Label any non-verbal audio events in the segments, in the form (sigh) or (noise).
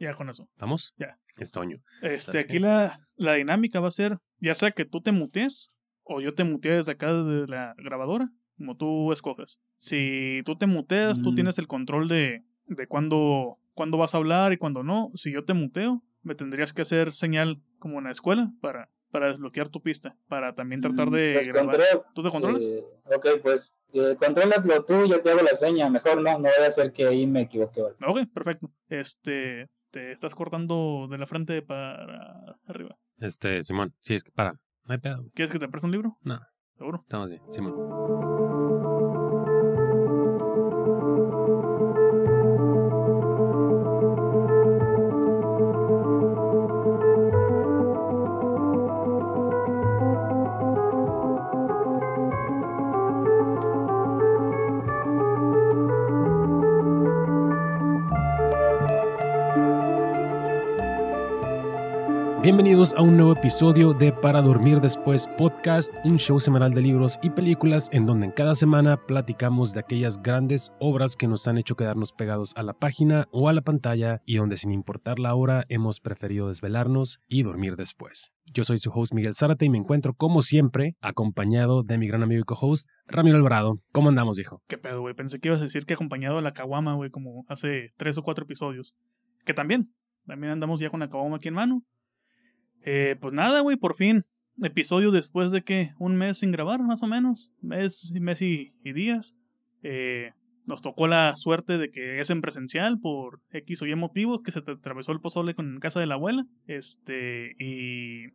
Ya con eso. ¿Estamos? Ya. Estoño. Este, ¿Sabes aquí la, la dinámica va a ser, ya sea que tú te mutees o yo te mutee desde acá de la grabadora, como tú escojas. Si tú te muteas, tú Mm. tienes el control de, de cuándo, cuándo vas a hablar y cuándo no. Si yo te muteo, me tendrías que hacer señal como en la escuela para, para desbloquear tu pista, para también tratar de Pues grabar. control- ¿Tú te controlas? eh, ok, pues eh, contrólalo tú, yo te hago la seña. Mejor no, no voy a hacer que ahí me equivoque. ¿vale? Ok, perfecto. Este, te estás cortando de la frente para arriba. Este, Simón. Sí, es que para. No hay pedo. ¿Quieres que te preste un libro? No. ¿Seguro? Estamos bien. Simón. Bienvenidos a un nuevo episodio de Para Dormir Después Podcast, un show semanal de libros y películas en donde en cada semana platicamos de aquellas grandes obras que nos han hecho quedarnos pegados a la página o a la pantalla y donde sin importar la hora hemos preferido desvelarnos y dormir después. Yo soy su host Miguel Zárate y me encuentro como siempre acompañado de mi gran amigo y co-host Ramiro Alvarado. ¿Cómo andamos, hijo? ¿Qué pedo, güey? Pensé que ibas a decir que acompañado a la caguama, güey, como hace tres o cuatro episodios. Que también, también andamos ya con la caguama aquí en mano. Eh, pues nada, güey, por fin. Episodio después de que un mes sin grabar, más o menos. Mes, mes y, y días. Eh, nos tocó la suerte de que es en presencial por X o Y motivo, que se te atravesó el pozole con casa de la abuela. Este, y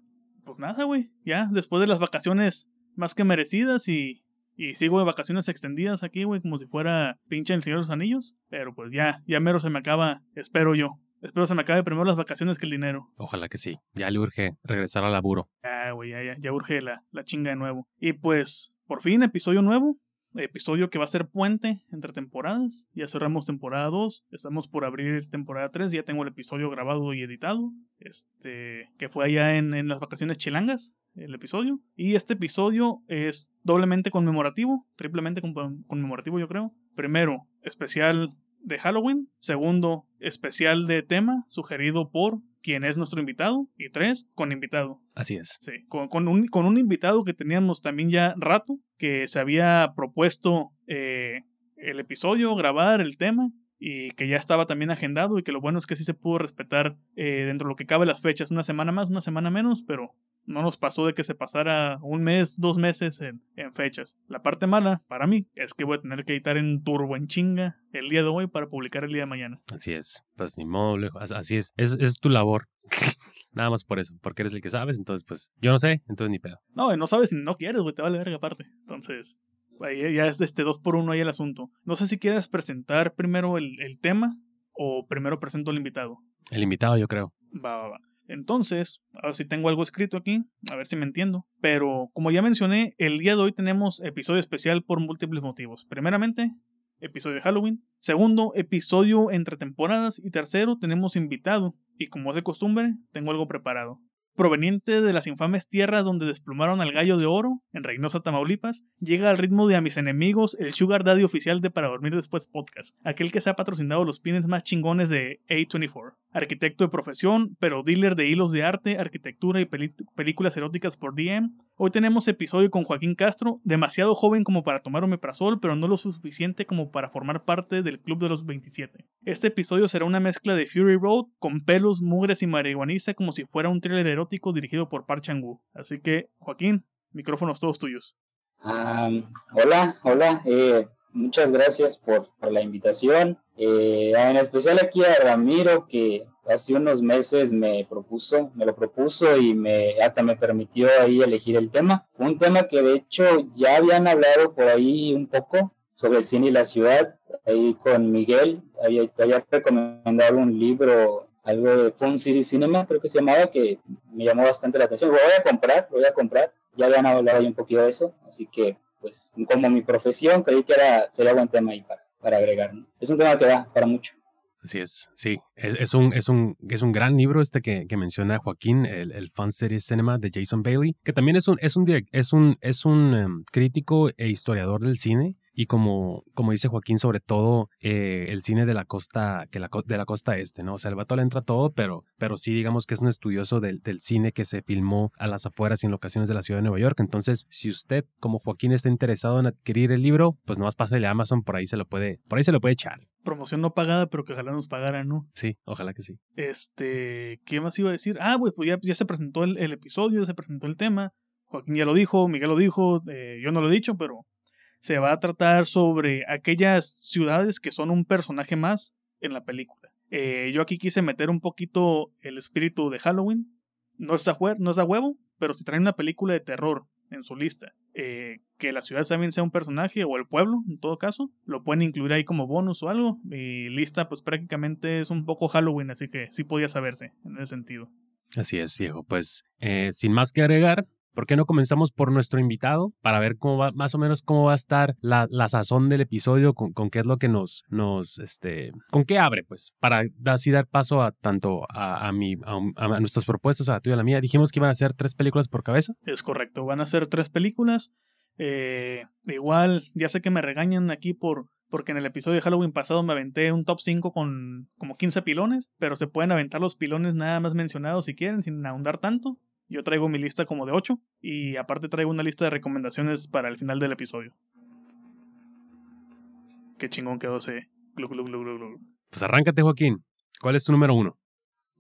pues nada, güey. Ya, después de las vacaciones más que merecidas y, y sigo de vacaciones extendidas aquí, güey, como si fuera pinche el Señor de los Anillos. Pero pues ya, ya mero se me acaba, espero yo. Espero se me acabe primero las vacaciones que el dinero. Ojalá que sí. Ya le urge regresar al laburo. Ya, güey, ya, ya, ya urge la, la chinga de nuevo. Y pues, por fin, episodio nuevo. Episodio que va a ser puente entre temporadas. Ya cerramos temporada 2. Estamos por abrir temporada 3. Ya tengo el episodio grabado y editado. Este, que fue allá en, en las vacaciones chilangas, el episodio. Y este episodio es doblemente conmemorativo. Triplemente con- conmemorativo, yo creo. Primero, especial de Halloween. Segundo, especial de tema sugerido por quien es nuestro invitado. Y tres, con invitado. Así es. Sí, con, con un, con un invitado que teníamos también ya rato, que se había propuesto eh, el episodio, grabar el tema, y que ya estaba también agendado, y que lo bueno es que sí se pudo respetar eh, dentro de lo que cabe las fechas, una semana más, una semana menos, pero no nos pasó de que se pasara un mes, dos meses en, en fechas. La parte mala, para mí, es que voy a tener que editar en turbo, en chinga, el día de hoy para publicar el día de mañana. Así es. Pues ni modo, Así es. Es, es tu labor. (laughs) Nada más por eso. Porque eres el que sabes. Entonces, pues, yo no sé. Entonces, ni pedo. No, no sabes si no quieres, güey, te vale verga aparte. Entonces, ahí ya es este dos por uno ahí el asunto. No sé si quieres presentar primero el, el tema o primero presento al invitado. El invitado, yo creo. Va, va, va. Entonces, a ver si tengo algo escrito aquí, a ver si me entiendo. Pero, como ya mencioné, el día de hoy tenemos episodio especial por múltiples motivos. Primeramente, episodio de Halloween. Segundo, episodio entre temporadas. Y tercero, tenemos invitado. Y como es de costumbre, tengo algo preparado. Proveniente de las infames tierras donde desplumaron al gallo de oro, en Reynosa, Tamaulipas, llega al ritmo de A mis enemigos el Sugar Daddy oficial de Para Dormir Después podcast, aquel que se ha patrocinado los pines más chingones de A24. Arquitecto de profesión, pero dealer de hilos de arte, arquitectura y películas eróticas por DM. Hoy tenemos episodio con Joaquín Castro, demasiado joven como para tomar omeprazol, pero no lo suficiente como para formar parte del Club de los 27. Este episodio será una mezcla de Fury Road con pelos, mugres y marihuaniza como si fuera un thriller erótico dirigido por Park Chan-wook. Así que, Joaquín, micrófonos todos tuyos. Ah, hola, hola. eh, muchas gracias por, por la invitación. Eh, en especial aquí a Ramiro, que hace unos meses me propuso, me lo propuso y me hasta me permitió ahí elegir el tema. Un tema que de hecho ya habían hablado por ahí un poco sobre el cine y la ciudad. Ahí con Miguel había, había recomendado un libro, algo de Fun City Cinema, creo que se llamaba, que me llamó bastante la atención. Lo voy a comprar, lo voy a comprar. Ya habían hablado ahí un poquito de eso, así que pues como mi profesión creí que era sería buen tema ahí para, para agregar. ¿no? Es un tema que da para mucho. Así es, sí. Es, es un, es, un, es un gran libro este que, que menciona Joaquín, el, el Fun Series Cinema de Jason Bailey, que también es un, es un, es un, es un em, crítico e historiador del cine y como, como dice Joaquín, sobre todo eh, el cine de la costa, que la, de la costa este, ¿no? O sea, el vato le entra todo, pero, pero sí digamos que es un estudioso del, del cine que se filmó a las afueras y en locaciones de la ciudad de Nueva York. Entonces, si usted, como Joaquín, está interesado en adquirir el libro, pues nomás pásale a Amazon, por ahí se lo puede, por ahí se lo puede echar. Promoción no pagada, pero que ojalá nos pagaran, ¿no? Sí, ojalá que sí. Este, ¿qué más iba a decir? Ah, pues, pues ya, ya se presentó el, el episodio, ya se presentó el tema. Joaquín ya lo dijo, Miguel lo dijo, eh, yo no lo he dicho, pero se va a tratar sobre aquellas ciudades que son un personaje más en la película. Eh, yo aquí quise meter un poquito el espíritu de Halloween. No es a, no es a huevo, pero si traen una película de terror en su lista, eh, que la ciudad también sea un personaje, o el pueblo, en todo caso, lo pueden incluir ahí como bonus o algo. Y lista, pues prácticamente es un poco Halloween, así que sí podía saberse en ese sentido. Así es, viejo. Pues sin más que agregar, ¿Por qué no comenzamos por nuestro invitado para ver cómo va, más o menos cómo va a estar la, la sazón del episodio, con, qué es lo que nos, nos, este, con qué abre, pues, para así dar paso a tanto a, a, mi, a, nuestras propuestas, a la tuya y a la mía. Dijimos que iban a ser tres películas por cabeza. Es correcto, van a ser tres películas. Eh, igual, ya sé que me regañan aquí por, porque en el episodio de Halloween pasado me aventé un top 5 con como 15 pilones, pero se pueden aventar los pilones nada más mencionados si quieren, sin ahondar tanto. Yo traigo mi lista como de 8 y aparte traigo una lista de recomendaciones para el final del episodio. Qué chingón quedó ese. pues arráncate, Joaquín. ¿Cuál es tu número uno?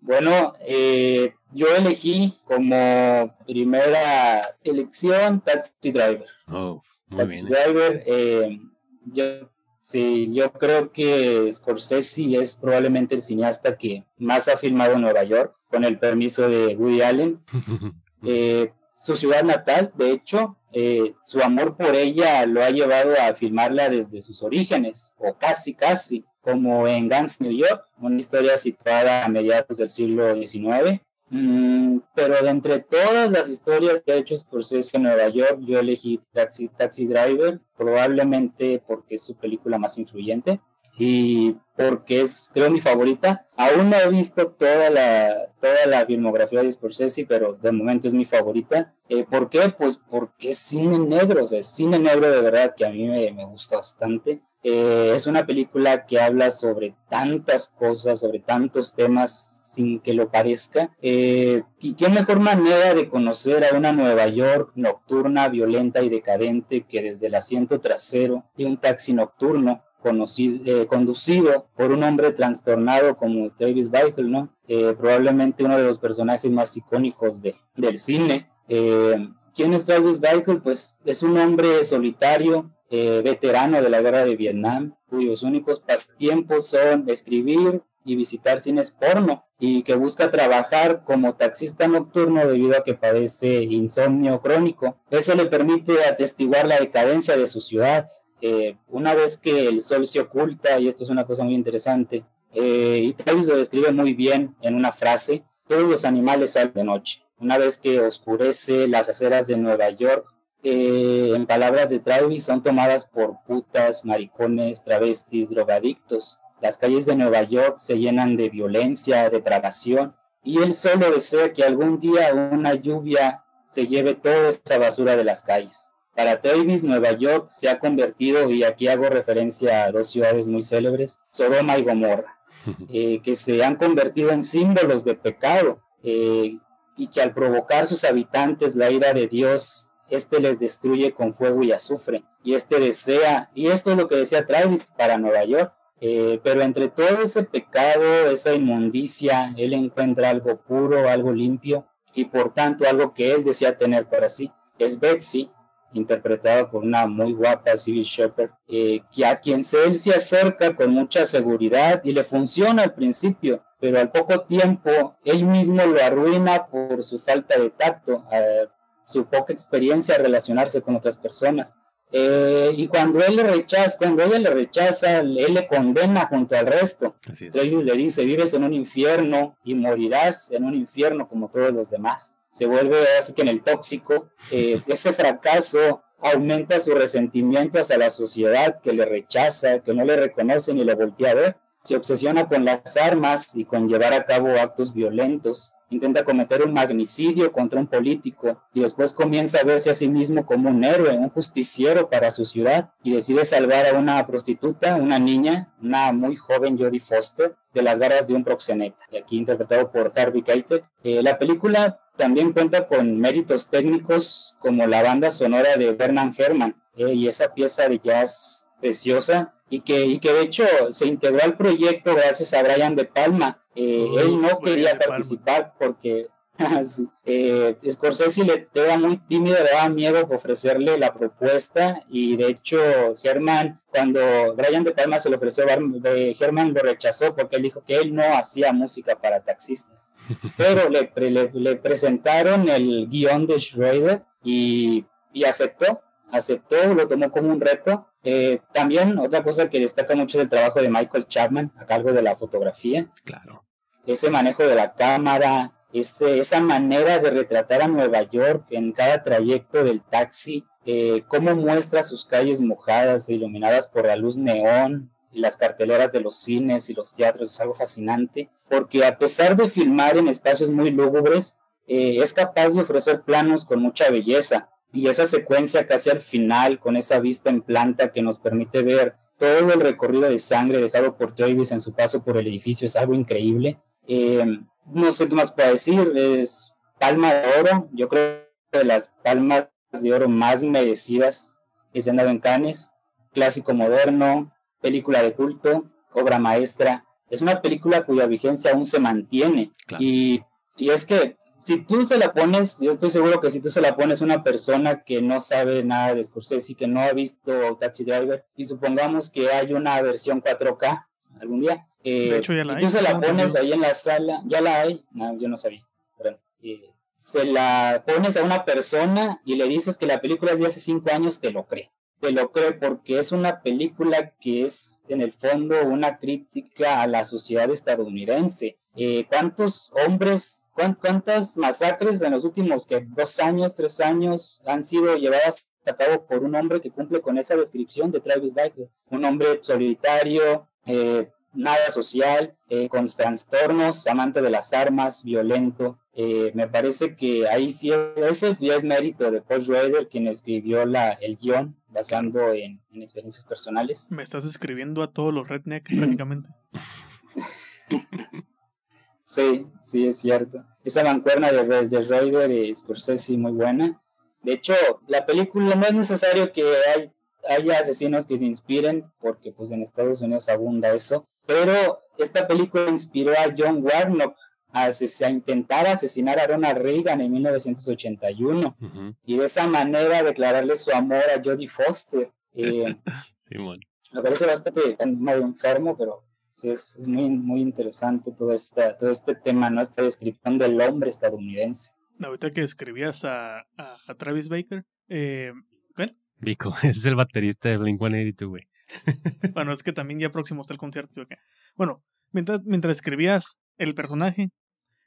Bueno, eh, yo elegí como primera elección Taxi Driver. Oh, muy Taxi Driver, eh, yo, sí, yo creo que Scorsese es probablemente el cineasta que más ha filmado en Nueva York con el permiso de Woody Allen. (laughs) Eh, su ciudad natal, de hecho, eh, su amor por ella lo ha llevado a filmarla desde sus orígenes, o casi, casi, como en Gangs, New York, una historia situada a mediados del siglo XIX. Mm, pero de entre todas las historias que ha hecho Scorsese en Nueva York, yo elegí Taxi, Taxi Driver, probablemente porque es su película más influyente y porque es, creo, mi favorita. Aún no he visto toda la, toda la filmografía de Scorsese, pero de momento es mi favorita. Eh, ¿Por qué? Pues porque es cine negro, o sea, es cine negro de verdad que a mí me, me gusta bastante. Eh, es una película que habla sobre tantas cosas, sobre tantos temas sin que lo parezca. Eh, y qué mejor manera de conocer a una Nueva York nocturna, violenta y decadente que desde el asiento trasero de un taxi nocturno eh, conducido por un hombre trastornado como Travis Bickle. Eh, probablemente uno de los personajes más icónicos de, del cine. Eh, ¿Quién es Travis Bickle? Pues es un hombre solitario, veterano de la guerra de Vietnam, cuyos únicos pasatiempos son escribir y visitar cines porno y que busca trabajar como taxista nocturno debido a que padece insomnio crónico. Eso le permite atestiguar la decadencia de su ciudad, eh, una vez que el sol se oculta, y esto es una cosa muy interesante, eh, y Travis lo describe muy bien en una frase, todos los animales salen de noche. Una vez que oscurece las aceras de Nueva York, eh, en palabras de Travis, son tomadas por putas, maricones, travestis, drogadictos. Las calles de Nueva York se llenan de violencia, depravación, y él solo desea que algún día una lluvia se lleve toda esa basura de las calles. Para Travis, Nueva York se ha convertido, y aquí hago referencia a dos ciudades muy célebres, Sodoma y Gomorra, (laughs) eh, que se han convertido en símbolos de pecado eh, y que al provocar sus habitantes la ira de Dios, este les destruye con fuego y azufre. Y este desea, y esto es lo que decía Travis para Nueva York, eh, pero entre todo ese pecado, esa inmundicia, él encuentra algo puro, algo limpio, y por tanto algo que él desea tener para sí. Es Betsy, interpretado por una muy guapa Civil Shepherd, eh, que a quien él se acerca con mucha seguridad y le funciona al principio, pero al poco tiempo él mismo lo arruina por su falta de tacto, su poca experiencia a relacionarse con otras personas. Eh, y cuando él le rechaza, cuando ella le rechaza, él le condena junto al resto. Él le dice, vives en un infierno y morirás en un infierno como todos los demás se vuelve así que en el tóxico, eh, ese fracaso aumenta su resentimiento hacia la sociedad que le rechaza, que no le reconoce ni le voltea a ver, se obsesiona con las armas y con llevar a cabo actos violentos. intenta cometer un magnicidio contra un político y después comienza a verse a sí mismo como un héroe, un justiciero para su ciudad y decide salvar a una prostituta, una niña, una muy joven Jodie Foster, de las garras de un proxeneta, y aquí interpretado por Harvey Keitel. Eh, la película también cuenta con méritos técnicos como la banda sonora de Bernard Herrmann eh, y esa pieza de jazz preciosa y que, y que de hecho se integró al proyecto gracias a Brian De Palma. Eh, él no quería participar porque eh, Scorsese le era muy tímido, le daba miedo ofrecerle la propuesta y de hecho Herman, cuando Brian De Palma se lo ofreció, Herman lo rechazó porque él dijo que él no hacía música para taxistas. (laughs) Pero le, le, presentaron el guion de Schroeder y, y aceptó, aceptó, lo tomó como un reto eh, también otra cosa que destaca mucho del trabajo de Michael Chapman a cargo de la fotografía. Claro. Ese manejo de la cámara, esa manera de retratar a Nueva York en cada trayecto del taxi, eh, cómo muestra sus calles mojadas e iluminadas por la luz neón, y las carteleras de los cines y los teatros, es algo fascinante, porque a pesar de filmar en espacios muy lúgubres, eh, es capaz de ofrecer planos con mucha belleza, y esa secuencia casi al final con esa vista en planta que nos permite ver todo el recorrido de sangre dejado por Travis en su paso por el edificio es algo increíble. Eh, no sé qué más puedo decir, es Palma de Oro, yo creo que de las palmas de oro más merecidas que se han dado en Cannes, clásico moderno, película de culto, obra maestra. Es una película cuya vigencia aún se mantiene. Y, y es que si tú se la pones, yo estoy seguro que si tú se la pones a una persona que no sabe nada de Scorsese, que no ha visto Taxi Driver, y supongamos que hay una versión 4K algún día, eh, y tú se la pones ahí en la sala, ya la hay, no, yo no sabía, eh, se la pones a una persona y le dices que la película es de hace cinco años, te lo cree. Te lo cree porque es una película que es en el fondo una crítica a la sociedad estadounidense. Eh, cuántos hombres, cuántas masacres en los últimos que dos años, tres años han sido llevadas a cabo por un hombre que cumple con esa descripción de Travis Biker, un hombre solitario, eh, nada social, eh, con trastornos, amante de las armas, violento. me parece que ahí sí, ese es mérito de Paul Schrader, quien escribió la, el guion basando en, en experiencias personales. Me estás escribiendo a todos los redneck prácticamente. (laughs) Sí, sí, es cierto. Esa mancuerna de, de Raider y Scorsese muy buena. De hecho, la película no es necesario que hay, haya asesinos que se inspiren, porque pues en Estados Unidos abunda eso, pero esta película inspiró a John Warnock a, a intentar asesinar a Ronald Reagan en 1981 y de esa manera declararle su amor a Jodie Foster. Eh, (laughs) Me parece bastante enfermo, pero es, muy, muy interesante todo, esta, todo este tema, ¿no? Esta descripción del hombre estadounidense. Ahorita que escribías a, a, Travis Baker, eh, ¿cuál? Vico, (laughs) es el baterista de Blink 182, güey. (laughs) bueno, es que también ya próximo está el concierto. Bueno, mientras, mientras escribías el personaje,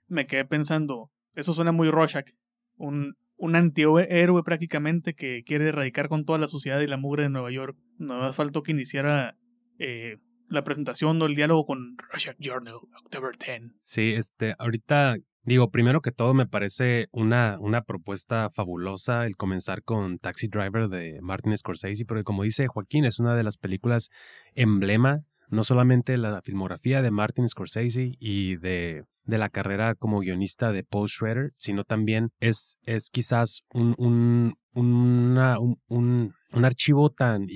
me quedé pensando, eso suena muy Rorschach, un, un antihéroe prácticamente que quiere erradicar con toda la sociedad y la mugre de Nueva York. No más faltó que iniciara eh, la presentación o el diálogo con Rorschach Journal, October 10. Sí, este, ahorita digo, primero que todo me parece una, una propuesta fabulosa el comenzar con Taxi Driver de Martin Scorsese, porque como dice Joaquín, es una de las películas emblema, no solamente la filmografía de Martin Scorsese y de, de la carrera como guionista de Paul Schrader, sino también es, es quizás un, un, un, un archivo tan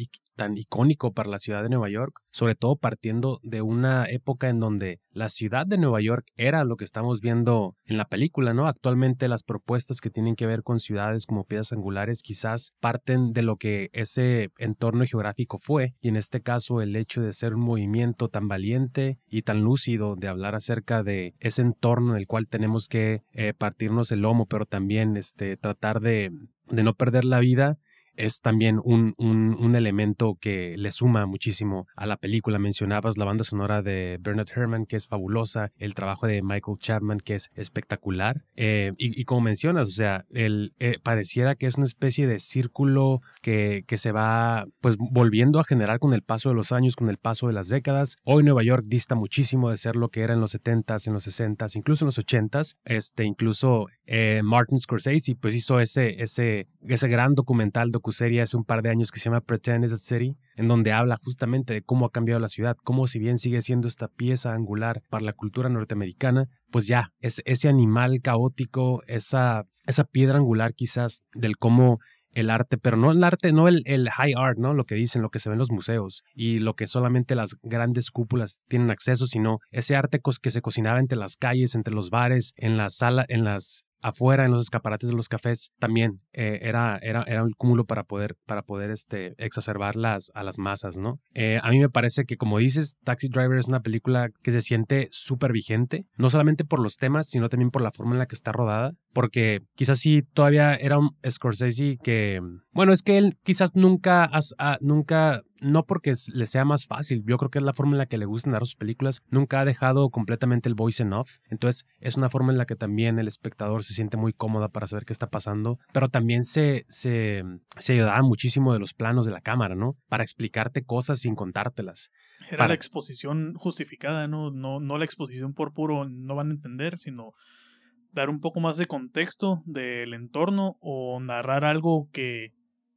tan icónico para la ciudad de Nueva York, sobre todo partiendo de una época en donde la ciudad de Nueva York era lo que estamos viendo en la película, ¿no? Actualmente las propuestas que tienen que ver con ciudades como piedras angulares quizás parten de lo que ese entorno geográfico fue, y en este caso el hecho de ser un movimiento tan valiente y tan lúcido de hablar acerca de ese entorno en el cual tenemos que eh, partirnos el lomo, pero también este, tratar de, de no perder la vida es también un, un, elemento que le suma muchísimo a la película. Mencionabas la banda sonora de Bernard Herrmann, que es fabulosa, el trabajo de Michael Chapman, que es espectacular. Eh, y, como mencionas, o sea, el, eh, pareciera que es una especie de círculo que, que se va pues volviendo a generar con el paso de los años, con el paso de las décadas. Hoy Nueva York dista muchísimo de ser lo que era en los 70s, en los 60s, incluso en los 80s. Este, incluso eh, Martin Scorsese pues hizo ese, ese, ese gran documental, docuserie hace un par de años que se llama Pretend is a City, en donde habla justamente de cómo ha cambiado la ciudad, cómo si bien sigue siendo esta pieza angular para la cultura norteamericana, pues ya, es ese animal caótico, esa, esa piedra angular quizás del cómo el arte, pero no el arte, no el, el, high art, ¿no? Lo que dicen, lo que se ve en los museos y lo que solamente las grandes cúpulas tienen acceso, sino ese arte que se cocinaba entre las calles, entre los bares, en las salas, en las afuera en los escaparates de los cafés también eh, era, era, era un cúmulo para poder, para poder este, exacerbar las, a las masas, ¿no? Eh, a mí me parece que, como dices, Taxi Driver es una película que se siente súper vigente, no solamente por los temas, sino también por la forma en la que está rodada, porque quizás sí todavía era un Scorsese que, bueno, es que él quizás nunca, ah, nunca no porque le sea más fácil, yo creo que es la forma en la que le gustan dar sus películas, nunca ha dejado completamente el voice en off, entonces es una forma en la que también el espectador se siente muy cómoda para saber qué está pasando, pero también se, se, se ayudaba muchísimo de los planos de la cámara, ¿no? Para explicarte cosas sin contártelas. Era la exposición justificada, ¿no? ¿no? No la exposición por puro no van a entender, sino dar un poco más de contexto del entorno o narrar algo que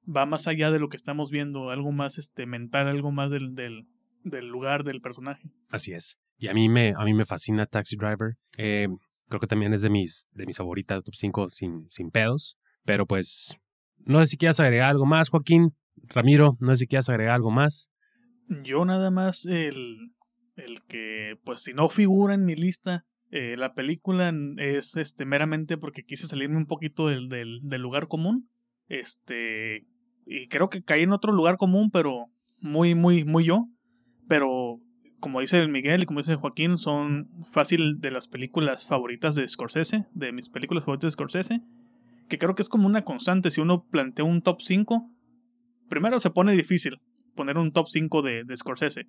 va más allá de lo que estamos viendo, algo más este, mental, algo más del, del, del lugar del personaje. Así es. Y a mí me, a mí me fascina Taxi Driver. Eh, creo que también es de mis, de mis favoritas, top 5 sin, sin pedos. Pero pues, no sé si quieras agregar algo más, Joaquín. Ramiro, no sé si quieras agregar algo más. Yo nada más el, el que, pues si no figura en mi lista, eh, la película es este meramente porque quise salirme un poquito del, del, del lugar común. Este, y creo que caí en otro lugar común, pero muy, muy, muy yo. Pero como dice Miguel y como dice Joaquín, son fácil de las películas favoritas de Scorsese, de mis películas favoritas de Scorsese, que creo que es como una constante. Si uno plantea un top 5, primero se pone difícil poner un top 5 de, de Scorsese,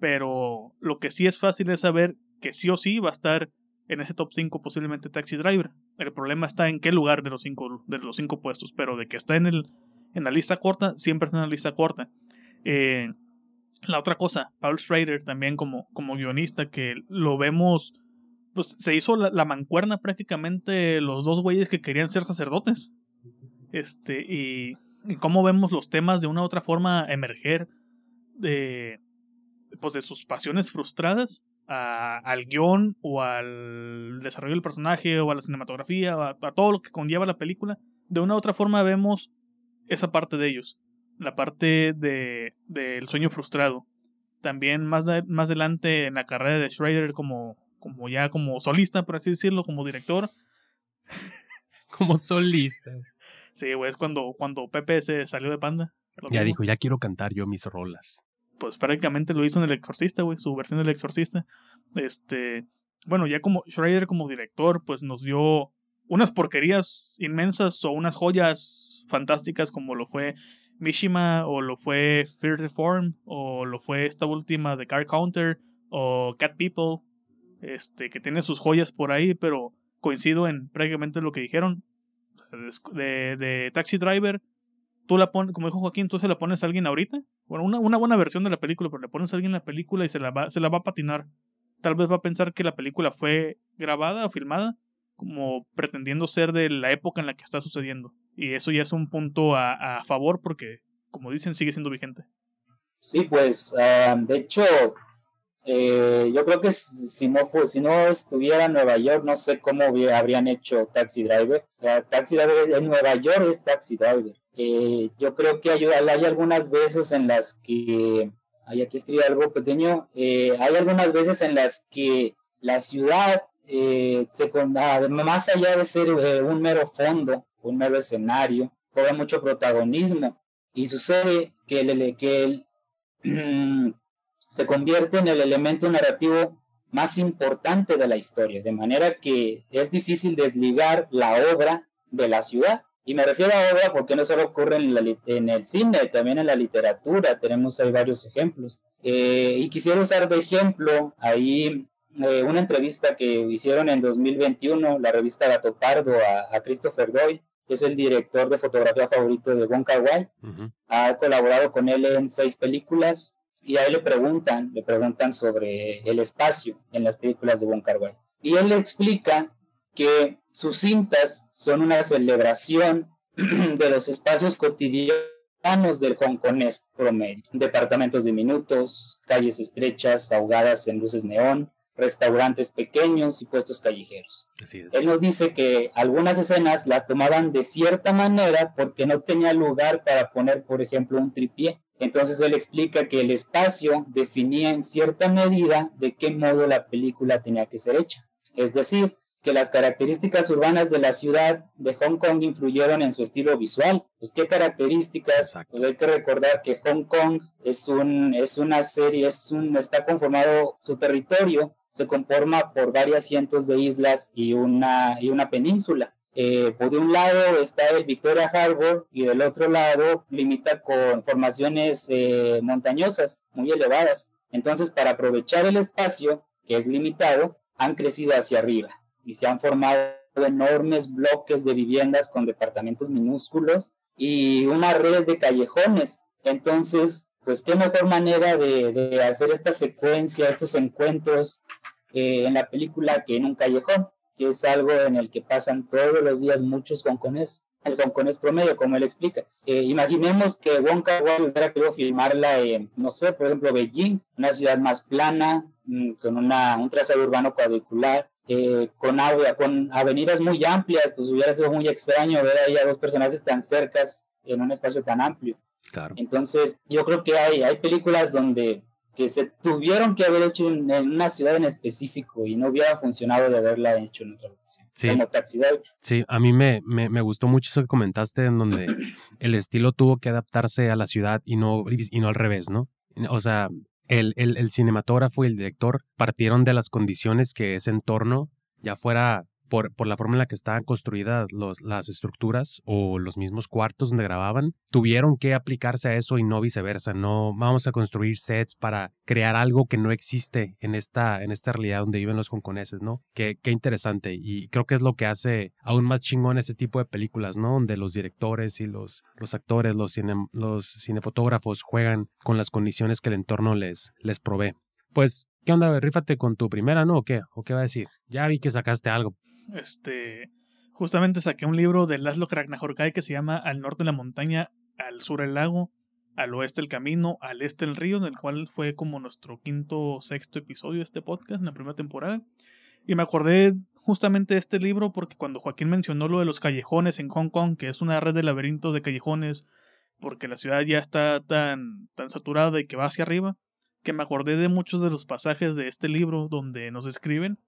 pero lo que sí es fácil es saber que sí o sí va a estar en ese top 5 posiblemente Taxi Driver. El problema está en qué lugar de los 5 de los cinco puestos, pero de que está en el en la lista corta, siempre está en la lista corta. Eh, la otra cosa, Paul Schrader también como, como guionista, que lo vemos, pues se hizo la, mancuerna prácticamente los dos güeyes que querían ser sacerdotes. Este, y, y cómo vemos los temas de una u otra forma emerger de, pues de sus pasiones frustradas al guion o al desarrollo del personaje o a la cinematografía o a, todo lo que conlleva la película. De una u otra forma vemos esa parte de ellos, la parte de del sueño frustrado. También más, más adelante en la carrera de Schrader como, como ya como solista, por así decirlo, como director. (laughs) como solista. Sí, güey, es cuando, cuando Pepe se salió de Panda. Ya dijo, ya quiero cantar yo mis rolas. Pues prácticamente lo hizo en El Exorcista, güey, su versión del Exorcista. Este, bueno, ya como Schrader como director, pues nos dio unas porquerías inmensas o unas joyas fantásticas como lo fue Mishima o lo fue Fear the Form o lo fue esta última de Car Counter o Cat People, este que tiene sus joyas por ahí, pero coincido en prácticamente lo que dijeron de, de Taxi Driver. Tú la pones, como dijo Joaquín, tú se la pones a alguien ahorita. Bueno, una, una buena versión de la película, pero le pones a alguien la película y se la, va, se la va a patinar. Tal vez va a pensar que la película fue grabada o filmada como pretendiendo ser de la época en la que está sucediendo. Y eso ya es un punto a, favor porque, como dicen, sigue siendo vigente. Sí, pues, ah, de hecho, eh, yo creo que si no, si no estuviera en Nueva York, no sé cómo habrían hecho Taxi Driver. taxi Driver en Nueva York es Taxi Driver. Eh, yo creo que hay, hay, algunas veces en las que, hay aquí escribe algo pequeño, eh, hay algunas veces en las que la ciudad eh, más allá de ser eh, un mero fondo, un mero escenario, cobra mucho protagonismo y sucede que, el, que (clears throat) se convierte en el elemento narrativo más importante de la historia, de manera que es difícil desligar la obra de la ciudad. Y me refiero a obra porque no solo ocurre en, la, en el cine, también en la literatura, tenemos ahí varios ejemplos. Eh, y quisiera usar de ejemplo ahí eh, una entrevista que hicieron en 2021, la revista Gato Pardo, a, Christopher Doyle, que es el director de fotografía favorito de Kar Wai. Ha colaborado con él en seis películas y ahí le preguntan, le preguntan sobre el espacio en las películas de Kar Wai. Y él le explica que sus cintas son una celebración (clears throat) de los espacios cotidianos del hongkonés promedio. Departamentos diminutos, calles estrechas ahogadas en luces neón, restaurantes pequeños y puestos callejeros. Él nos dice que algunas escenas las tomaban de cierta manera porque no tenía lugar para poner, por ejemplo, un tripié. Entonces él explica que el espacio definía en cierta medida de qué modo la película tenía que ser hecha. Es decir, que las características urbanas de la ciudad de Hong Kong influyeron en su estilo visual. Pues qué características, pues hay que recordar que Hong Kong es un es una serie, es un está conformado su territorio se conforma por varias cientos de islas y una, y una península. Eh, por un lado está el Victoria Harbour y del otro lado limita con formaciones eh, montañosas muy elevadas. Entonces, para aprovechar el espacio, que es limitado, han crecido hacia arriba y se han formado enormes bloques de viviendas con departamentos minúsculos y una red de callejones. Entonces, pues qué mejor manera de, hacer esta secuencia, estos encuentros eh, en la película que en un callejón, que es algo en el que pasan todos los días muchos hongkonés, el hongkonés promedio, como él explica. Eh, imaginemos que Wong Kar Wai hubiera querido filmarla en, no sé, por ejemplo, Beijing, una ciudad más plana, mm, con una, un trazado urbano cuadricular, eh, con, con avenidas muy amplias, pues hubiera sido muy extraño ver ahí a dos personajes tan cercas en un espacio tan amplio. Claro. Entonces, yo creo que hay, hay películas donde que se tuvieron que haber hecho en, una ciudad en específico y no hubiera funcionado de haberla hecho en otra ocasión. Sí. Como Taxi Sí, a mí me, me, gustó mucho eso que comentaste, en donde (clears throat) el estilo tuvo que adaptarse a la ciudad y no, y no al revés, ¿no? O sea, el, el, el cinematógrafo y el director partieron de las condiciones que ese entorno, ya fuera por, por la forma en la que estaban construidas los, las estructuras o los mismos cuartos donde grababan, tuvieron que aplicarse a eso y no viceversa. No vamos a construir sets para crear algo que no existe en esta, en esta realidad donde viven los hongkoneses, ¿no? Qué, qué interesante. Y creo que es lo que hace aún más chingón ese tipo de películas, ¿no? Donde los directores y los, los actores, los, los cinefotógrafos juegan con las condiciones que el entorno les, les provee. Pues, ¿qué onda? Rífate con tu primera, ¿no? ¿O qué? ¿O qué va a decir? Ya vi que sacaste algo. Este, justamente saqué un libro de Laszlo Kragnahorkai que se llama Al norte la montaña, al sur el lago, al oeste el camino, al este el río, del cual fue como nuestro quinto o sexto episodio de este podcast en la primera temporada. Y me acordé justamente de este libro porque cuando Joaquín mencionó lo de los callejones en Hong Kong, que es una red de laberintos de callejones, porque la ciudad ya está tan, tan saturada y que va hacia arriba, que me acordé de muchos de los pasajes de este libro donde nos escriben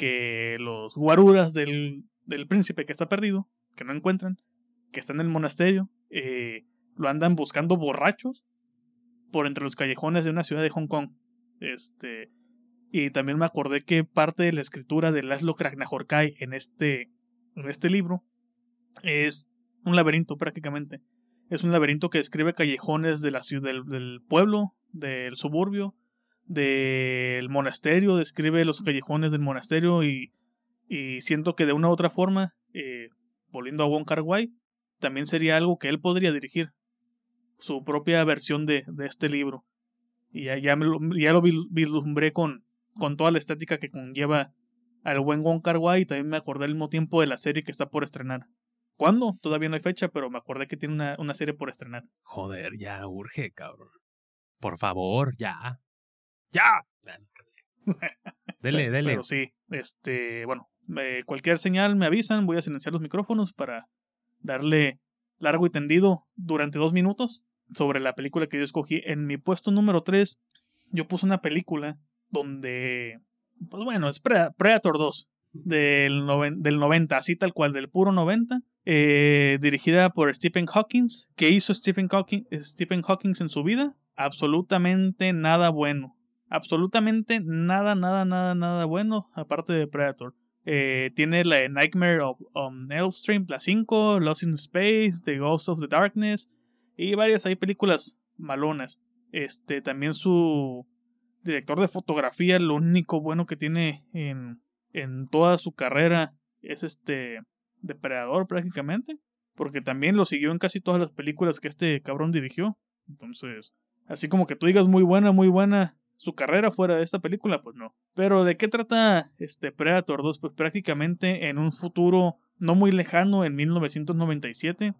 que los guaruras del, del príncipe que está perdido, que no encuentran, que está en el monasterio, eh, lo andan buscando borrachos por entre los callejones de una ciudad de Hong Kong. Este, y también me acordé que parte de la escritura de Laszlo Kragnahorkai en este, en este libro es un laberinto prácticamente. Es un laberinto que describe callejones de la ciudad, del, del pueblo, del suburbio, del monasterio, describe los callejones del monasterio y, y siento que de una u otra forma, eh, volviendo a Wong también sería algo que él podría dirigir, su propia versión de, de este libro. Y ya, ya, lo, ya lo vislumbré con, con toda la estética que conlleva al buen Wong Kar y también me acordé al mismo tiempo de la serie que está por estrenar. ¿Cuándo? Todavía no hay fecha, pero me acordé que tiene una, una serie por estrenar. Joder, ya urge, cabrón. Por favor, ya. ¡Ya! (laughs) dele, dele. Pero sí, este, bueno, cualquier señal me avisan, voy a silenciar los micrófonos para darle largo y tendido durante dos minutos sobre la película que yo escogí. En mi puesto número 3, yo puse una película donde, pues bueno, es Predator 2 del, del 90, así tal cual, del puro 90, eh, dirigida por Stephen Hawking. ¿Qué hizo Stephen Hawking, Stephen Hawking en su vida? Absolutamente nada bueno absolutamente nada, nada, nada, nada bueno aparte de Predator. Eh, tiene la de Nightmare of on Elm Street, la 5, Lost in Space, The Ghost of the Darkness y varias hay películas malonas. Este, también su director de fotografía, lo único bueno que tiene en, en toda su carrera es este Depredador prácticamente, porque también lo siguió en casi todas las películas que este cabrón dirigió. Entonces, así como que tú digas muy buena, muy buena su carrera fuera de esta película, pues no. Pero ¿de qué trata este Predator 2? Pues prácticamente en un futuro no muy lejano, en 1997,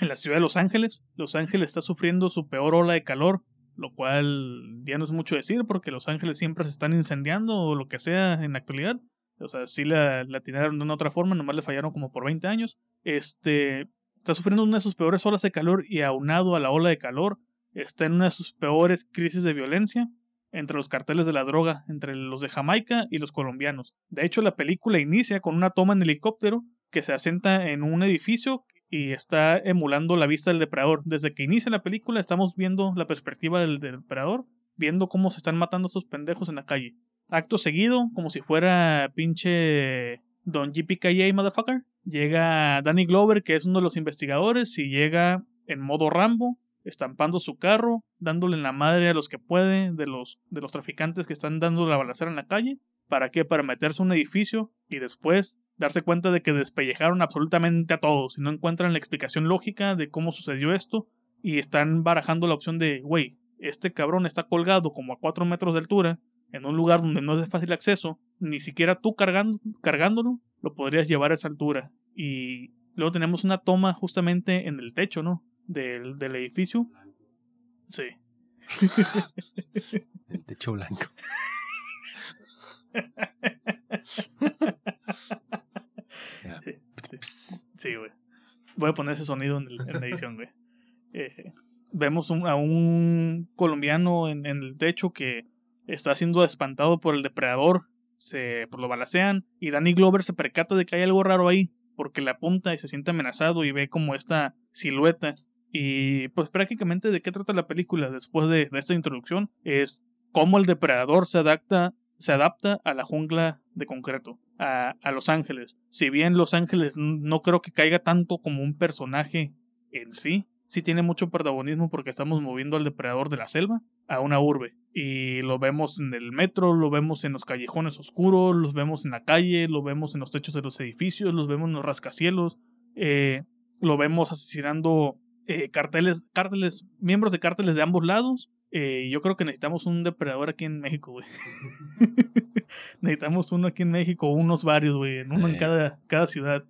en la ciudad de Los Ángeles. Los Ángeles está sufriendo su peor ola de calor, lo cual ya no es mucho decir porque Los Ángeles siempre se están incendiando o lo que sea en la actualidad. O sea, sí la, la tiraron de una otra forma, nomás le fallaron como por 20 años. Este, está sufriendo una de sus peores olas de calor y aunado a la ola de calor, está en una de sus peores crisis de violencia entre los carteles de la droga, entre los de Jamaica y los colombianos. De hecho, la película inicia con una toma en helicóptero que se asenta en un edificio y está emulando la vista del depredador. Desde que inicia la película estamos viendo la perspectiva del, depredador, viendo cómo se están matando a estos pendejos en la calle. Acto seguido, como si fuera pinche Don JPKA motherfucker, llega Danny Glover, que es uno de los investigadores, y llega en modo Rambo, estampando su carro, dándole en la madre a los que puede, de los, de los traficantes que están dando la balacera en la calle. ¿Para qué? Para meterse a un edificio y después darse cuenta de que despellejaron absolutamente a todos y no encuentran la explicación lógica de cómo sucedió esto y están barajando la opción de, güey, este cabrón está colgado como a 4 metros de altura en un lugar donde no es de fácil acceso, ni siquiera tú cargando, cargándolo lo podrías llevar a esa altura. Y luego tenemos una toma justamente en el techo, ¿no? Del, del edificio. Sí. (laughs) El techo blanco. (laughs) Sí, güey. Voy a poner ese sonido en, la edición, güey. Eh, vemos a un colombiano en, el techo que está siendo espantado por el depredador. Se pues, lo balacean. Y Danny Glover se percata de que hay algo raro ahí. Porque le apunta y se siente amenazado y ve como esta silueta y pues prácticamente de qué trata la película después de, esta introducción es cómo el depredador se adapta, se adapta a la jungla de concreto, a, Los Ángeles. Si bien Los Ángeles no creo que caiga tanto como un personaje en sí, sí tiene mucho protagonismo porque estamos moviendo al depredador de la selva a una urbe. Y lo vemos en el metro, lo vemos en los callejones oscuros, los vemos en la calle, lo vemos en los techos de los edificios, los vemos en los rascacielos, eh, lo vemos asesinando eh, carteles, cárteles, miembros de cárteles de ambos lados. Eh, yo creo que necesitamos un depredador aquí en México, güey. (laughs) necesitamos uno aquí en México, unos varios, güey, uno en cada, cada ciudad.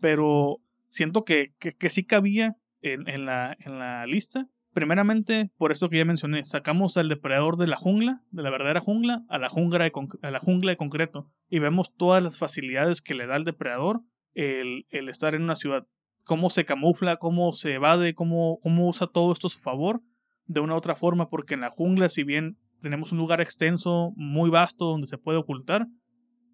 Pero siento que, que, sí cabía en, en, la, en la lista. Primeramente, por esto que ya mencioné, sacamos al depredador de la jungla, de la verdadera jungla, a la jungla de, a la jungla de concreto. Y vemos todas las facilidades que le da al depredador el, el estar en una ciudad cómo se camufla, cómo se evade, cómo, cómo usa todo esto a su favor de una u otra forma, porque en la jungla, si bien tenemos un lugar extenso, muy vasto, donde se puede ocultar,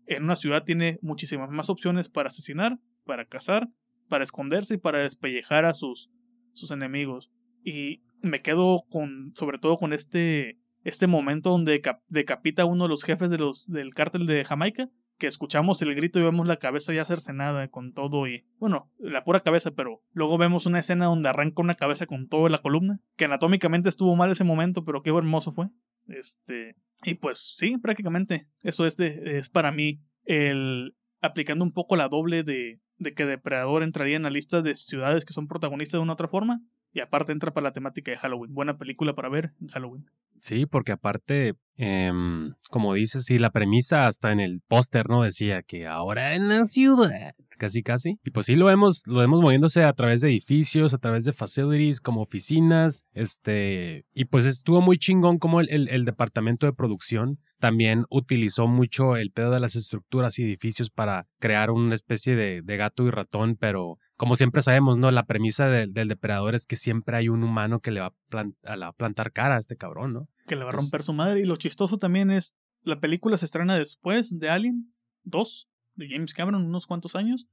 en una ciudad tiene muchísimas más opciones para asesinar, para cazar, para esconderse y para despellejar a sus, sus enemigos. Y me quedo con, sobre todo con este, este momento donde decapita a uno de los jefes de los, del cártel de Jamaica, que escuchamos el grito y vemos la cabeza ya cercenada con todo y, bueno, la pura cabeza, pero luego vemos una escena donde arranca una cabeza con toda la columna, que anatómicamente estuvo mal ese momento, pero qué hermoso fue. Este, y pues sí, prácticamente eso es, de, es para mí el aplicando un poco la doble de, de que Depredador entraría en la lista de ciudades que son protagonistas de una otra forma. Y aparte entra para la temática de Halloween. Buena película para ver en Halloween. Sí, porque aparte, em, como dices, sí, la premisa hasta en el póster, ¿no? Decía que ahora en la ciudad, casi casi. Y pues sí lo vemos, lo vemos moviéndose a través de edificios, a través de facilities, como oficinas, este, y pues estuvo muy chingón como el, el departamento de producción también utilizó mucho el pedo de las estructuras y edificios para crear una especie de, de gato y ratón, pero como siempre sabemos, ¿no? La premisa del depredador es que siempre hay un humano que le va a, plantar cara a este cabrón, ¿no? Que le va a romper su madre. Y lo chistoso también es, la película se estrena después de Alien 2, de James Cameron, unos cuantos años,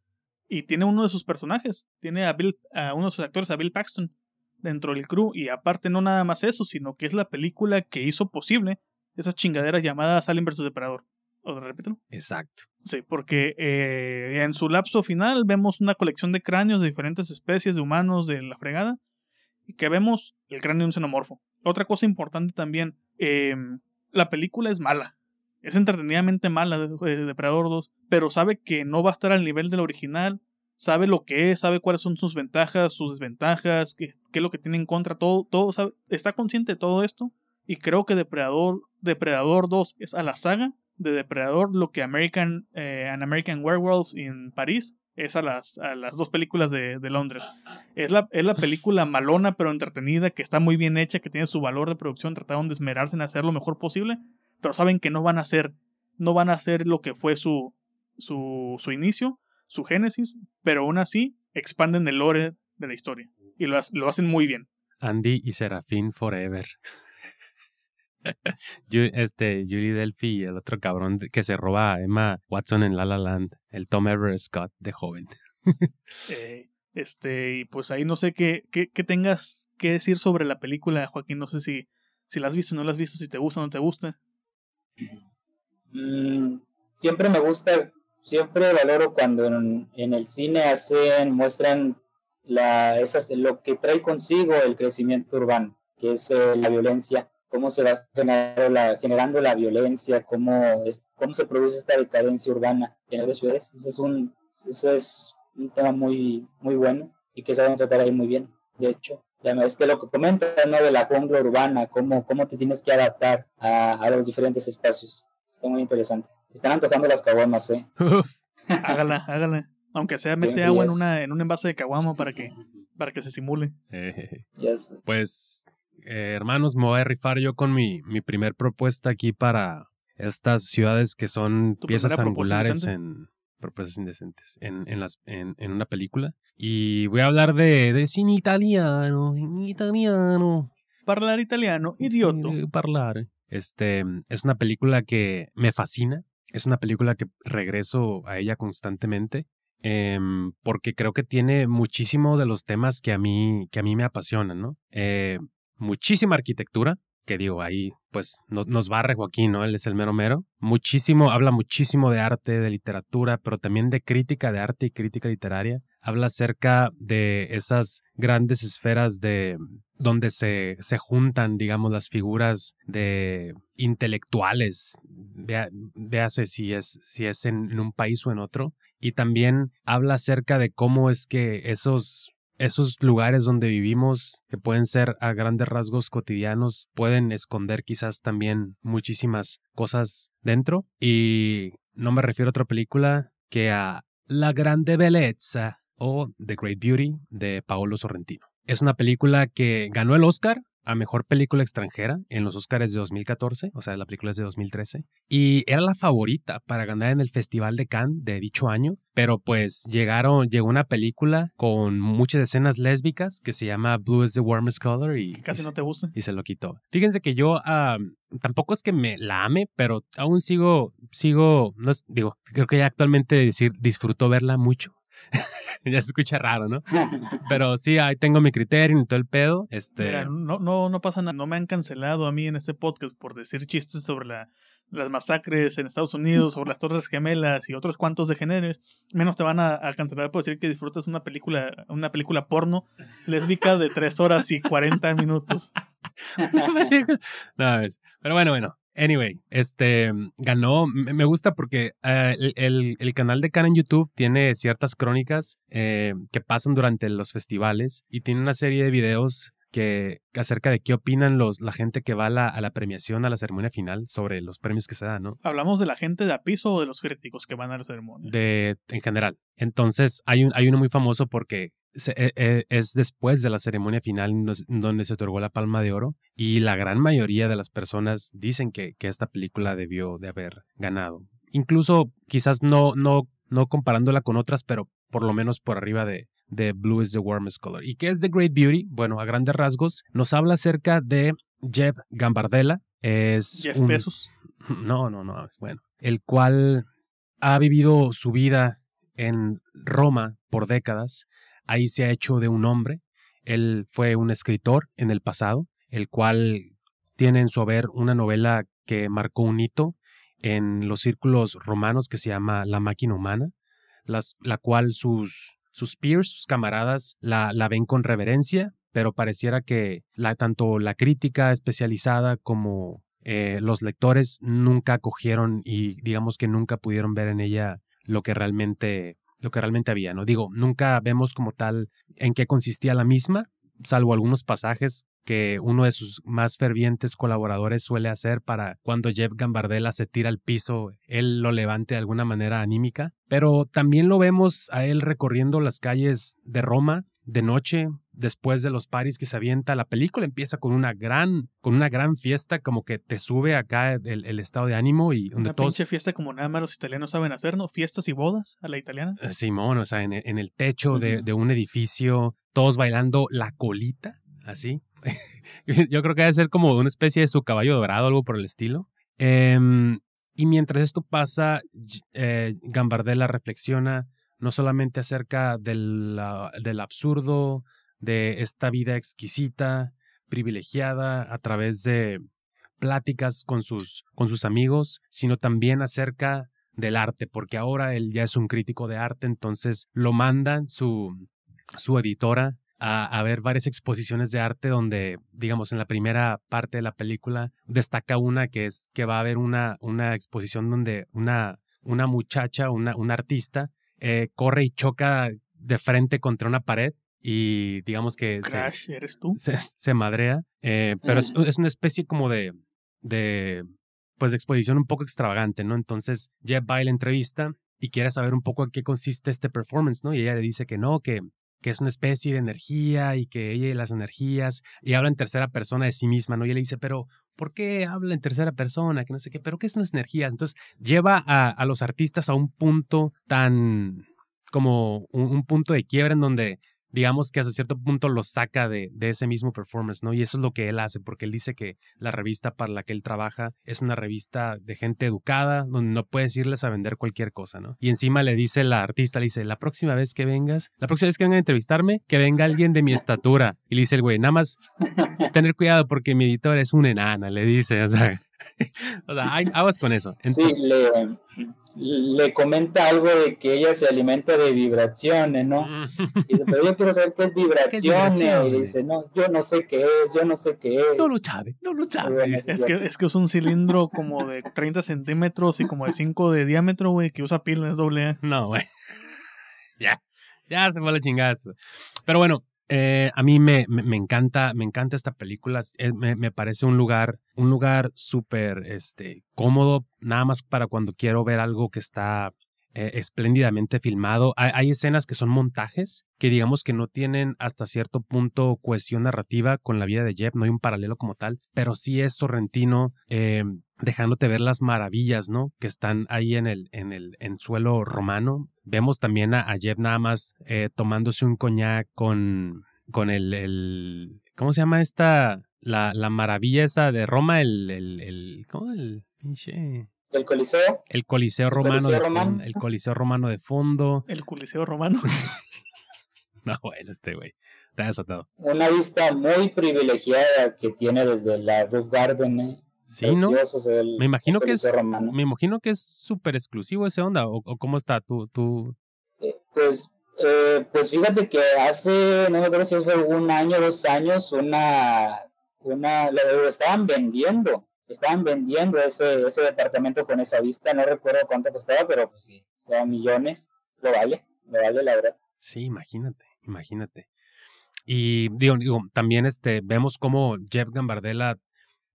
y tiene uno de sus personajes, tiene a, Bill, a uno de sus actores, a Bill Paxton, dentro del crew, y aparte no nada más eso, sino que es la película que hizo posible esas chingaderas llamadas Alien vs Depredador. ¿O repítelo? Exacto. Sí, porque eh, en su lapso final vemos una colección de cráneos de diferentes especies de humanos de la fregada y que vemos el cráneo de un xenomorfo. Otra cosa importante también, em, la película es mala. Es entretenidamente mala de, Depredador 2, pero sabe que no va a estar al nivel del original, sabe lo que es, sabe cuáles son sus ventajas, sus desventajas, qué, qué es lo que tiene en contra, todo, todo sabe, está consciente de todo esto y creo que Depredador, Depredador 2 es a la saga de Depredador lo que American, eh, An American Werewolf en París es a las, a las dos películas de, de Londres. Es la, es la película malona pero entretenida, que está muy bien hecha, que tiene su valor de producción, trataron de esmerarse en hacer lo mejor posible, pero saben que no van a hacer, no van a hacer lo que fue su, su, su inicio, su génesis, pero aún así expanden el lore de la historia y lo, lo hacen muy bien. Andy y Serafín Forever. Este, Julie Delphi y el otro cabrón que se roba a Emma Watson en La La Land, el Tom Everett Scott de joven. eh, este, y pues ahí no sé qué, qué, qué, tengas que decir sobre la película, Joaquín. No sé si, si la has visto o no la has visto, si te gusta o no te gusta. Mm, siempre me gusta, siempre valoro cuando en, en el cine hacen, muestran la, esas, lo que trae consigo el crecimiento urbano, que es eh, la violencia cómo se va generando la, generando la violencia, cómo, es, cómo se produce esta decadencia urbana en las ciudades. Ese es un, ese es un tema muy, muy bueno y que saben tratar ahí muy bien, de hecho. Es que lo que comenta ¿no? de la jungla urbana, cómo, cómo te tienes que adaptar a, a los diferentes espacios. Está muy interesante. Están antojando las caguamas, ¿eh? (laughs) hágala, hágala. Aunque sea, mete agua en, una, en un envase de caguama para que, para que se simule. (laughs) yes. Pues eh, hermanos, me voy a rifar yo con mi, mi primer propuesta aquí para estas ciudades que son piezas angulares en propuestas indecentes en, en, las, en, en, una película. Y voy a hablar de, de cine italiano, italiano. Parlar italiano, idiota. Parlar. Este, es una película que me fascina. Es una película que regreso a ella constantemente. Eh, porque creo que tiene muchísimo de los temas que a mí, que a mí me apasionan, ¿no? Eh, muchísima arquitectura, que digo, ahí pues no, nos barre Joaquín, ¿no? Él es el mero mero. Muchísimo, habla muchísimo de arte, de literatura, pero también de crítica de arte y crítica literaria. Habla acerca de esas grandes esferas de donde se, se juntan, digamos, las figuras de intelectuales, véase si es, si es en, en un país o en otro. Y también habla acerca de cómo es que esos esos lugares donde vivimos, que pueden ser a grandes rasgos cotidianos, pueden esconder quizás también muchísimas cosas dentro. Y no me refiero a otra película que a La Grande Bellezza o The Great Beauty de Paolo Sorrentino. Es una película que ganó el Oscar a Mejor Película Extranjera en los Oscars de 2014, o sea, la película es de 2013, y era la favorita para ganar en el Festival de Cannes de dicho año, pero pues llegaron, llegó una película con muchas escenas lésbicas que se llama Blue is the Warmest Color y... Casi no te gusta. Y se lo quitó. Fíjense que yo tampoco es que me la ame, pero aún sigo, sigo, no digo, creo que ya actualmente decir disfruto verla mucho. (laughs) (laughs) ya se escucha raro, ¿no? Pero sí, ahí tengo mi criterio y todo el pedo. Este... Mira, no, no, no pasa nada. No me han cancelado a mí en este podcast por decir chistes sobre la, las masacres en Estados Unidos, sobre las Torres Gemelas y otros cuantos de géneros. Menos te van a, a, cancelar por decir que disfrutas una película, una película porno lésbica de 3 horas y 40 minutos. (laughs) no, pero bueno, bueno. Anyway, este ganó. Me gusta porque uh, el, el, canal de Karen en YouTube tiene ciertas crónicas eh, que pasan durante los festivales y tiene una serie de videos que acerca de qué opinan los, la gente que va a la, a la, premiación, a la ceremonia final, sobre los premios que se dan, ¿no? ¿Hablamos de la gente de a piso o de los críticos que van a la ceremonia? De, en general. Entonces, hay, un, hay uno muy famoso porque es después de la ceremonia final donde se otorgó la Palma de Oro y la gran mayoría de las personas dicen que, que esta película debió de haber ganado. Incluso quizás no, no, no comparándola con otras, pero por lo menos por arriba de, de Blue is the Warmest Color. ¿Y qué es The Great Beauty? Bueno, a grandes rasgos, nos habla acerca de Jeff Gambardella. Es Jeff un... Bezos. (laughs) No, no, no, bueno. El cual ha vivido su vida en Roma por décadas. Ahí se ha hecho de un hombre. Él fue un escritor en el pasado, el cual tiene en su haber una novela que marcó un hito en los círculos romanos que se llama la máquina humana, la cual sus, sus peers, sus camaradas, la, ven con reverencia, pero pareciera que tanto la crítica especializada como eh, los lectores nunca acogieron y digamos que nunca pudieron ver en ella lo que realmente lo que realmente había, ¿no? Digo, nunca vemos como tal en qué consistía la misma, salvo algunos pasajes que uno de sus más fervientes colaboradores suele hacer para cuando Jeff Gambardella se tira al piso, él lo levante de alguna manera anímica. Pero también lo vemos a él recorriendo las calles de Roma de noche, después de los paris que se avienta. La película empieza con una gran, con una gran fiesta, como que te sube acá el, estado de ánimo y donde una pinche fiesta como nada más los italianos saben hacer, ¿no? Fiestas y bodas a la italiana. Eh, Simón, o sea, en, el techo de, de un edificio, todos bailando la colita, así. (laughs) Yo creo que debe ser como una especie de su caballo dorado, algo por el estilo. Em, y mientras esto pasa, eh, Gambardella reflexiona no solamente acerca del, del absurdo, de esta vida exquisita, privilegiada a través de pláticas con sus, con sus amigos, sino también acerca del arte, porque ahora él ya es un crítico de arte, entonces lo mandan su, su editora a, ver varias exposiciones de arte donde, digamos, en la primera parte de la película destaca una que es que va a haber una, una exposición donde una, una muchacha, una, una artista, eh, corre y choca de frente contra una pared y digamos que Crash, se, ¿eres tú? Se, madrea, eh, pero es, es, una especie como de, de, pues de exposición un poco extravagante, ¿no? Entonces Jeff va a la entrevista y quiere saber un poco en qué consiste este performance, ¿no? Y ella le dice que no, que que es una especie de energía y que ella y las energías, y habla en tercera persona de sí misma, ¿no? Y le dice, pero ¿por qué habla en tercera persona? Que no sé qué, pero ¿qué son las energías? Entonces lleva a, a los artistas a un punto tan como un, punto de quiebra en donde digamos que hasta cierto punto lo saca de, ese mismo performance, ¿no? Y eso es lo que él hace, porque él dice que la revista para la que él trabaja es una revista de gente educada, donde no puedes irles a vender cualquier cosa, ¿no? Y encima le dice la artista, le dice, la próxima vez que vengas, la próxima vez que venga a entrevistarme, que venga alguien de mi estatura. Y le dice el güey, nada más tener cuidado porque mi editor es una enana, le dice, o sea, (laughs) o sea, aguas con eso. sí, le, le comenta algo de que ella se alimenta de vibraciones, ¿no? Y dice, pero yo quiero saber qué es vibraciones. Y dice, no, yo no sé qué es, yo no sé qué es. No lo sabe, no lo sabe. es, que, es que es un cilindro como de 30 centímetros y como de 5 de diámetro, güey, que usa pilas doble. No, güey. (laughs) ya, ya se fue la chingada. Pero bueno, eh, a mí me, me, encanta, me encanta esta película. me, me, parece un lugar, un lugar súper este, cómodo, nada más para cuando quiero ver algo que está eh, espléndidamente filmado. Hay, escenas que son montajes, que digamos que no tienen hasta cierto punto cohesión narrativa con la vida de Jeff, no hay un paralelo como tal, pero sí es Sorrentino eh, dejándote ver las maravillas, ¿no? Que están ahí en el, en el en suelo romano. Vemos también a, a Jeff nada más eh, tomándose un coñac con, con el, el, ¿cómo se llama esta? La, la maravilla esa de Roma, el, el, el ¿cómo? El pinche... El Coliseo. El Coliseo Romano. de el Coliseo Romano de fondo. El Coliseo Romano. (laughs) no, bueno, este güey. Está desatado. Una vista muy privilegiada que tiene desde la Roof Garden, ¿eh? Sí, ¿no? me imagino que es me imagino que es súper exclusivo ese onda o, cómo está tú tú eh, pues eh, pues fíjate que hace no me acuerdo si fue un año dos años una una lo estaban vendiendo estaban vendiendo ese ese departamento con esa vista no recuerdo cuánto costaba pero pues sí o sea millones lo vale lo vale la verdad. Sí imagínate imagínate. Y digo, digo también este vemos cómo Jeff Gambardella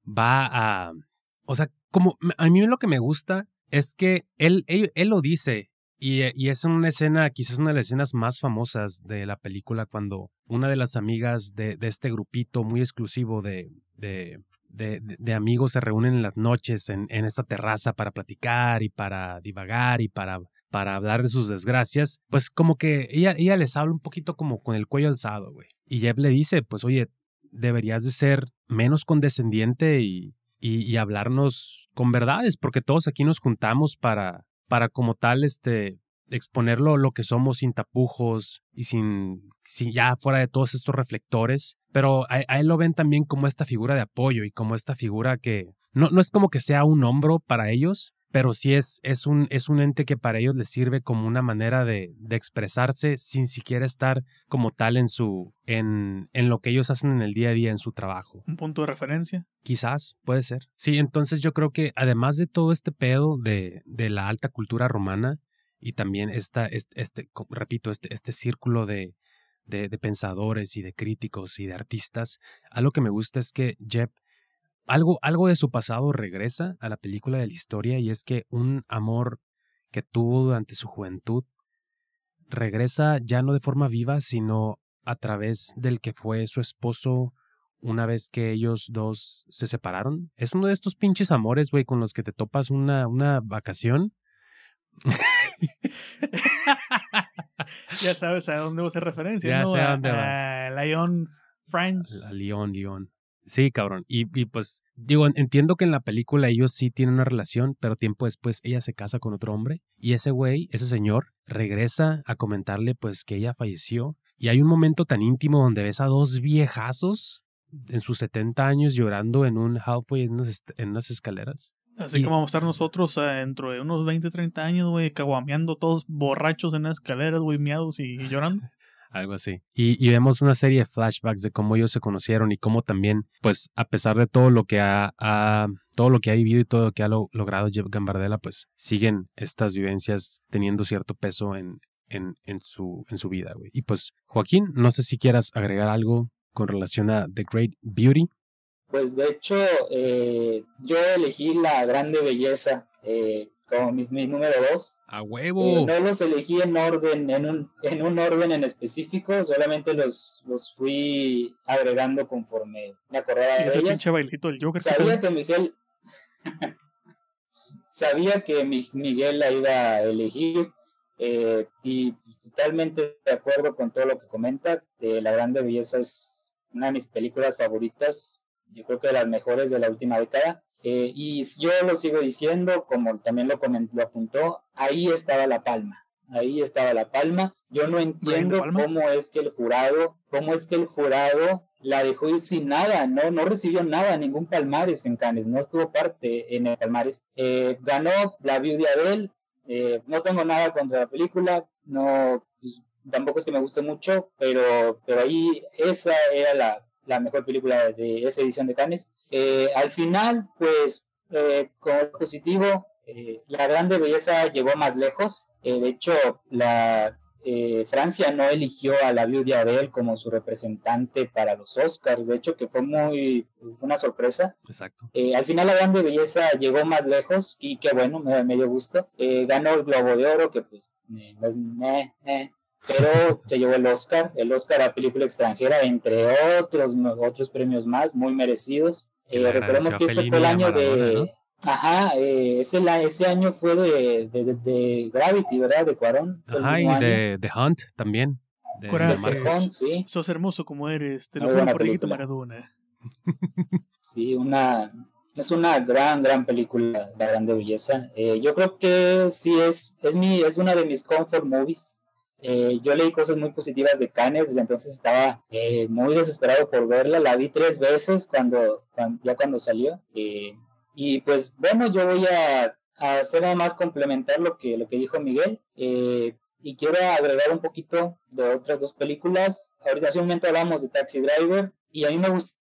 va a... O sea, como a mí lo que me gusta es que él, él, lo dice y, y, es una escena, quizás una de las escenas más famosas de la película cuando una de las amigas de, de este grupito muy exclusivo de, de, de, de, amigos se reúnen en las noches en, en, esta terraza para platicar y para divagar y para, para hablar de sus desgracias, pues como que ella, ella les habla un poquito como con el cuello alzado, güey. Y Jeff le dice, pues oye, deberías de ser menos condescendiente y, y, hablarnos con verdades, porque todos aquí nos juntamos para, para como tal, este, exponerlo lo que somos sin tapujos y sin, sin ya fuera de todos estos reflectores, pero a, él lo ven también como esta figura de apoyo y como esta figura que no, no es como que sea un hombro para ellos, pero sí es, es, un, es un ente que para ellos les sirve como una manera de, de expresarse sin siquiera estar como tal en su en, en lo que ellos hacen en el día a día en su trabajo. Un punto de referencia. Quizás, puede ser. Sí, entonces yo creo que además de todo este pedo de, de la alta cultura romana y también esta, este, este repito, este, este círculo de, de, de pensadores y de críticos y de artistas, algo que me gusta es que Jeb algo, algo de su pasado regresa a la película de la historia y es que un amor que tuvo durante su juventud regresa ya no de forma viva, sino a través del que fue su esposo una vez que ellos dos se separaron. Es uno de estos pinches amores, güey, con los que te topas una, una vacación. (laughs) ya sabes a dónde va a referencia, Ya ¿no? sé a A- dónde va. a Lyon France. A León, León. Sí, cabrón. Y, y pues, digo, en- entiendo que en la película ellos sí tienen una relación, pero tiempo después ella se casa con otro hombre y ese güey, ese señor, regresa a comentarle pues que ella falleció. Y hay un momento tan íntimo donde ves a dos viejazos en sus 70 años llorando en un halfway en unas, est- en unas escaleras. Así Y- como vamos a estar nosotros eh, dentro de unos 20, 30 años, güey, caguameando todos borrachos en las escaleras, güey, miados y, y llorando. Algo así. Y, vemos una serie de flashbacks de cómo ellos se conocieron y cómo también, pues, a pesar de todo lo que ha, ha- todo lo que ha vivido y todo lo que ha lo- logrado Jeff Gambardella, pues, siguen estas vivencias teniendo cierto peso en, en, en su, en su vida, güey. Y pues, Joaquín, no sé si quieras agregar algo con relación a The Great Beauty. Pues de hecho, eh, yo elegí la grande belleza eh, como mis, mi número dos. ¡A Eh, huevo! no los elegí en orden, en un, en un orden en específico, solamente los, los fui agregando conforme me acordaba Y de ese ellas. pinche bailito del Joker. ¿qué Sabía que Miguel (laughs) sabía que mi- Miguel la iba a elegir eh, y totalmente de acuerdo con todo lo que comenta. de La Grande Belleza es una de mis películas favoritas, yo creo que de las mejores de la última década. Eh, y yo lo sigo diciendo, como también lo, comen- lo apuntó, ahí estaba la palma. Ahí estaba la palma. Yo no entiendo cómo es que el jurado, cómo es que el jurado la dejó ir sin nada, no, no recibió nada, ningún palmares en Cannes, no estuvo parte en el palmares. Eh, ganó la viuda de él, eh, no tengo nada contra la película, no, pues, tampoco es que me guste mucho, pero, pero ahí esa era la, la mejor película de esa edición de Cannes. Eh, al final, pues, eh, como positivo, eh, la grande belleza llegó más lejos. Eh, de hecho, la eh, Francia no eligió a la viuda de él como su representante para los Oscars. De hecho, que fue muy fue una sorpresa. Exacto. Al final la grande belleza llegó más lejos y qué bueno, me, me dio gusto. Eh, ganó el Globo de Oro, que pues, eh, pues, eh, eh, pero se llevó el Oscar, el Oscar a película extranjera, entre otros, otros premios más, muy merecidos. Eh, recordemos que ese fue el año Maradona, de... ¿no? Ajá, eh, ese, la- ese año fue de, de, de- de Gravity, ¿verdad? De Cuarón. Ajá, y de The Hunt también. De, Coraje. de Marcos. Hunt, sí. Sos hermoso como eres, te lo juro por Dieguito. Maradona. (laughs) Sí, una, es una gran, gran película, La Grande Belleza. Eh, yo creo que sí es, es, mi, es una de mis comfort movies. Eh, yo leí cosas muy positivas de Cannes, desde entonces estaba eh, muy desesperado por verla. La vi tres veces cuando, ya cuando salió. Eh, y pues bueno, yo voy a, hacer nada más complementar lo que, lo que dijo Miguel. Y quiero agregar un poquito de otras dos películas. Ahorita hace un momento hablamos de Taxi Driver y a mí me gustaría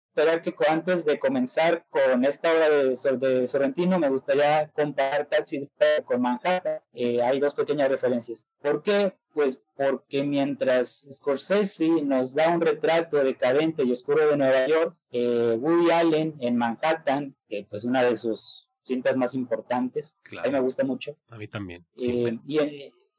antes de comenzar con esta obra de, Sor- de Sorrentino, me gustaría comparar Taxi con Manhattan. Eh, hay dos pequeñas referencias. ¿Por qué? Pues porque mientras Scorsese nos da un retrato decadente y oscuro de Nueva York, eh, Woody Allen en Manhattan, que pues una de sus cintas más importantes, a mí me Claro, gusta mucho, a mí también. siempre. y en,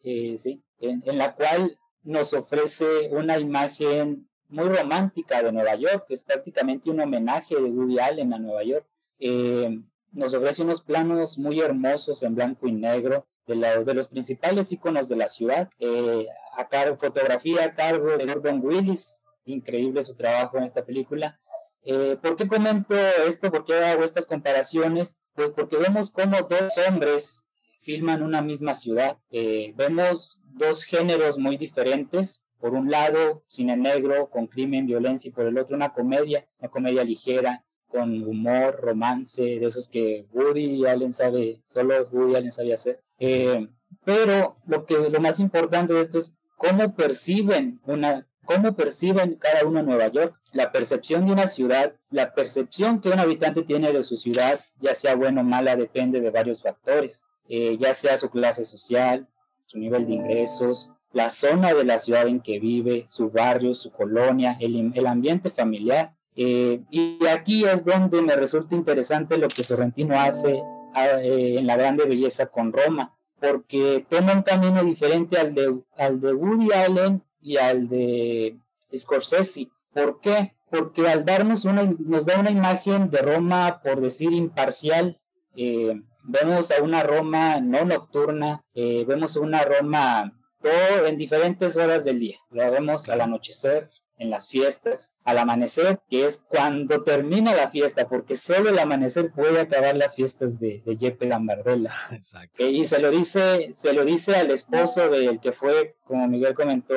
eh, sí, en, en la cual nos ofrece una imagen muy romántica de Nueva York, que es prácticamente un homenaje de Woody Allen a Nueva York. Eh, nos ofrece unos planos muy hermosos en blanco y negro de, la- de los principales iconos de la ciudad. Eh, a car- fotografía a cargo de Gordon Willis, increíble su trabajo en esta película. Eh, ¿Por qué comento esto? ¿Por qué hago estas comparaciones? Pues porque vemos cómo dos hombres filman una misma ciudad. Eh, vemos dos géneros muy diferentes. Por un lado, cine negro con crimen, violencia, y por el otro una comedia, una comedia ligera, con humor, romance, de esos que Woody Allen sabe, solo Woody Allen sabe hacer. Eh, pero lo que lo más importante de esto es cómo perciben una cómo perciben cada uno Nueva York, la percepción de una ciudad, la percepción que un habitante tiene de su ciudad, ya sea buena o mala, depende de varios factores, eh, ya sea su clase social, su nivel de ingresos, la zona de la ciudad en que vive, su barrio, su colonia, el, el ambiente familiar. Eh, y aquí es donde me resulta interesante lo que Sorrentino hace ah, eh, en La Grande Belleza con Roma, porque toma un camino diferente al de, al de Woody Allen y al de Scorsese. ¿Por qué? Porque al darnos una, nos da una imagen de Roma, por decir, imparcial. Eh, vemos a una Roma no nocturna, vemos a una Roma en diferentes horas del día. La vemos al anochecer, en las fiestas, al amanecer, que es cuando termina la fiesta, porque solo el amanecer puede acabar las fiestas de, de Jeppe Gambardella. (laughs) Exacto. Y se lo dice, se lo dice al esposo del que fue, como Miguel comentó,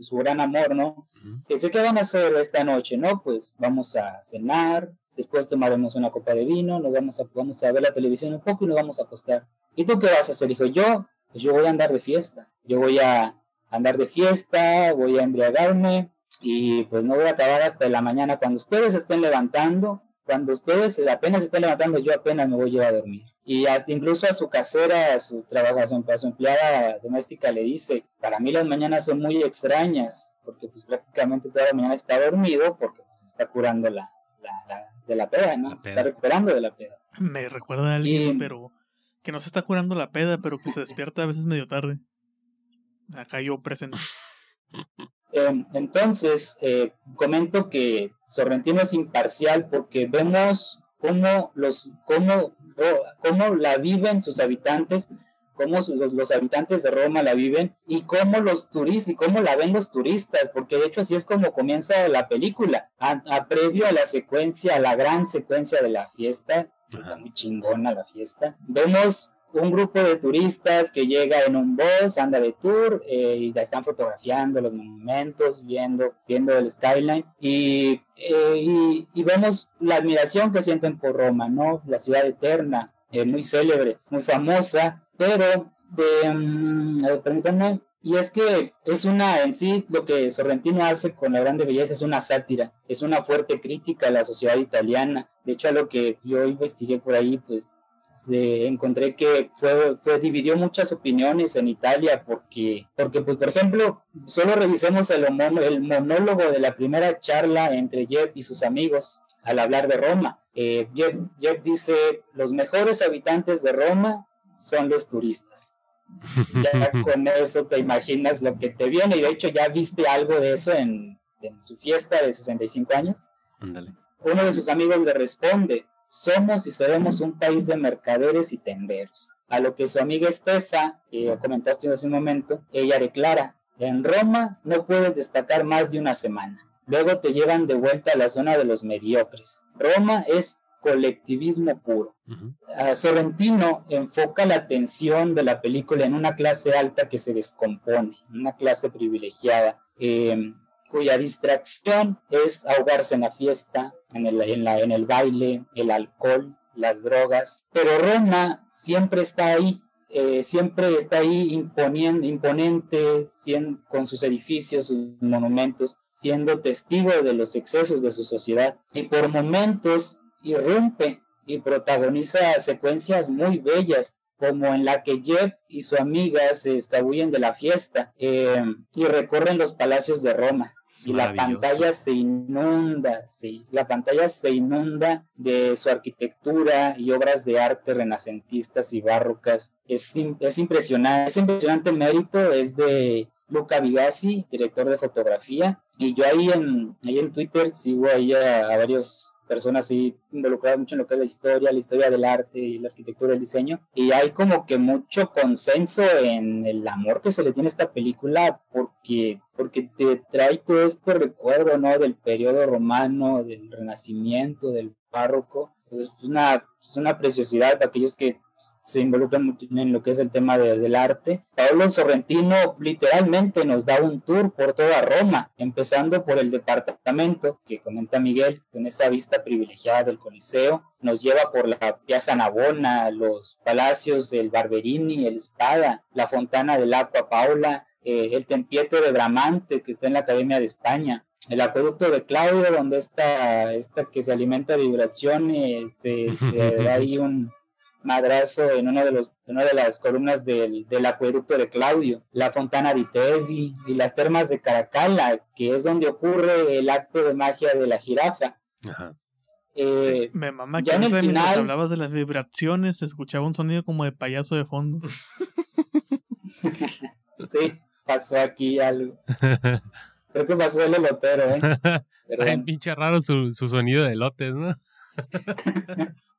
su gran amor, ¿no? Que sé que van a hacer esta noche, ¿no? Pues vamos a cenar, después tomaremos una copa de vino, nos vamos a, vamos a ver la televisión un poco y nos vamos a acostar. ¿Y tú qué vas a hacer? Dijo, yo, pues yo voy a andar de fiesta, yo voy a andar de fiesta, voy a embriagarme, y pues no voy a acabar hasta la mañana. Cuando ustedes estén levantando, cuando ustedes apenas estén levantando, yo apenas me voy a a dormir. Y hasta incluso a su casera, a su trabajación, a su empleada doméstica le dice, para mí las mañanas son muy extrañas, porque pues prácticamente toda la mañana está dormido porque pues, está curando la, la, de la peda, ¿no? Se está recuperando de la peda. Me recuerda a alguien, pero que no se está curando la peda, pero que se (laughs) despierta a veces medio tarde. Acá yo presente. (laughs) Em, entonces, eh, comento que Sorrentino es imparcial porque vemos cómo, los, cómo, cómo la viven sus habitantes, cómo los, habitantes de Roma la viven y cómo los turistas y cómo la ven los turistas, porque de hecho así es como comienza la película, a, previo a la secuencia, a la gran secuencia de la fiesta, está muy chingona la fiesta. Vemos un grupo de turistas que llega en un bus, anda de tour eh, y están fotografiando los monumentos, viendo, viendo el skyline y, eh, y, vemos la admiración que sienten por Roma, ¿no? La ciudad eterna, eh, muy célebre, muy famosa, pero de, um, permítanme, y es que es una, en sí, lo que Sorrentino hace con la grande belleza es una sátira, es una fuerte crítica a la sociedad italiana. De hecho, a lo que yo investigué por ahí, pues encontré que fue, fue, dividió muchas opiniones en Italia porque, porque pues por ejemplo, solo revisemos el, el monólogo de la primera charla entre Jeff y sus amigos al hablar de Roma. Eh, Jeff, dice, los mejores habitantes de Roma son los turistas. Ya (laughs) con eso te imaginas lo que te viene y de hecho ya viste algo de eso en, en su fiesta de 65 años. Uno de sus amigos le responde, somos y seremos un país de mercaderes y tenderos. A lo que su amiga Estefa, que comentaste hace un momento, ella declara, en Roma no puedes destacar más de una semana. Luego te llevan de vuelta a la zona de los mediocres. Roma es colectivismo puro. Sorrentino enfoca la atención de la película en una clase alta que se descompone, una clase privilegiada. Eh, cuya distracción es ahogarse en la fiesta, en el, baile, el alcohol, las drogas. Pero Roma siempre está ahí, eh, siempre está ahí imponiendo, imponente, con sus edificios, sus monumentos, siendo testigo de los excesos de su sociedad. Y por momentos irrumpe y protagoniza secuencias muy bellas como en la que Jeb y su amiga se escabullen de la fiesta eh, y recorren los palacios de Roma. y la pantalla se inunda, sí, la pantalla se inunda de su arquitectura y obras de arte renacentistas y barrocas. Es, es impresionante, ese impresionante mérito es de Luca Bigassi, director de fotografía, y yo ahí en, ahí en Twitter sigo ahí a varios personas involucradas mucho en lo que es la historia, la historia del arte y la arquitectura, el diseño. Y hay como que mucho consenso en el amor que se le tiene a esta película porque, porque te trae todo este recuerdo, ¿no? Del periodo romano, del renacimiento, del párroco. Es una, es una preciosidad para aquellos que se involucran en lo que es el tema del arte. Pablo Sorrentino literalmente nos da un tour por toda Roma, empezando por el departamento que comenta Miguel, con esa vista privilegiada del Coliseo, nos lleva por la Piazza Navona, los palacios del Barberini, el Spada, la Fontana del Aqua Paula, eh, el Tempietro de Bramante, que está en la Academia de España, el acueducto de Claudio, donde está esta que se alimenta de vibraciones, se, se (laughs) da ahí un madrazo en uno de los, una de las columnas del, del, acueducto de Claudio, la Fontana di Trevi y las termas de Caracalla, que es donde ocurre el acto de magia de la jirafa. Ajá. Eh, me mamá ya en el final hablabas de las vibraciones, se escuchaba un sonido como de payaso de fondo. (laughs) sí, pasó aquí algo. Creo que pasó el elotero, ¿eh? (laughs) Ay, pinche raro su, su sonido de elotes, ¿no? (laughs)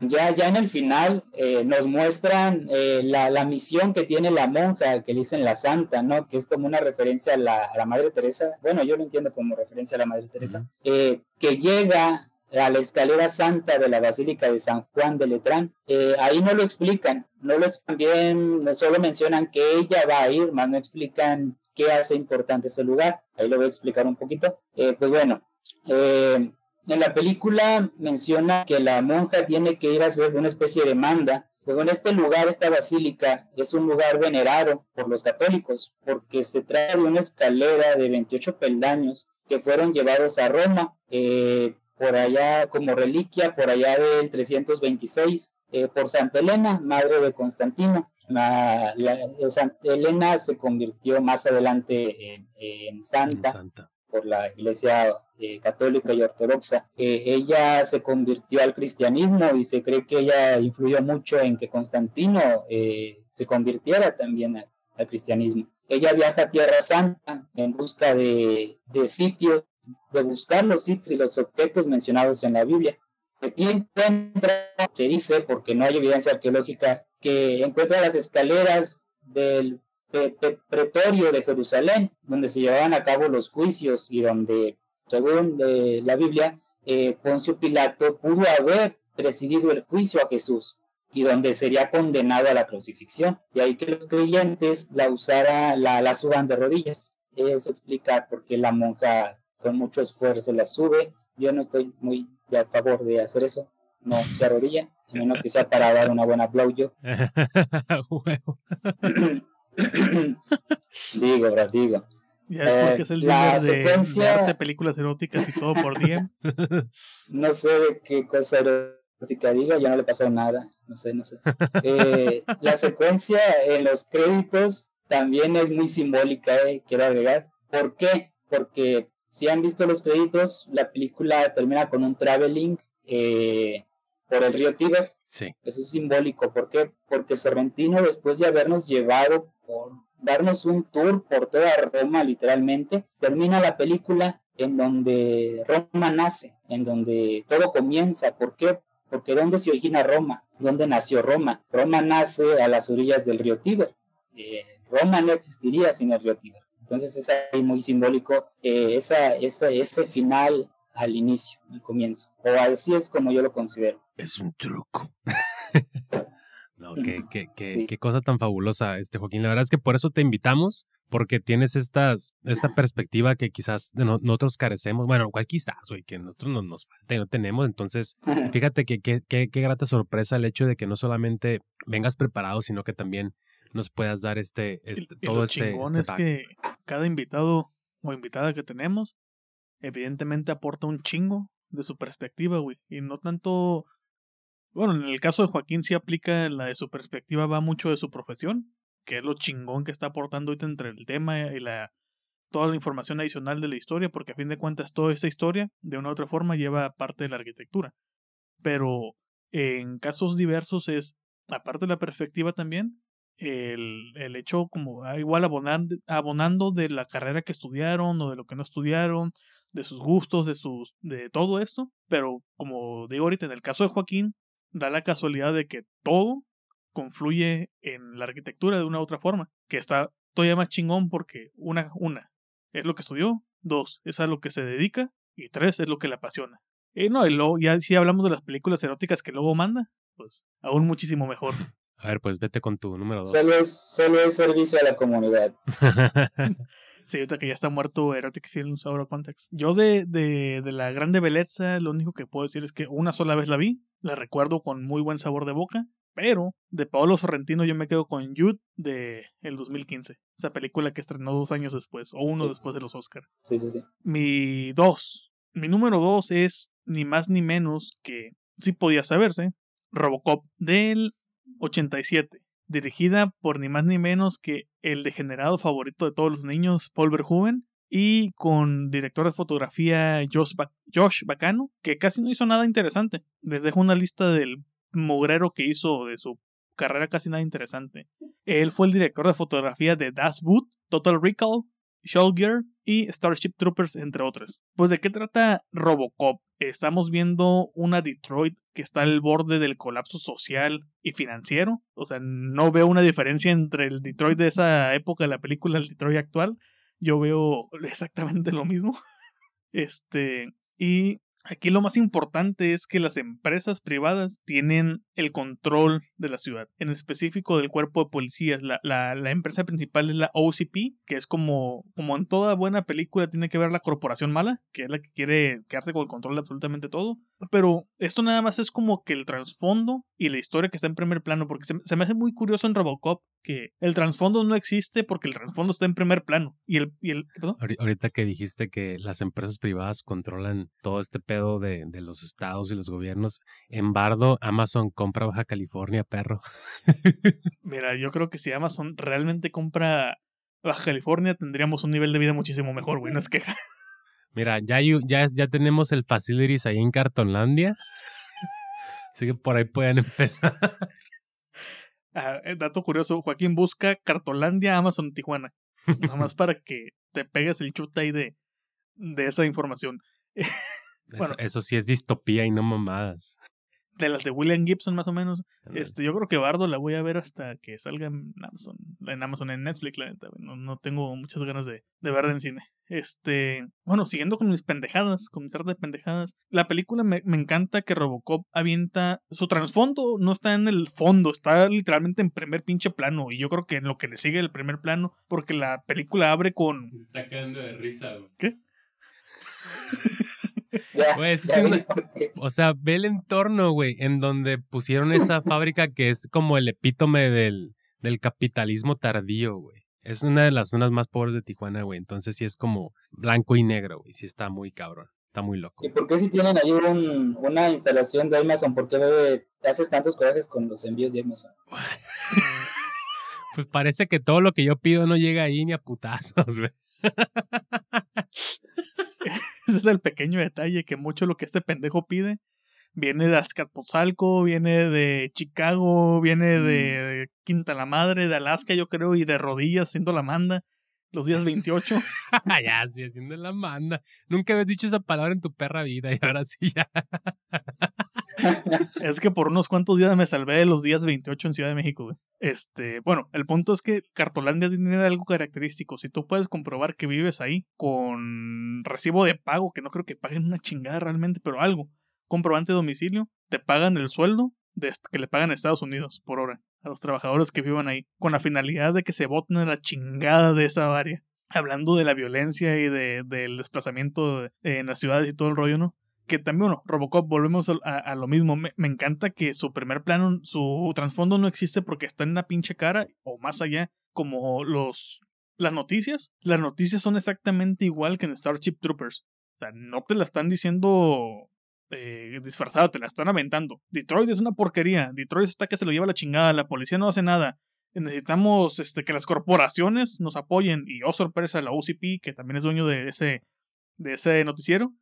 ya, ya en el final eh, nos muestran eh, la, la, misión que tiene la monja, que le dicen la santa, ¿no? Que es como una referencia a la, a la Madre Teresa. Bueno, yo lo entiendo como referencia a la Madre Teresa. eh, que llega a la escalera santa de la Basílica de San Juan de Letrán. Eh, ahí no lo explican, no lo explican bien, solo mencionan que ella va a ir, más no explican qué hace importante ese lugar. Ahí lo voy a explicar un poquito. Eh, pues bueno, eh, en la película menciona que la monja tiene que ir a hacer una especie de manda. Pues en este lugar, esta basílica, es un lugar venerado por los católicos, porque se trata de una escalera de 28 peldaños que fueron llevados a Roma eh, por allá como reliquia, por allá del 326, eh, por Santa Elena, madre de Constantino. La, Santa Elena se convirtió más adelante en, santa, por la iglesia eh, católica y ortodoxa. Eh, ella se convirtió al cristianismo y se cree que ella influyó mucho en que Constantino eh, se convirtiera también al, cristianismo. Ella viaja a Tierra Santa en busca de, de sitios de buscar los sitios y los objetos mencionados en la Biblia. Aquí encuentra, se dice, porque no hay evidencia arqueológica, que encuentra las escaleras del pretorio de Jerusalén, donde se llevaban a cabo los juicios y donde, según eh, la Biblia, eh, Poncio Pilato pudo haber presidido el juicio a Jesús y donde sería condenado a la crucifixión. Y ahí que los creyentes la usara, la, la suban de rodillas. Eso explica por qué la monja con mucho esfuerzo la sube. Yo no estoy muy de a favor de hacer eso. No se arrodilla, a menos que sea para dar una buena blowjob. (coughs) digo, bro, digo. Ya es porque es el la secuencia... de, películas eróticas y todo por día. (laughs) no sé de qué cosa erótica diga, ya no le pasó nada, no sé, no sé. Eh, la secuencia en los créditos también es muy simbólica, eh, quiero agregar. ¿Por qué? Porque si han visto los créditos, la película termina con un traveling eh, por el río Tíber. Sí. Eso es simbólico. ¿Por qué? Porque Sorrentino, después de habernos llevado darnos un tour por toda Roma, literalmente, termina la película en donde Roma nace, en donde todo comienza. ¿Por qué? Porque ¿dónde se origina Roma? ¿Dónde nació Roma? Roma nace a las orillas del río Tíber. Eh, Roma no existiría sin el río Tíber. Entonces es ahí muy simbólico eh, esa, esa, ese final al inicio, al comienzo. O así es como yo lo considero. Es un truco. (laughs) qué, qué, (laughs) qué, sí. qué, cosa tan fabulosa, este Joaquín. La verdad es que por eso te invitamos, porque tienes estas, esta perspectiva que quizás de no, nosotros carecemos. Bueno, cual quizás, güey, que nosotros no, nos falta y no tenemos. Entonces, (laughs) fíjate que qué grata sorpresa el hecho de que no solamente vengas preparado, sino que también nos puedas dar este, este y, todo y lo este. chingón este es que cada invitado o invitada que tenemos, evidentemente aporta un chingo de su perspectiva, güey. Y no tanto. Bueno, en el caso de Joaquín sí aplica la de su perspectiva, va mucho de su profesión, que es lo chingón que está aportando ahorita entre el tema y la toda la información adicional de la historia, porque a fin de cuentas toda esa historia, de una u otra forma, lleva parte de la arquitectura. Pero en casos diversos es, aparte de la perspectiva también, el, el hecho como ah, igual abonando, abonando de la carrera que estudiaron o de lo que no estudiaron, de sus gustos, de sus de todo esto, pero como digo ahorita en el caso de Joaquín, da la casualidad de que todo confluye en la arquitectura de una u otra forma, que está todavía más chingón porque una una es lo que estudió, dos es a lo que se dedica y tres es lo que le apasiona. Y no, y luego ya si hablamos de las películas eróticas que luego manda, pues aún muchísimo mejor. (laughs) A ver, pues vete con tu número dos. Solo es, solo es servicio a la comunidad. (laughs) Sí, ahorita que ya está muerto Erotic Films Out of Context. Yo de, de, de la grande belleza, lo único que puedo decir es que una sola vez la vi, la recuerdo con muy buen sabor de boca, pero de Paolo Sorrentino yo me quedo con Jude de el 2015, esa película que estrenó dos años después, o uno Sí. después de los Oscar. Sí, sí, sí. Mi dos, mi número dos es ni más ni menos que, sí podía saberse, Robocop del 87, dirigida por ni más ni menos que el degenerado favorito de todos los niños, Paul Verhoeven, y con director de fotografía Josh, Josh Bacano, que casi no hizo nada interesante. Les dejo una lista del mugrero que hizo de su carrera casi nada interesante. Él fue el director de fotografía de Das Boot, Total Recall, Show Gear y Starship Troopers, entre otros. Pues de qué trata Robocop? Estamos viendo una Detroit que está al borde del colapso social y financiero. O sea, no veo una diferencia entre el Detroit de esa época de la película y el Detroit actual. Yo veo (laughs) exactamente lo mismo. (laughs) Este, y aquí lo más importante es que las empresas privadas tienen el control de la ciudad, en específico del cuerpo de policías. La, la, empresa principal es la OCP, que es como, como en toda buena película tiene que ver la corporación mala, que es la que quiere quedarse con el control de absolutamente todo. Pero esto nada más es como que el trasfondo y la historia que está en primer plano, porque se, me hace muy curioso en Robocop que el trasfondo no existe porque el trasfondo está en primer plano. Y el... Y el Ahorita que dijiste que las empresas privadas controlan todo este pedo de, de los estados y los gobiernos, en Bardo, Amazon compra Baja California, perro. (laughs) Mira, yo creo que si Amazon realmente compra Baja California, tendríamos un nivel de vida muchísimo mejor, güey. No es queja. (laughs) Mira, ya, ya, ya tenemos el facilities ahí en Cartonlandia. Así que por ahí pueden empezar. (laughs) Ah, eh, dato curioso, Joaquín busca Cartolandia Amazon Tijuana. Nada más para que te pegues el chute ahí de, de esa información. Bueno. Eso, eso sí es distopía y no mamadas. De las de William Gibson, más o menos. Este, yo creo que Bardo la voy a ver hasta que salga en Amazon, en Amazon, en Netflix, la neta. No, no tengo muchas ganas de, de verla en cine. Este, bueno, siguiendo con mis pendejadas, con mis de pendejadas, la película me, me encanta que Robocop avienta, su trasfondo no está en el fondo, está literalmente en primer pinche plano, y yo creo que en lo que le sigue el primer plano, porque la película abre con... Se está quedando de risa, güey. ¿Qué? (laughs) Es una-. O sea, ve el entorno, güey, en donde pusieron (laughs) esa fábrica que es como el epítome del, del capitalismo tardío, güey. Es una de las zonas más pobres de Tijuana, güey. Entonces sí es como blanco y negro, güey. Sí está muy cabrón. Está muy loco. ¿Y por qué si tienen ahí un- una instalación de Amazon? ¿Por qué bebé, haces tantos corajes con los envíos de Amazon? (laughs) Pues parece que todo lo que yo pido no llega ahí ni a putazos, güey. (laughs) Ese es el pequeño detalle que mucho lo que este pendejo pide viene de Azcapotzalco, viene de Chicago, viene de Quinta la Madre, de Alaska, yo creo, y de rodillas haciendo la manda los días 28. (laughs) ya, sí, haciendo la manda. Nunca habías dicho esa palabra en tu perra vida y ahora sí ya. Es que por unos cuantos días me salvé de los días 28 en Ciudad de México, güey. Este, bueno, el punto es que Cartolandia tiene algo característico. Si tú puedes comprobar que vives ahí con recibo de pago, que no creo que paguen una chingada realmente, pero algo, comprobante de domicilio, te pagan el sueldo de que le pagan a Estados Unidos por hora a los trabajadores que vivan ahí, con la finalidad de que se voten a la chingada de esa área. Hablando de la violencia y de, del desplazamiento de- en las ciudades y todo el rollo, ¿no? Que también, bueno, Robocop, volvemos a, lo mismo. Me, encanta que su primer plano, su trasfondo no existe porque está en la pinche cara o más allá, como los las noticias. Las noticias son exactamente igual que en Starship Troopers. O sea, no te la están diciendo eh, disfrazada, te la están aventando. Detroit es una porquería. Detroit está que se lo lleva la chingada. La policía no hace nada. Necesitamos este, que las corporaciones nos apoyen. Y oh sorpresa, la UCP, que también es dueño de ese, de ese noticiero,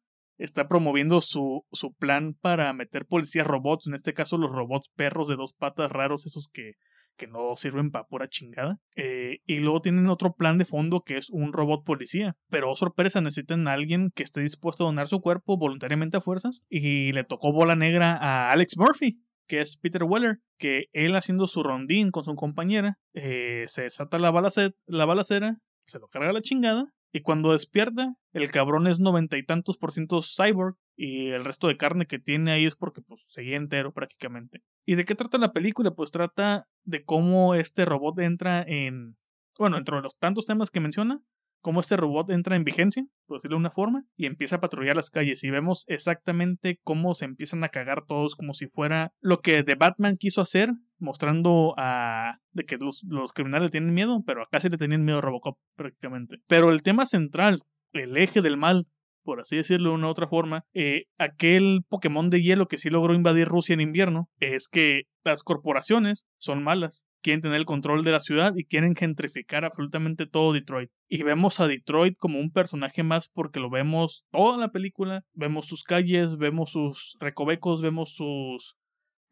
está promoviendo su, su plan para meter policías robots, en este caso los robots perros de dos patas raros, esos que, que no sirven para pura chingada. Eh, y luego tienen otro plan de fondo que es un robot policía. Pero oh, sorpresa, necesitan a alguien que esté dispuesto a donar su cuerpo voluntariamente a fuerzas. Y le tocó bola negra a Alex Murphy, que es Peter Weller, que él haciendo su rondín con su compañera, eh, se desata la, balace- la balacera, se lo carga la chingada, y cuando despierta, el cabrón es noventa y tantos por ciento cyborg, y el resto de carne que tiene ahí es porque pues seguía entero prácticamente. ¿Y de qué trata la película? Pues trata de cómo este robot entra en, bueno, entre los tantos temas que menciona, cómo este robot entra en vigencia, por decirlo de una forma, y empieza a patrullar las calles. Y vemos exactamente cómo se empiezan a cagar todos como si fuera lo que The Batman quiso hacer, mostrando a de que los, los criminales tienen miedo, pero acá sí le tenían miedo a Robocop prácticamente. Pero el tema central, el eje del mal, por así decirlo de una otra forma, eh, aquel Pokémon de hielo que sí logró invadir Rusia en invierno, es que las corporaciones son malas, quieren tener el control de la ciudad y quieren gentrificar absolutamente todo Detroit. Y vemos a Detroit como un personaje más porque lo vemos toda la película, vemos sus calles, vemos sus recovecos, vemos sus...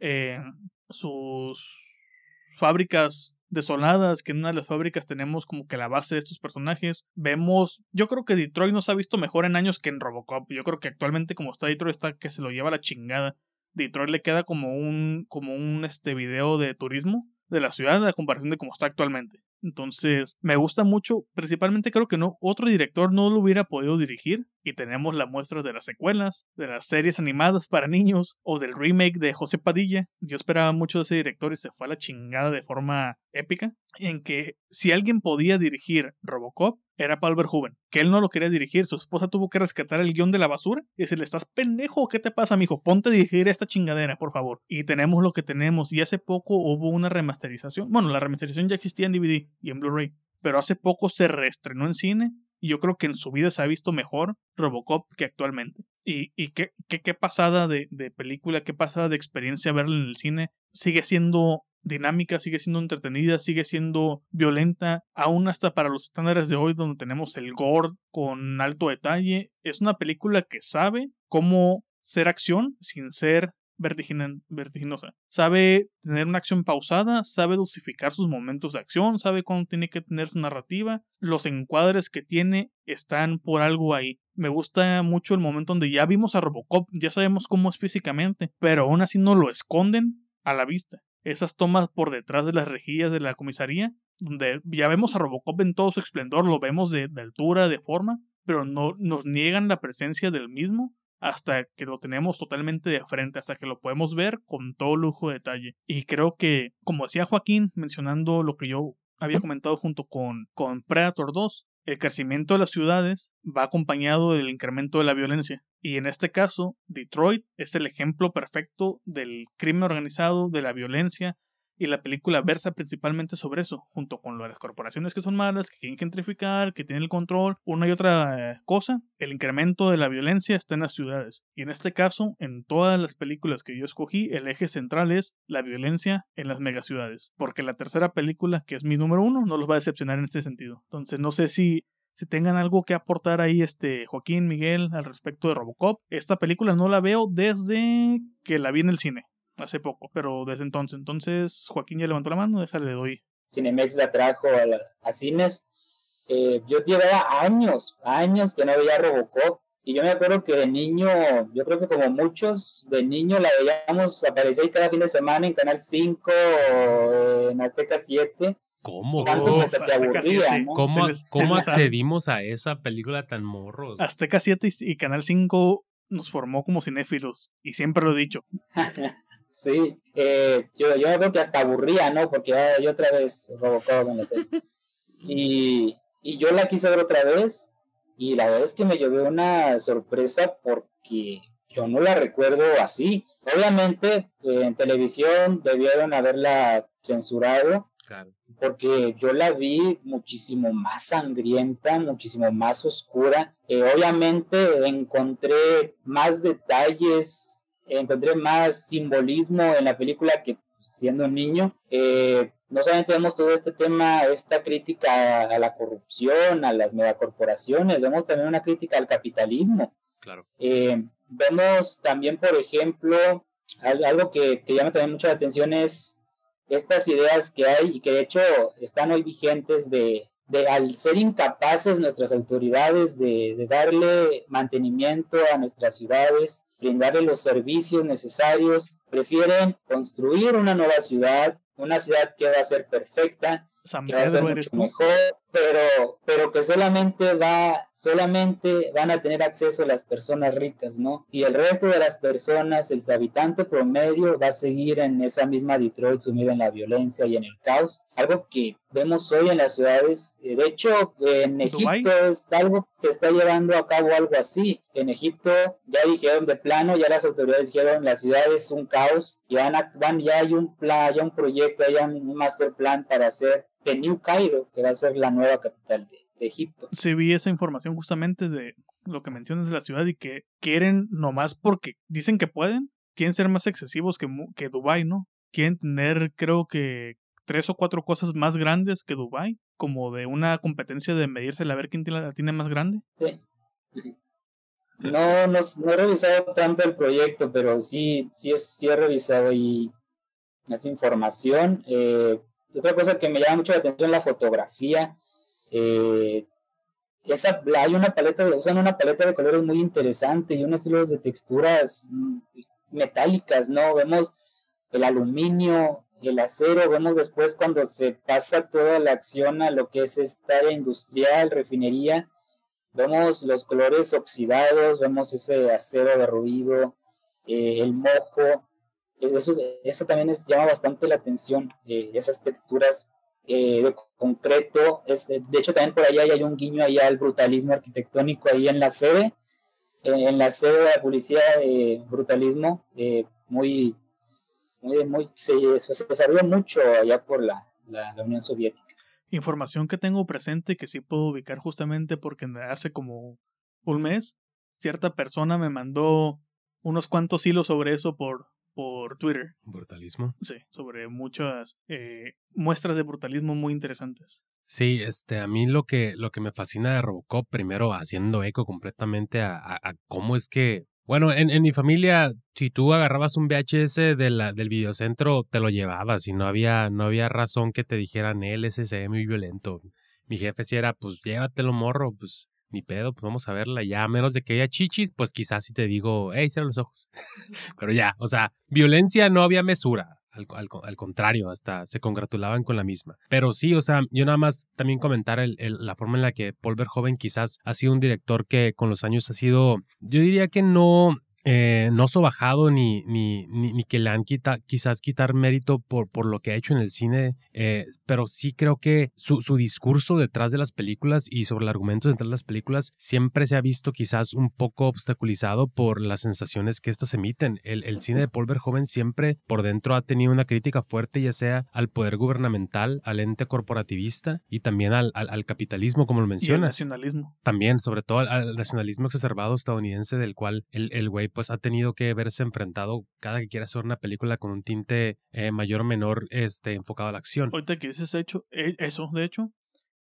Eh, sus fábricas desoladas, que en una de las fábricas tenemos como que la base de estos personajes. Vemos, yo creo que Detroit nos ha visto mejor en años que en Robocop. Yo creo que actualmente como está Detroit está que se lo lleva la chingada. Detroit le queda como un como un este video de turismo de la ciudad a comparación de cómo está actualmente. Entonces, me gusta mucho, principalmente creo que no otro director no lo hubiera podido dirigir y tenemos la muestra de las secuelas, de las series animadas para niños o del remake de José Padilla. Yo esperaba mucho de ese director y se fue a la chingada de forma épica, en que si alguien podía dirigir Robocop era Paul Verhoeven, que él no lo quería dirigir, su esposa tuvo que rescatar el guion de la basura y decirle, estás pendejo, ¿qué te pasa, mijo? Ponte a dirigir esta chingadera, por favor. Y tenemos lo que tenemos, y hace poco hubo una remasterización, bueno, la remasterización ya existía en DVD y en Blu-ray, pero hace poco se reestrenó en cine y yo creo que en su vida se ha visto mejor Robocop que actualmente. Y, y qué, qué, qué pasada de, de película, qué pasada de experiencia verla en el cine. Sigue siendo dinámica, sigue siendo entretenida, sigue siendo violenta, aún hasta para los estándares de hoy donde tenemos el gore con alto detalle. Es una película que sabe cómo ser acción sin ser vertiginosa. Sabe tener una acción pausada, sabe dosificar sus momentos de acción, sabe cuándo tiene que tener su narrativa. Los encuadres que tiene están por algo ahí. Me gusta mucho el momento donde ya vimos a Robocop, ya sabemos cómo es físicamente, pero aún así no lo esconden a la vista esas tomas por detrás de las rejillas de la comisaría, donde ya vemos a Robocop en todo su esplendor, lo vemos de, altura, de forma, pero no nos niegan la presencia del mismo hasta que lo tenemos totalmente de frente, hasta que lo podemos ver con todo lujo de detalle. Y creo que, como decía Joaquín, mencionando lo que yo había comentado junto con, con Predator 2, el crecimiento de las ciudades va acompañado del incremento de la violencia. Y en este caso, Detroit es el ejemplo perfecto del crimen organizado, de la violencia, y la película versa principalmente sobre eso, junto con lo de las corporaciones que son malas, que quieren gentrificar, que tienen el control, una y otra eh, cosa. El incremento de la violencia está en las ciudades. Y en este caso, en todas las películas que yo escogí, el eje central es la violencia en las megaciudades. Porque la tercera película, que es mi número uno, no los va a decepcionar en este sentido. Entonces, no sé si si tengan algo que aportar ahí, este Joaquín, Miguel, al respecto de Robocop. Esta película no la veo desde que la vi en el cine hace poco, pero desde entonces. Entonces, Joaquín ya levantó la mano, déjale, doy. Cinemex la trajo a, cines. Eh, yo llevaba años, años que no veía Robocop. Y yo me acuerdo que de niño, yo creo que como muchos, de niño la veíamos aparecer cada fin de semana en Canal 5, en Azteca 7. ¿Cómo? ¿Cómo, ¿Cómo accedimos a esa película tan morro? Azteca 7 y Canal 5 nos formó como cinéfilos, y siempre lo he dicho. (laughs) Sí, eh, yo, yo creo que hasta aburría, ¿no? Porque yo otra vez Robocop en (laughs) Y, y yo la quise ver otra vez y la verdad es que me llevé una sorpresa porque yo no la recuerdo así. Obviamente eh, en televisión debieron haberla censurado. Porque yo la vi muchísimo más sangrienta, muchísimo más oscura. Eh, obviamente encontré más detalles encontré más simbolismo en la película que siendo un niño. Eh, no solamente vemos todo este tema, esta crítica a la corrupción, a las megacorporaciones, vemos también una crítica al capitalismo. Claro. Eh, vemos también, por ejemplo, algo que, que llama también mucho la atención es estas ideas que hay y que de hecho están hoy vigentes de, de al ser incapaces nuestras autoridades de, de darle mantenimiento a nuestras ciudades, brindarle los servicios necesarios, prefieren construir una nueva ciudad, una ciudad que va a ser perfecta, que va a ser mucho mejor, pero, pero que solamente va, solamente van a tener acceso las personas ricas, ¿no? Y el resto de las personas, el habitante promedio, va a seguir en esa misma Detroit sumida en la violencia y en el caos, algo que vemos hoy en las ciudades. Eh, de hecho, en Egipto es algo, se está llevando a cabo algo así. En Egipto ya dijeron de plano, ya las autoridades dijeron la ciudad es un caos, ya, van, ya hay un plan, ya un proyecto, ya un master plan para hacer de New Cairo, que va a ser la nueva capital de, Egipto. Sí, vi esa información justamente de lo que mencionas de la ciudad y que quieren, nomás porque dicen que pueden, quieren ser más excesivos que, que Dubai, ¿no? Quieren tener, creo que, tres o cuatro cosas más grandes que Dubai, como de una competencia de medirse a ver quién la tiene más grande. Sí. No, no, no, he revisado tanto el proyecto, pero sí, sí, es, sí he revisado y esa información. Eh, otra cosa que me llama mucho la atención la fotografía. Eh, esa, hay una paleta, de, usan una paleta de colores muy interesante y unos estilos de texturas metálicas, ¿no? Vemos el aluminio, el acero, vemos después cuando se pasa toda la acción a lo que es esta área industrial, refinería, vemos los colores oxidados, vemos ese acero derruido, eh, el mojo, eso, eso también llama bastante la atención, eh, esas texturas eh, de concreto. Es, de hecho, también por allá hay un guiño allá al brutalismo arquitectónico ahí en la sede, en la sede de la de brutalismo, eh, muy, muy, muy, se, desarrolló mucho allá por la, la Unión Soviética. Información que tengo presente que sí puedo ubicar justamente porque hace como un mes cierta persona me mandó unos cuantos hilos sobre eso por, por Twitter. Brutalismo. Sí, sobre muchas eh, muestras de brutalismo muy interesantes. Sí, este, a mí lo que, lo que me fascina de Robocop, primero haciendo eco completamente a, cómo es que, bueno, en, en, mi familia, si tú agarrabas un VHS de la, del videocentro, te lo llevabas y no había, no había razón que te dijeran, él ese se ve muy violento. Mi jefe si era, pues llévatelo morro, pues ni pedo, pues vamos a verla. Ya a menos de que haya chichis, pues quizás si te digo, hey, cierra los ojos. (laughs) Pero ya, o sea, violencia no había mesura. Al, al, contrario, hasta se congratulaban con la misma. Pero sí, o sea, yo nada más también comentar el, la forma en la que Paul Verhoeven quizás ha sido un director que con los años ha sido, yo diría que no, eh, no sobajado ni, ni, ni, que le han quita, quizás quitar mérito por, por lo que ha hecho en el cine, eh, pero sí creo que su, su, discurso detrás de las películas y sobre el argumento detrás de las películas siempre se ha visto quizás un poco obstaculizado por las sensaciones que éstas emiten. El, el cine de Paul Verhoeven siempre por dentro ha tenido una crítica fuerte ya sea al poder gubernamental, al ente corporativista y también al, al, capitalismo, como lo mencionas. Y al nacionalismo. También, sobre todo al, nacionalismo exacerbado estadounidense del cual el, el pues ha tenido que verse enfrentado cada que quiera hacer una película con un tinte eh, mayor o menor este, enfocado a la acción. Ahorita que dices hecho, eh, eso, de hecho,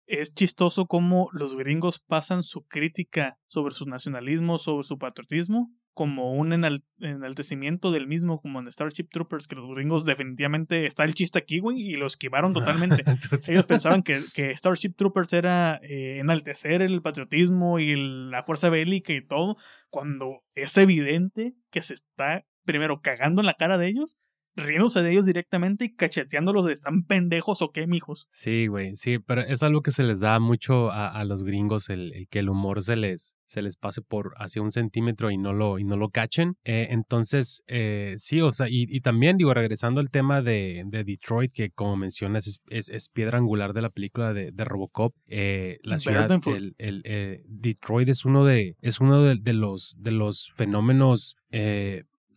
es chistoso cómo los gringos pasan su crítica sobre su nacionalismo, sobre su patriotismo, como un enaltecimiento del mismo, como en Starship Troopers, que los gringos definitivamente está el chiste aquí, güey, y lo esquivaron totalmente. (laughs) Ellos (laughs) pensaban que, que, Starship Troopers era eh, enaltecer el patriotismo y la fuerza bélica y todo, cuando es evidente que se está primero cagando en la cara de ellos riéndose de ellos directamente y cacheteándolos de están pendejos o qué, mijos. Sí, güey, sí, pero es algo que se les da mucho a, a los gringos, el, el, que el humor se les, se les pase por hacia un centímetro y no lo, y no lo cachen. Eh, entonces, eh, sí, o sea, y, y, también digo, regresando al tema de, de Detroit, que como mencionas es, es, es, piedra angular de la película de, de Robocop, eh, la ciudad, el, el eh, Detroit es uno de, es uno de, de los, de los fenómenos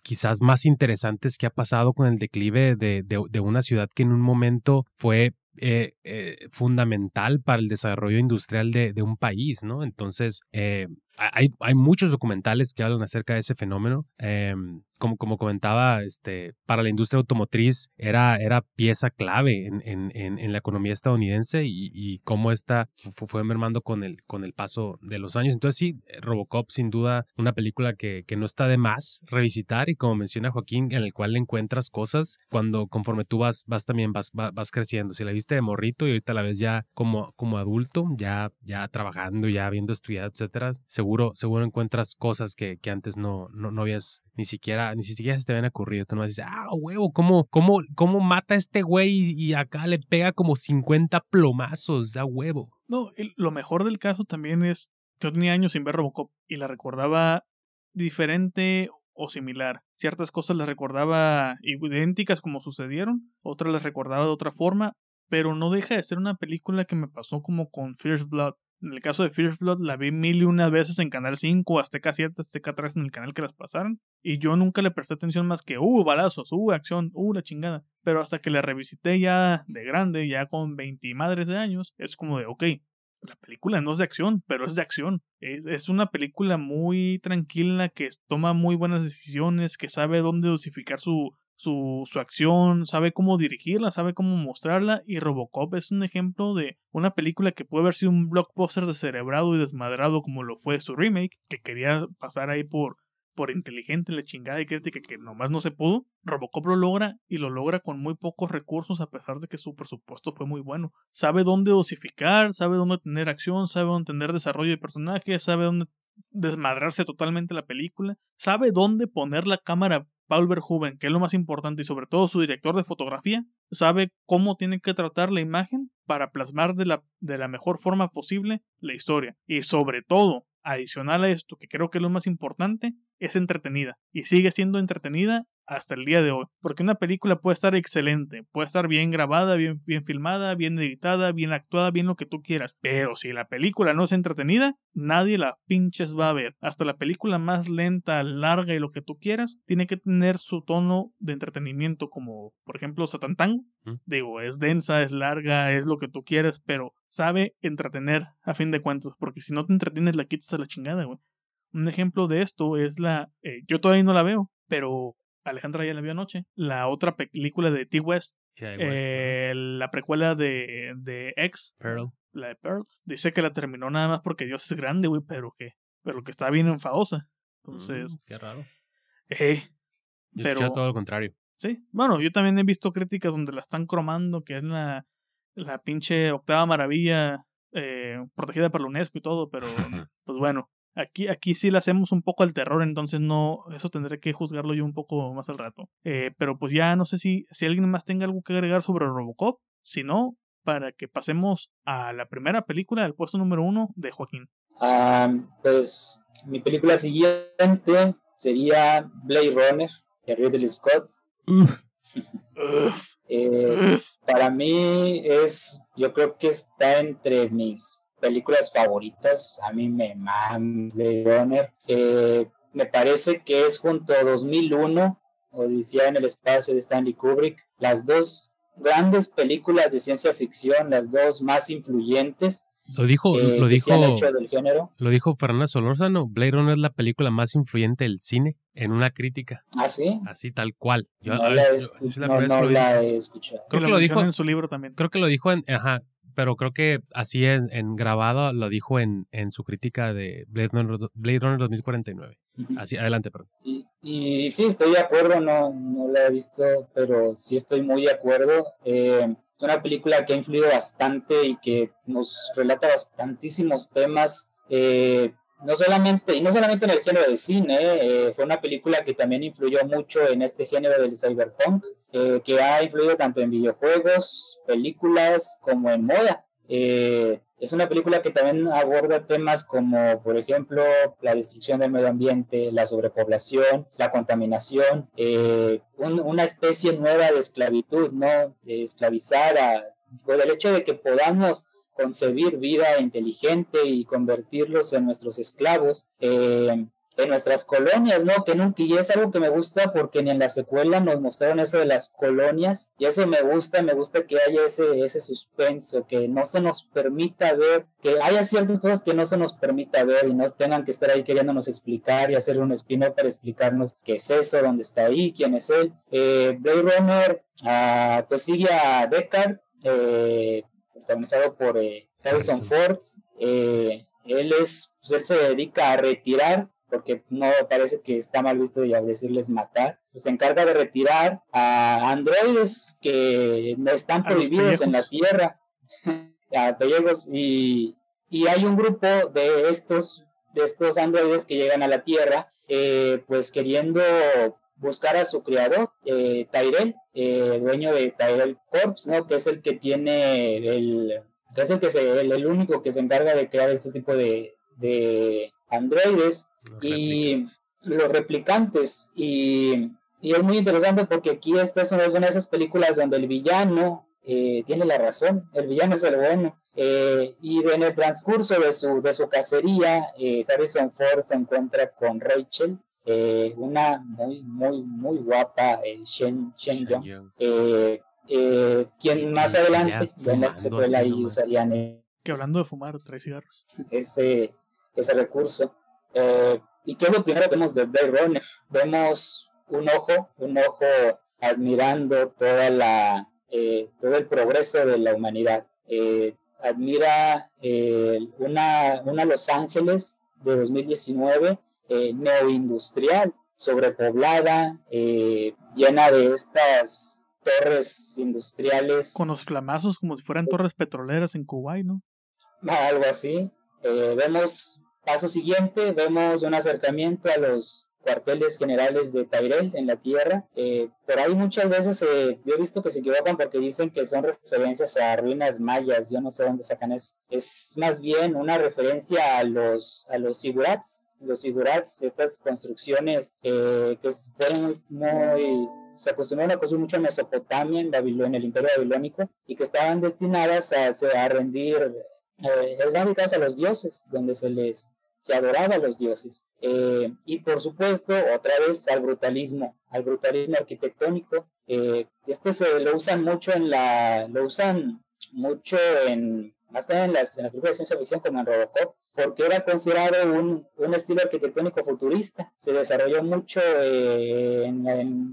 quizás más interesantes que ha pasado con el declive de, de, una ciudad que en un momento fue eh, eh, fundamental para el desarrollo industrial de, de un país, ¿no? Entonces, eh, hay, hay, muchos documentales que hablan acerca de ese fenómeno. Em, como, como comentaba, este, para la industria automotriz era, era pieza clave en, en, en, la economía estadounidense y, y cómo esta fue mermando con el, con el paso de los años. Entonces sí, Robocop sin duda una película que, que no está de más revisitar y como menciona Joaquín, en el cual le encuentras cosas cuando conforme tú vas, vas también vas, vas, creciendo. Si la viste de morrito y ahorita la ves ya como, como adulto, ya, ya trabajando, ya habiendo estudiado, etcétera, seguro, seguro encuentras cosas que, que antes no, no, no habías ni siquiera, ni siquiera se te habían ocurrido. Tú no dices, ah, huevo, ¿cómo, cómo, cómo mata a este güey y acá le pega como 50 plomazos? Da huevo. No, lo mejor del caso también es, yo tenía años sin ver Robocop y la recordaba diferente o similar. Ciertas cosas las recordaba idénticas como sucedieron, otras las recordaba de otra forma, pero no deja de ser una película que me pasó como con First Blood. En el caso de First Blood la vi mil y una veces en Canal 5, Azteca 7, Azteca 3 en el canal que las pasaron. Y yo nunca le presté atención más que, uh, balazos, uh, acción, uh, la chingada. Pero hasta que la revisité ya de grande, ya con 20 madres de años, es como de, ok, la película no es de acción, pero es de acción. Es, es, una película muy tranquila que toma muy buenas decisiones, que sabe dónde dosificar su, su, su acción, sabe cómo dirigirla, sabe cómo mostrarla y Robocop es un ejemplo de una película que puede haber sido un blockbuster descerebrado y desmadrado como lo fue su remake, que quería pasar ahí por, por inteligente, la chingada y crítica que nomás no se pudo. Robocop lo logra y lo logra con muy pocos recursos a pesar de que su presupuesto fue muy bueno. Sabe dónde dosificar, sabe dónde tener acción, sabe dónde tener desarrollo de personajes, sabe dónde desmadrarse totalmente la película, sabe dónde poner la cámara Paul Verhoeven, que es lo más importante y sobre todo su director de fotografía, sabe cómo tiene que tratar la imagen para plasmar de la, de la mejor forma posible la historia. Y sobre todo, adicional a esto, que creo que es lo más importante, es entretenida. Y sigue siendo entretenida hasta el día de hoy. Porque una película puede estar excelente, puede estar bien grabada, bien, bien filmada, bien editada, bien actuada, bien lo que tú quieras. Pero si la película no es entretenida, nadie la pinches va a ver. Hasta la película más lenta, larga y lo que tú quieras, tiene que tener su tono de entretenimiento, como por ejemplo Satantán. Digo, es densa, es larga, es lo que tú quieras, pero sabe entretener a fin de cuentas. Porque si no te entretienes, la quitas a la chingada, güey. Un ejemplo de esto es la. Eh, yo todavía no la veo, pero Alejandra ya la vio anoche. La otra película de T. West. Eh, la precuela de, de X. Pearl. La de Pearl. Dice que la terminó nada más porque Dios es grande, güey, pero que, pero que está bien enfadosa. Entonces. Mm, qué raro. Eh, yo pero. todo lo contrario. Sí. Bueno, yo también he visto críticas donde la están cromando, que es la, la pinche octava maravilla eh, protegida por la UNESCO y todo, pero (laughs) pues bueno. Aquí, aquí sí le hacemos un poco al terror, entonces no, eso tendré que juzgarlo yo un poco más al rato. Eh, pero pues ya no sé si, si alguien más tenga algo que agregar sobre Robocop. Si no, para que pasemos a la primera película del puesto número uno de Joaquín. Ah, pues mi película siguiente sería Blade Runner de Ridley Scott. Eh, para mí es, yo creo que está entre mis películas favoritas. A mí me mama Blade Runner. Eh, me parece que es junto a 2001, Odisea en el espacio de Stanley Kubrick, las dos grandes películas de ciencia ficción, las dos más influyentes. Lo dijo, eh, lo dijo, del género. lo dijo Fernanda Solórzano. Blade Runner es la película más influyente del cine en una crítica. ¿Ah, sí? Así tal cual. Yo, no, la, he escuchado. Creo que lo dijo en su libro también. Creo que lo dijo en, ajá, pero creo que así en, en grabado lo dijo en, en, su crítica de Blade Runner, Blade Runner 2049. Así, adelante, perdón. Sí, y, sí, estoy de acuerdo, no, no la he visto, pero sí estoy muy de acuerdo. Eh, es una película que ha influido bastante y que nos relata bastantísimos temas. Eh, no solamente, y no solamente en el género de cine, eh, fue una película que también influyó mucho en este género del cyberpunk, eh, que ha influido tanto en videojuegos, películas, como en moda. Eh, es una película que también aborda temas como, por ejemplo, la destrucción del medio ambiente, la sobrepoblación, la contaminación, una especie nueva de esclavitud, ¿no? De esclavizar a, por el hecho de que podamos concebir vida inteligente y convertirlos en nuestros esclavos. Eh, en nuestras colonias, ¿no? Que nunca, y es algo que me gusta porque ni en la secuela nos mostraron eso de las colonias, y eso me gusta, me gusta que haya ese, ese suspenso, que no se nos permita ver, que haya ciertas cosas que no se nos permita ver y no tengan que estar ahí queriéndonos explicar y hacer un spin para explicarnos qué es eso, dónde está ahí, quién es él. Eh, Blade Runner, ah, pues sigue a Deckard, eh, protagonizado por eh, Harrison Ford. Eh, él es, pues él se dedica a retirar, porque no parece que está mal visto ya decirles matar. Pues se encarga de retirar a androides que no están prohibidos en la Tierra, (laughs) a pellegos, y, y hay un grupo de estos, de estos androides que llegan a la Tierra, eh, pues queriendo buscar a su creador, eh, Tyrell, eh, dueño de Tyrell Corps, ¿no? Que es el que tiene el, que es el, que se, el, único que se encarga de crear este tipo de, de androides y los replicantes. Y, y, es muy interesante porque aquí esta es una, de esas películas donde el villano eh, tiene la razón, el villano es el bueno. Eh, y en el transcurso de su, de su cacería, eh, Harrison Ford se encuentra con Rachel, una muy, muy, muy guapa, Shen, Shen, Young, quien más adelante en la secuela ahí usarían. que hablando de fumar, trae cigarros. Ese, ese recurso. ¿Y qué es lo primero que vemos de Blade Runner? Vemos un ojo, un ojo admirando toda la, eh, todo el progreso de la humanidad. Eh, admira eh, una, una Los Ángeles de 2019 neoindustrial, sobrepoblada, llena de estas torres industriales. Con los flamazos como si fueran torres petroleras en Kuwait, ¿no? Algo así. vemos Paso siguiente, vemos un acercamiento a los cuarteles generales de Tyrell en la Tierra. Eh, por ahí muchas veces eh, yo he visto que se equivocan porque dicen que son referencias a ruinas mayas. Yo no sé dónde sacan eso. Es más bien una referencia a los a los sigurats. Los sigurats, estas construcciones eh, que fueron muy se acostumbraron a construir mucho en Mesopotamia, en Babilonia, en el Imperio Babilónico, y que estaban destinadas a, a rendir, eh, dedicadas a los dioses, donde se les se adoraba a los dioses. Eh, y por supuesto, otra vez al brutalismo, al brutalismo arquitectónico. Eh, este se lo usan mucho en la, lo usan mucho en, más que en las, en las películas de ciencia ficción como en Robocop, porque era considerado un, un estilo arquitectónico futurista. Se desarrolló mucho eh, en,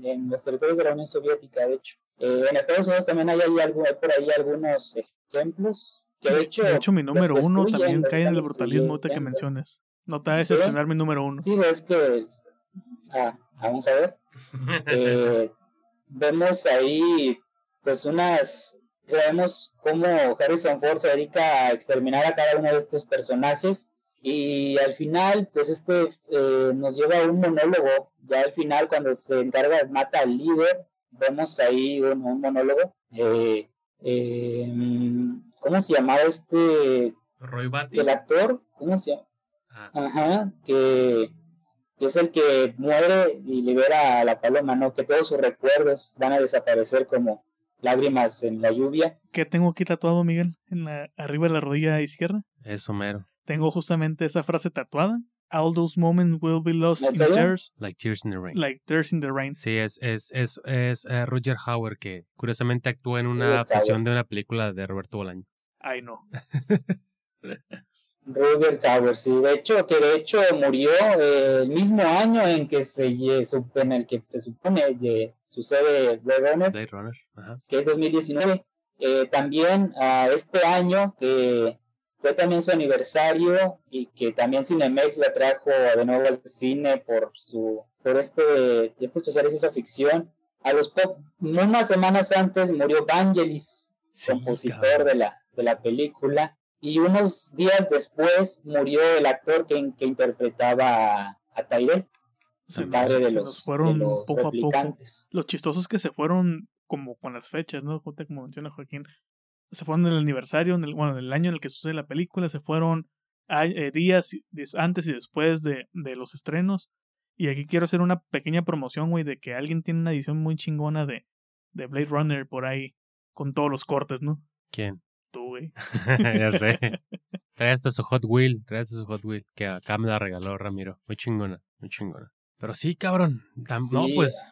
en, los territorios de la Unión Soviética, de hecho. en Estados Unidos también hay, hay, algo, hay por ahí algunos ejemplos de hecho, mi número uno también cae en el brutalismo ahorita que menciones. No te va a decepcionar mi número uno. Sí, es que. Ah, vamos a ver. Eh, (laughs) vemos ahí, pues, unas. Vemos cómo Harrison Ford se dedica a exterminar a cada uno de estos personajes. Y al final, pues, este eh, nos lleva a un monólogo. Ya al final, cuando se encarga, mata al líder, vemos ahí un, monólogo. Eh, ¿Cómo se llamaba este? Roy Batty. El actor, ¿cómo se llama? Ah. Ajá, que, es el que muere y libera a la paloma, ¿no? Que todos sus recuerdos van a desaparecer como lágrimas en la lluvia. ¿Qué tengo aquí tatuado, Miguel? En la, arriba de la rodilla izquierda. Eso mero. Tengo justamente esa frase tatuada. All those moments will be lost in tears. Like tears in the rain. Like tears in the rain. Sí, es, es, es, es eh, Roger Hauer que curiosamente actúa en una adaptación de una película de Roberto Bolaño. Ay, no. (laughs) Robert Howard, sí. De hecho, que de hecho murió eh, el mismo año en que se en el que se supone que sucede Blade Runner, Blade Runner. Ajá. que es 2019. Eh, también a este año que fue también su aniversario y que también Cinemex la trajo de nuevo al cine por su por este este especial de ciencia ficción. A los unas semanas antes murió Vangelis, compositor de la de la película. Y unos días después murió el actor que, que interpretaba a, Tyrell, el padre de los, fueron poco A poco. Los chistosos que se fueron como con las fechas, ¿no? Como menciona Joaquín. Se fueron en el aniversario, en el, bueno, en el año en el que sucede la película, se fueron eh, días antes y después de, de los estrenos. Y aquí quiero hacer una pequeña promoción, güey, de que alguien tiene una edición muy chingona de, de Blade Runner por ahí, con todos los cortes, ¿no? ¿Quién? tú, güey. (laughs) ya sé. (laughs) Trae hasta su Hot Wheel, trae hasta su Hot Wheel, que acá me la regaló Ramiro. Muy chingona, muy chingona. Pero sí, cabrón. No, pues,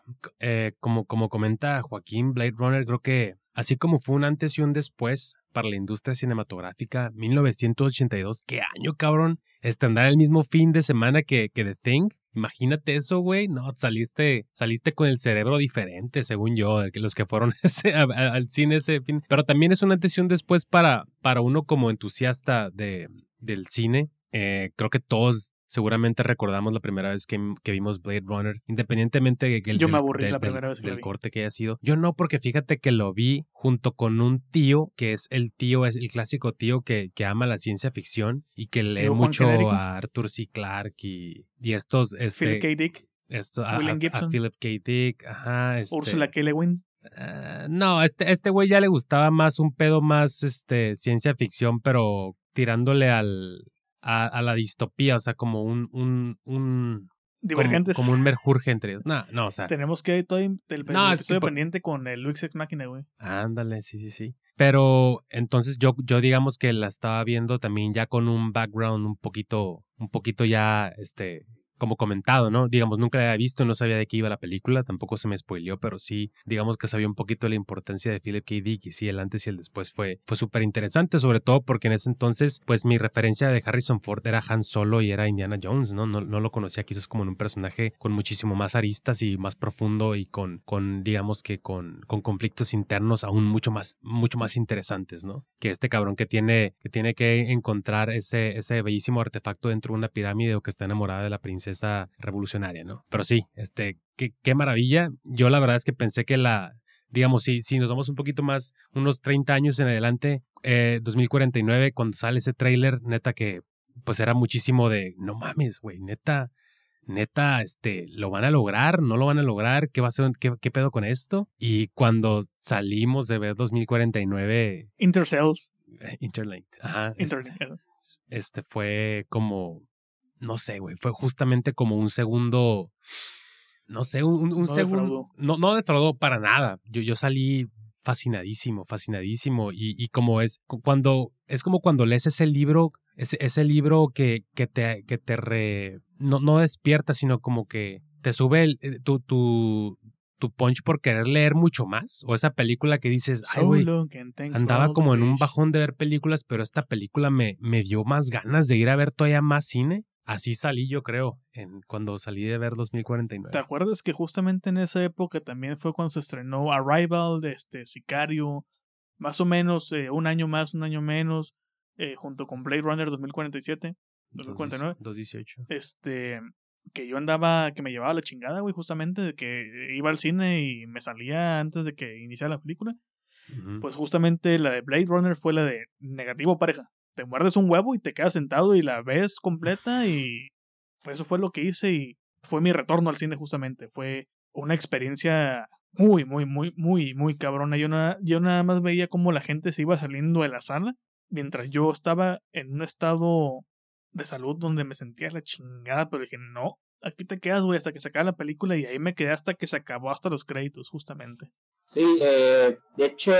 eh, como, como comenta Joaquín Blade Runner, creo que así como fue un antes y un después para la industria cinematográfica, 1982, ¿qué año, cabrón? Estandar el mismo fin de semana que, The Thing. Imagínate eso, güey. No, saliste, saliste con el cerebro diferente, según yo, los que fueron (laughs) al cine ese fin. Pero también es una atención después para, para uno como entusiasta de, del cine. Eh, creo que todos seguramente recordamos la primera vez que, que vimos Blade Runner, independientemente de que el, Yo me aburrí la primera vez del corte que haya sido. Yo no, porque fíjate que lo vi junto con un tío, que es el tío, es el clásico tío que, que ama la ciencia ficción y que lee mucho a Arthur C. Clarke y, y estos... Este, Philip K. Dick. Esto, a, William Gibson. A Philip K. Dick, ajá. Este, Ursula K. Lewin. Ah, no, este, este güey ya le gustaba más un pedo más este, ciencia ficción, pero tirándole al, a, la distopía, o sea, como un, un, un Divergentes. Como, un merjurje entre ellos. No, no, o sea. Tenemos que todo el, no, estoy pendiente con el Luix Ex Machina, güey. Ándale, sí, sí, sí. Pero entonces yo, yo digamos que la estaba viendo también ya con un background un poquito, un poquito ya, este, como comentado, ¿no? Digamos, nunca la había visto, no sabía de qué iba la película, tampoco se me spoileó, pero sí, digamos que sabía un poquito de la importancia de Philip K. Dick y sí, el antes y el después fue, fue súper interesante, sobre todo porque en ese entonces, pues mi referencia de Harrison Ford era Han Solo y era Indiana Jones, ¿no? No, no lo conocía quizás como en un personaje con muchísimo más aristas y más profundo y con, con digamos que con, con conflictos internos aún mucho más, mucho más interesantes, ¿no? Que este cabrón que tiene que, tiene que encontrar ese, ese bellísimo artefacto dentro de una pirámide o que está enamorada de la princesa esa revolucionaria, ¿no? Pero sí, este, qué, qué maravilla. Yo la verdad es que pensé que la, digamos, si, si nos vamos un poquito más, unos 30 años en adelante, 2049, eh, cuando sale ese tráiler, neta que, pues era muchísimo de, no mames, güey, neta, neta, este, ¿lo van a lograr? ¿No lo van a lograr? ¿Qué va a ser? ¿Qué, qué pedo con esto? Y cuando salimos de ver 2049... Intercells. Interlinked, ajá. Este, este fue como, no sé, güey, fue justamente como un segundo, no sé, un, segundo, no, no defraudó para nada. Yo, yo salí fascinadísimo, fascinadísimo y, y como es cuando, es como cuando lees ese libro, ese, ese libro que, que te, que te re, no, no despierta, sino como que te sube el, eh, tu, tu, tu punch por querer leer mucho más. O esa película que dices, ay, güey, andaba como en un bajón de ver películas, pero esta película me, me dio más ganas de ir a ver todavía más cine. Así salí yo creo, en, cuando salí de ver 2049. ¿Te acuerdas que justamente en esa época también fue cuando se estrenó Arrival, de este, Sicario, más o menos eh, un año más, un año menos, eh, junto con Blade Runner 2047, 2049. 2018. Este, que yo andaba, que me llevaba la chingada, güey, justamente, de que iba al cine y me salía antes de que iniciara la película. Pues justamente la de Blade Runner fue la de negativo pareja te muerdes un huevo y te quedas sentado y la ves completa y eso fue lo que hice y fue mi retorno al cine justamente. Fue una experiencia muy, muy, muy, muy, muy cabrona. Yo, nada, yo nada más veía cómo la gente se iba saliendo de la sala mientras yo estaba en un estado de salud donde me sentía la chingada, pero dije, no, aquí te quedas, güey, hasta que se acabe la película y ahí me quedé hasta que se acabó hasta los créditos, justamente. Sí, eh, de hecho,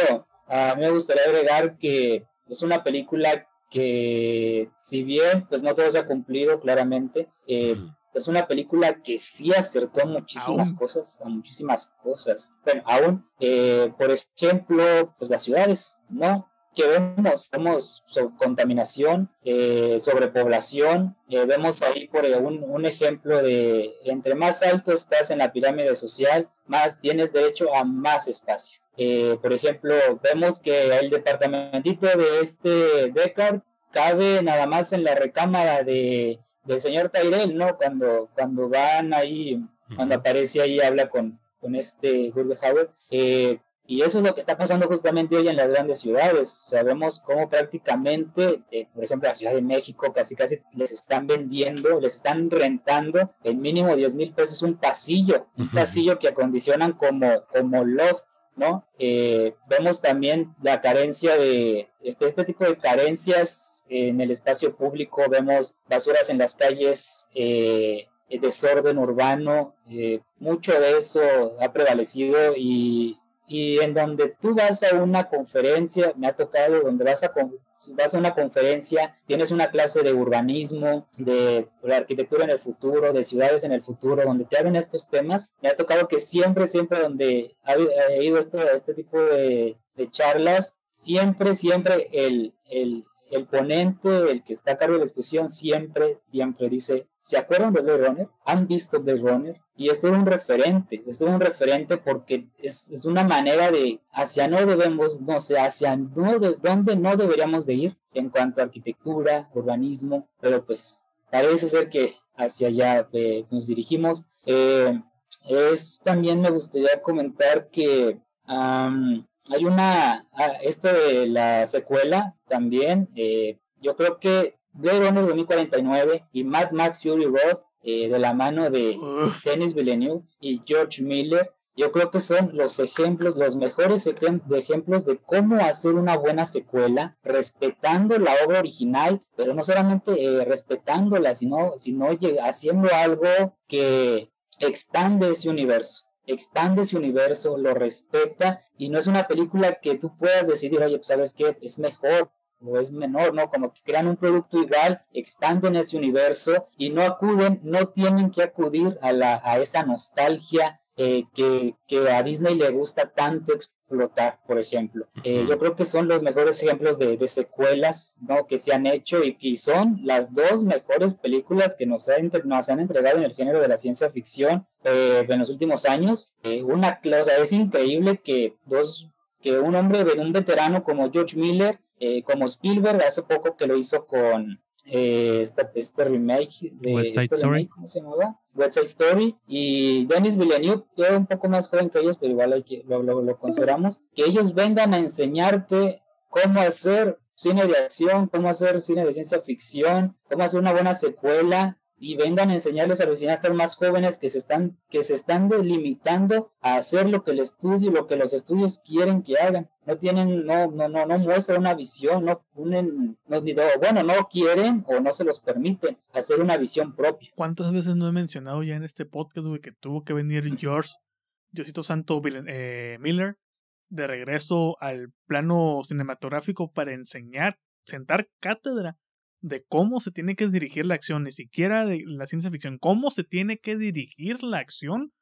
a mí me gustaría agregar que es una película que si bien pues no todo se ha cumplido claramente, eh, es una película que sí acertó a muchísimas cosas, a muchísimas cosas. Bueno, aún, eh, por ejemplo, pues las ciudades, ¿no? Que vemos, vemos contaminación, eh, sobrepoblación, eh, vemos ahí por un, un ejemplo de entre más alto estás en la pirámide social, más tienes derecho a más espacio. Eh, por ejemplo, vemos que el departamentito de este Deckard cabe nada más en la recámara de, del señor Tyrell, ¿no? Cuando, cuando van ahí, cuando aparece ahí, habla con, con este Gurbe Howard. Eh, y eso es lo que está pasando justamente hoy en las grandes ciudades. Sabemos cómo prácticamente, eh, por ejemplo, la Ciudad de México casi casi les están vendiendo, les están rentando el mínimo 10 mil pesos un pasillo, un pasillo que acondicionan como, como loft, ¿no? Eh, vemos también la carencia de, este, este tipo de carencias en el espacio público, vemos basuras en las calles, eh, desorden urbano, mucho de eso ha prevalecido y y en donde tú vas a una conferencia, me ha tocado, donde vas a, vas a una conferencia, tienes una clase de urbanismo, de, arquitectura en el futuro, de ciudades en el futuro, donde te hablan estos temas, me ha tocado que siempre, siempre donde ha, ido esto, este tipo de, charlas, siempre, siempre el, el, el ponente, el que está a cargo de la exposición, siempre, siempre dice, ¿se acuerdan de Blade? ¿Han visto Blade Runner? Y esto es un referente, esto es un referente porque es, es una manera de hacia no debemos, no sé, hacia no de, dónde no deberíamos de ir en cuanto a arquitectura, urbanismo, pero pues parece ser que hacia allá eh, nos dirigimos. Eh, es también me gustaría comentar que hay una, ah, esto de la secuela también, eh, yo creo que Blade Runner 2049 y Mad Max Fury Road, eh, de la mano de Dennis Villeneuve y George Miller, yo creo que son los ejemplos, los mejores ejemplos de cómo hacer una buena secuela, respetando la obra original, pero no solamente eh, respetándola, sino, sino haciendo algo que expande ese universo expande ese universo, lo respeta y no es una película que tú puedas decidir, oye, pues sabes qué, es mejor o es menor, ¿no? Como que crean un producto igual, expanden ese universo y no acuden, no tienen que acudir a, la, a esa nostalgia eh, que, que, a Disney le gusta tanto explotar, por ejemplo. Eh, yo creo que son los mejores ejemplos de, de secuelas ¿no? que se han hecho y, y, son las dos mejores películas que nos, nos han entregado en el género de la ciencia ficción eh, en los últimos años. una, o sea, es increíble que dos que un hombre, un veterano como George Miller eh, como Spielberg hace poco que lo hizo con eh, este, remake de West Side este Story. ¿cómo se llamaba? West Side Story y Denis Villeneuve, que un poco más joven que ellos, pero igual hay que, lo, lo, lo consideramos, que ellos vengan a enseñarte cómo hacer cine de acción, cómo hacer cine de ciencia ficción, cómo hacer una buena secuela y vengan a enseñarles a los cineastas más jóvenes que se están que se están delimitando a hacer lo que el estudio lo que los estudios quieren que hagan. No tienen no no no no muestran una visión no ponen no, bueno no quieren o no se los permiten hacer una visión propia. Cuántas veces no he mencionado ya en este podcast güey, que tuvo que venir George Diosito Santo eh, Miller de regreso al plano cinematográfico para enseñar sentar cátedra de cómo se tiene que dirigir la acción, ni siquiera de la ciencia ficción, cómo se tiene que dirigir la acción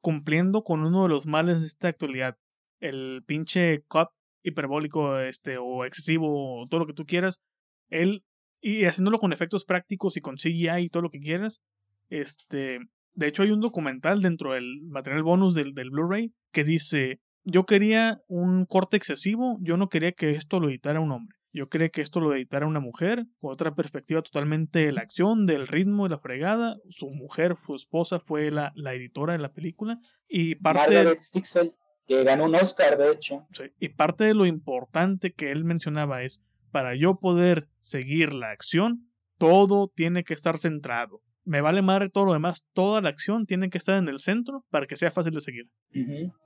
cumpliendo con uno de los males de esta actualidad, el pinche cut hiperbólico este o excesivo o todo lo que tú quieras, él y haciéndolo con efectos prácticos y con CGI y todo lo que quieras, este, de hecho hay un documental dentro del material bonus del, del Blu-ray que dice, yo quería un corte excesivo, yo no quería que esto lo editara un hombre. Yo creo que esto lo editara una mujer, con otra perspectiva totalmente de la acción, del ritmo y la fregada. Su mujer, su esposa, fue la, la editora de la película. Y parte. Margaret Stixel, que ganó un Oscar, de hecho. Sí, y parte de lo importante que él mencionaba es: para yo poder seguir la acción, todo tiene que estar centrado. Me vale madre todo lo demás, toda la acción tiene que estar en el centro para que sea fácil de seguir.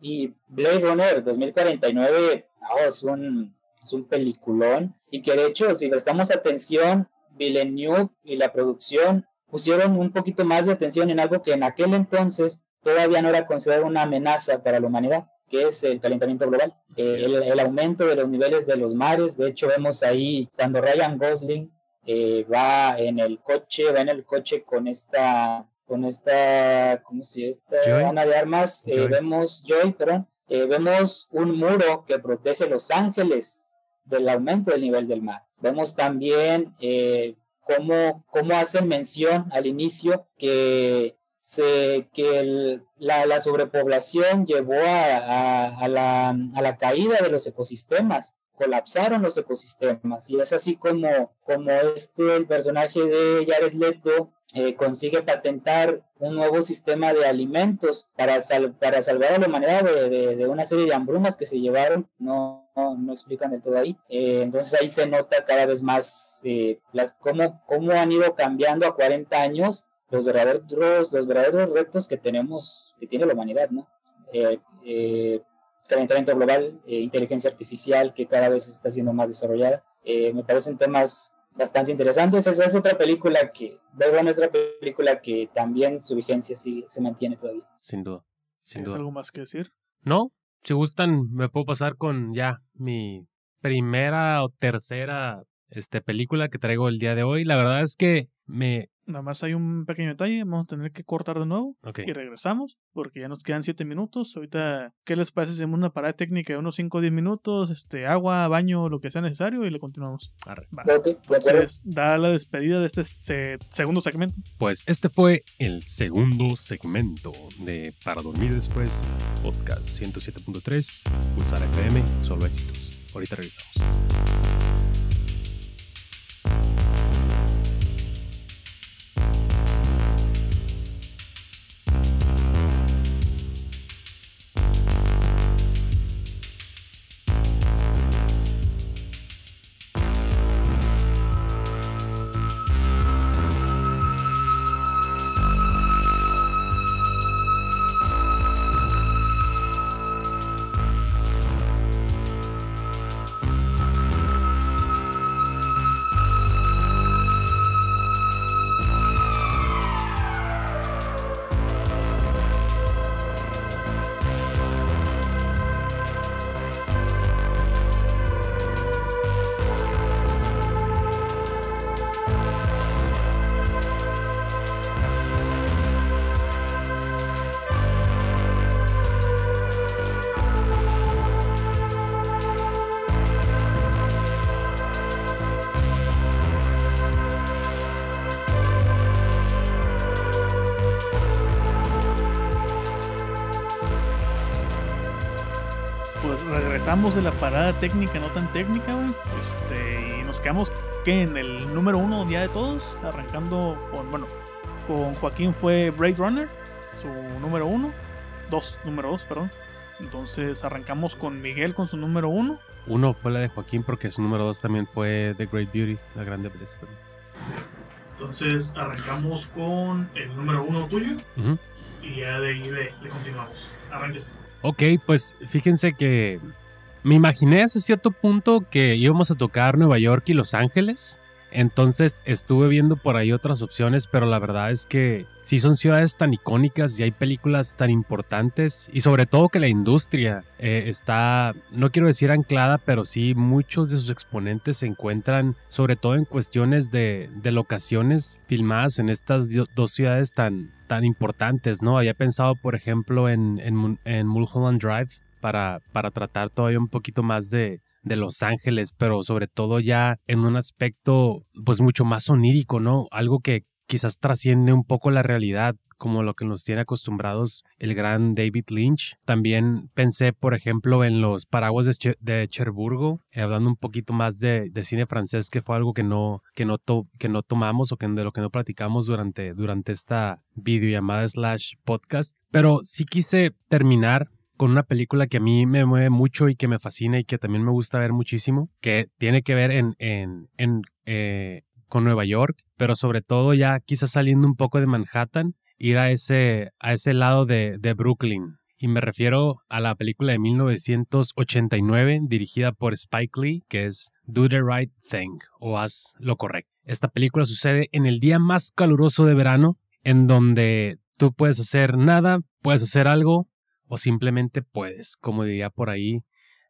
Y Blade Runner 2049 es un es un peliculón. Y que de hecho si prestamos atención, Villeneuve y la producción pusieron un poquito más de atención en algo que en aquel entonces todavía no era considerado una amenaza para la humanidad, que es el calentamiento global, eh, el, aumento de los niveles de los mares. De hecho, vemos ahí cuando Ryan Gosling eh, va en el coche, va en el coche con esta, con esta, ¿cómo se llama? Esta Ana de armas, eh, vemos, Joy, perdón, vemos un muro que protege Los Ángeles del aumento del nivel del mar. Vemos también eh, cómo, cómo, hacen mención al inicio que, se, que la, la, sobrepoblación llevó a, a, la, a la caída de los ecosistemas colapsaron los ecosistemas y es así como, como este el personaje de Jared Leto eh, consigue patentar un nuevo sistema de alimentos para, para salvar a la humanidad de, de, una serie de hambrumas que se llevaron, no, no, explican del todo ahí. Eh, entonces ahí se nota cada vez más eh, las, cómo, cómo han ido cambiando a 40 años los verdaderos, los verdaderos retos que tenemos, que tiene la humanidad, ¿no? calentamiento global, inteligencia artificial que cada vez está siendo más desarrollada. me parecen temas bastante interesantes. Esa es otra película que, es otra película que también su vigencia sí se mantiene todavía. Sin duda. Sin ¿Tienes algo más que decir? No, si gustan, me puedo pasar con ya mi primera o tercera este, película que traigo el día de hoy. La verdad es que me Nada más hay un pequeño detalle, vamos a tener que cortar de nuevo y regresamos porque ya nos quedan 7 minutos. Ahorita, ¿qué les parece si hacemos una parada técnica de unos 5 o 10 minutos? Este, agua, baño, lo que sea necesario y le continuamos. Entonces, da la despedida de este segundo segmento. Pues este fue el segundo segmento de Para Dormir Después, podcast 107.3, Pulsar FM, solo éxitos. Ahorita regresamos. Parada técnica, no tan técnica, güey. Este, y nos quedamos que en el número uno día de todos, arrancando con, bueno, con Joaquín fue Blade Runner, su número uno, dos, número dos, perdón. Entonces arrancamos con Miguel con su número uno. Uno fue la de Joaquín porque su número dos también fue The Great Beauty, la grande belleza. Sí. Entonces arrancamos con el número uno tuyo y ya de ahí le, le continuamos. Arránquese. Ok, pues fíjense que me imaginé hasta cierto punto que íbamos a tocar Nueva York y Los Ángeles. Entonces estuve viendo por ahí otras opciones, pero la verdad es que sí son ciudades tan icónicas y hay películas tan importantes y sobre todo que la industria eh, está, no quiero decir anclada, pero sí muchos de sus exponentes se encuentran sobre todo en cuestiones de, de locaciones filmadas en estas dos ciudades tan, tan importantes, ¿no? Había pensado, por ejemplo, en, en, en Mulholland Drive para, para tratar todavía un poquito más de, de Los Ángeles, pero sobre todo ya en un aspecto pues mucho más onírico, ¿no? Algo que quizás trasciende un poco la realidad como lo que nos tiene acostumbrados el gran David Lynch. También pensé, por ejemplo, en los paraguas de, Che- de Cherburgo, eh, hablando un poquito más de, de cine francés, que fue algo que no, que no, que no tomamos o que, de lo que no platicamos durante, durante esta videollamada slash podcast. Pero sí quise terminar con una película que a mí me mueve mucho y que me fascina y que también me gusta ver muchísimo, que tiene que ver en, eh, con Nueva York, pero sobre todo ya quizás saliendo un poco de Manhattan, ir a ese, a ese lado de Brooklyn. Y me refiero a la película de 1989 dirigida por Spike Lee, que es Do the Right Thing o Haz lo Correcto. Esta película sucede en el día más caluroso de verano, en donde tú puedes hacer nada, puedes hacer algo o simplemente puedes, como diría por ahí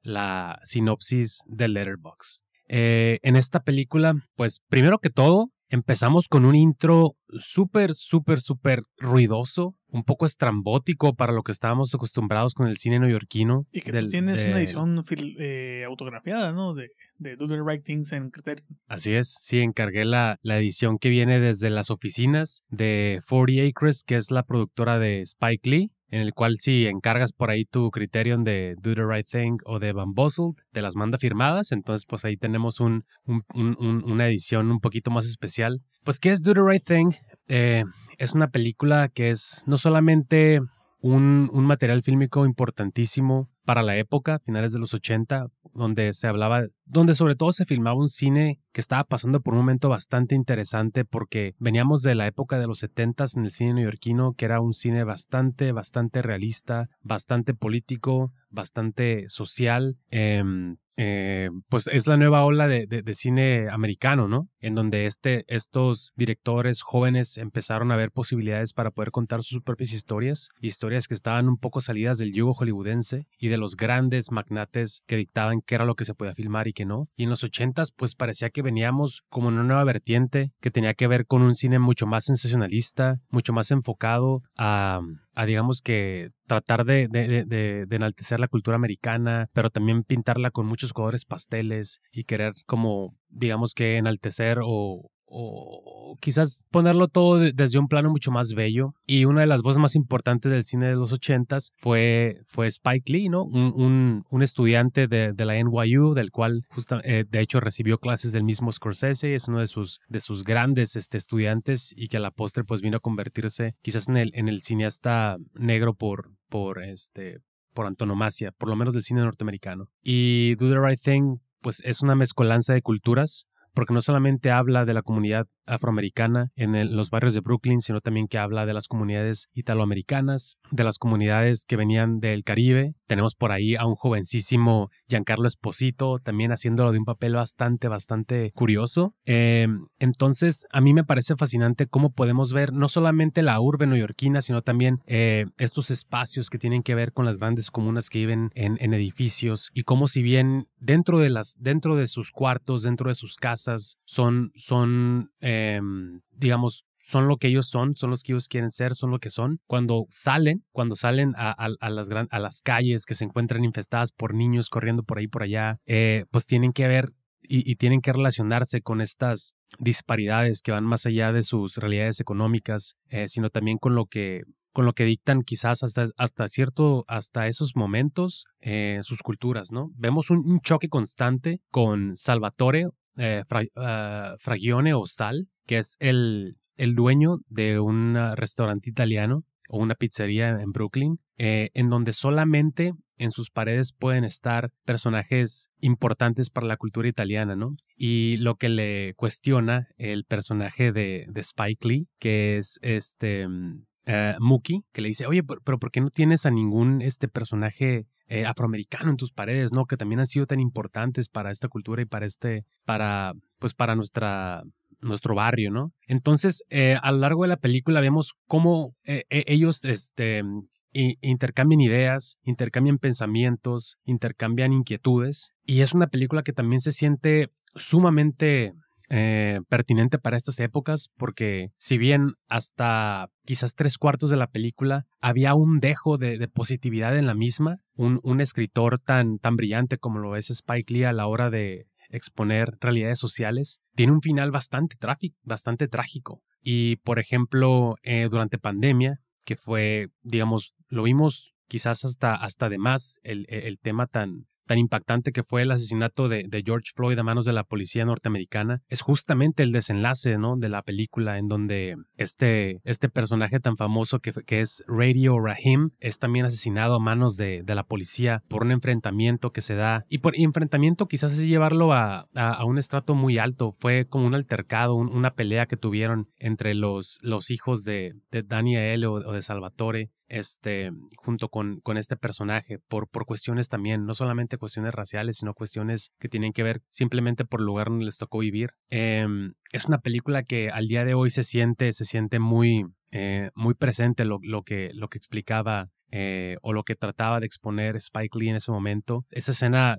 la sinopsis de Letterboxd. Eh, en esta película, pues primero que todo, empezamos con un intro súper, súper, súper ruidoso, un poco estrambótico para lo que estábamos acostumbrados con el cine neoyorquino. Y que del- tú tienes de- una edición eh, autografiada, ¿no? De, de Do the Right Things en Criterion. Así es, sí, encargué la, la edición que viene desde las oficinas de 40 Acres, que es la productora de Spike Lee, en el cual si encargas por ahí tu Criterion de Do the Right Thing o de Bamboozled, te las manda firmadas, entonces pues ahí tenemos un, un- un- un- una edición un poquito más especial. Pues, ¿qué es Do the Right Thing? Eh, es una película que es no solamente un, un material fílmico importantísimo para la época, finales de los 80, donde se hablaba, donde sobre todo se filmaba un cine que estaba pasando por un momento bastante interesante porque veníamos de la época de los 70 en el cine neoyorquino, que era un cine bastante, bastante realista, bastante político, bastante social. em, eh, pues es la nueva ola de, cine americano, ¿no? En donde este, estos directores jóvenes empezaron a ver posibilidades para poder contar sus propias historias, historias que estaban un poco salidas del yugo hollywoodense y de los grandes magnates que dictaban qué era lo que se podía filmar y qué no. Y en los ochentas, pues parecía que veníamos como en una nueva vertiente que tenía que ver con un cine mucho más sensacionalista, mucho más enfocado a, a digamos que tratar de, de- de- de- enaltecer la cultura americana, pero también pintarla con muchos colores pasteles y querer como, digamos que enaltecer o, o quizás ponerlo todo de- desde un plano mucho más bello. Y una de las voces más importantes del cine de los ochentas fue, fue Spike Lee, ¿no? Un, un- estudiante de, de la NYU, del cual justa- eh, de hecho recibió clases del mismo Scorsese, es uno de sus, de sus grandes este, estudiantes y que a la postre pues vino a convertirse quizás en el, en el cineasta negro por, por este por antonomasia, por lo menos del cine norteamericano. Y Do the Right Thing, pues es una mezcolanza de culturas, porque no solamente habla de la comunidad afroamericana en los barrios de Brooklyn, sino también que habla de las comunidades italoamericanas, de las comunidades que venían del Caribe. Tenemos por ahí a un jovencísimo Giancarlo Esposito, también haciéndolo de un papel bastante, bastante curioso. Eh, entonces, a mí me parece fascinante cómo podemos ver no solamente la urbe neoyorquina, sino también eh, estos espacios que tienen que ver con las grandes comunas que viven en, en edificios y cómo si bien dentro de las, dentro de sus cuartos, dentro de sus casas, son, son, em, digamos, son lo que ellos son, son los que ellos quieren ser, son lo que son. Cuando salen, cuando salen a, las, a las calles que se encuentran infestadas por niños corriendo por ahí por allá, eh, pues tienen que ver y, y tienen que relacionarse con estas disparidades que van más allá de sus realidades económicas, eh, sino también con lo que con lo que dictan quizás hasta, hasta cierto, hasta esos momentos eh, sus culturas, ¿no? Vemos un, choque constante con Salvatore eh, ah, Fragione o Sal, que es el, el dueño de un restaurante italiano o una pizzería en Brooklyn, eh, en donde solamente en sus paredes pueden estar personajes importantes para la cultura italiana, ¿no? Y lo que le cuestiona el personaje de, de Spike Lee, que es este mm, eh, Mookie, que le dice, oye, pero, ¿por qué no tienes a ningún este personaje eh, afroamericano en tus paredes, ¿no? Que también han sido tan importantes para esta cultura y para este, para, pues para nuestra nuestro barrio, ¿no? Entonces, eh, a lo largo de la película vemos cómo e, ellos este, intercambian ideas, intercambian pensamientos, intercambian inquietudes. Y es una película que también se siente sumamente eh, pertinente para estas épocas porque si bien hasta quizás tres cuartos de la película había un dejo de, positividad en la misma, un, un, escritor tan, tan brillante como lo es Spike Lee a la hora de, exponer realidades sociales, tiene un final bastante, bastante trágico. Y, por ejemplo, eh, durante pandemia, que fue, digamos, lo vimos quizás hasta, hasta de más el, el tema tan, tan impactante que fue el asesinato de, George Floyd a manos de la policía norteamericana, es justamente el desenlace ¿no? de la película en donde este, este personaje tan famoso que, es Radio Rahim es también asesinado a manos de, de, la policía por un enfrentamiento que se da. Y por enfrentamiento quizás es llevarlo a, a, un estrato muy alto. Fue como un altercado, una pelea que tuvieron entre los, los hijos de, de Daniel o, o de Salvatore este, junto con, con este personaje, por, por cuestiones también, no solamente cuestiones raciales, sino cuestiones que tienen que ver simplemente por el lugar donde les tocó vivir. Em, es una película que al día de hoy se siente, se siente muy, eh, muy presente lo, lo, que, lo que explicaba eh, o lo que trataba de exponer Spike Lee en ese momento. Esa escena,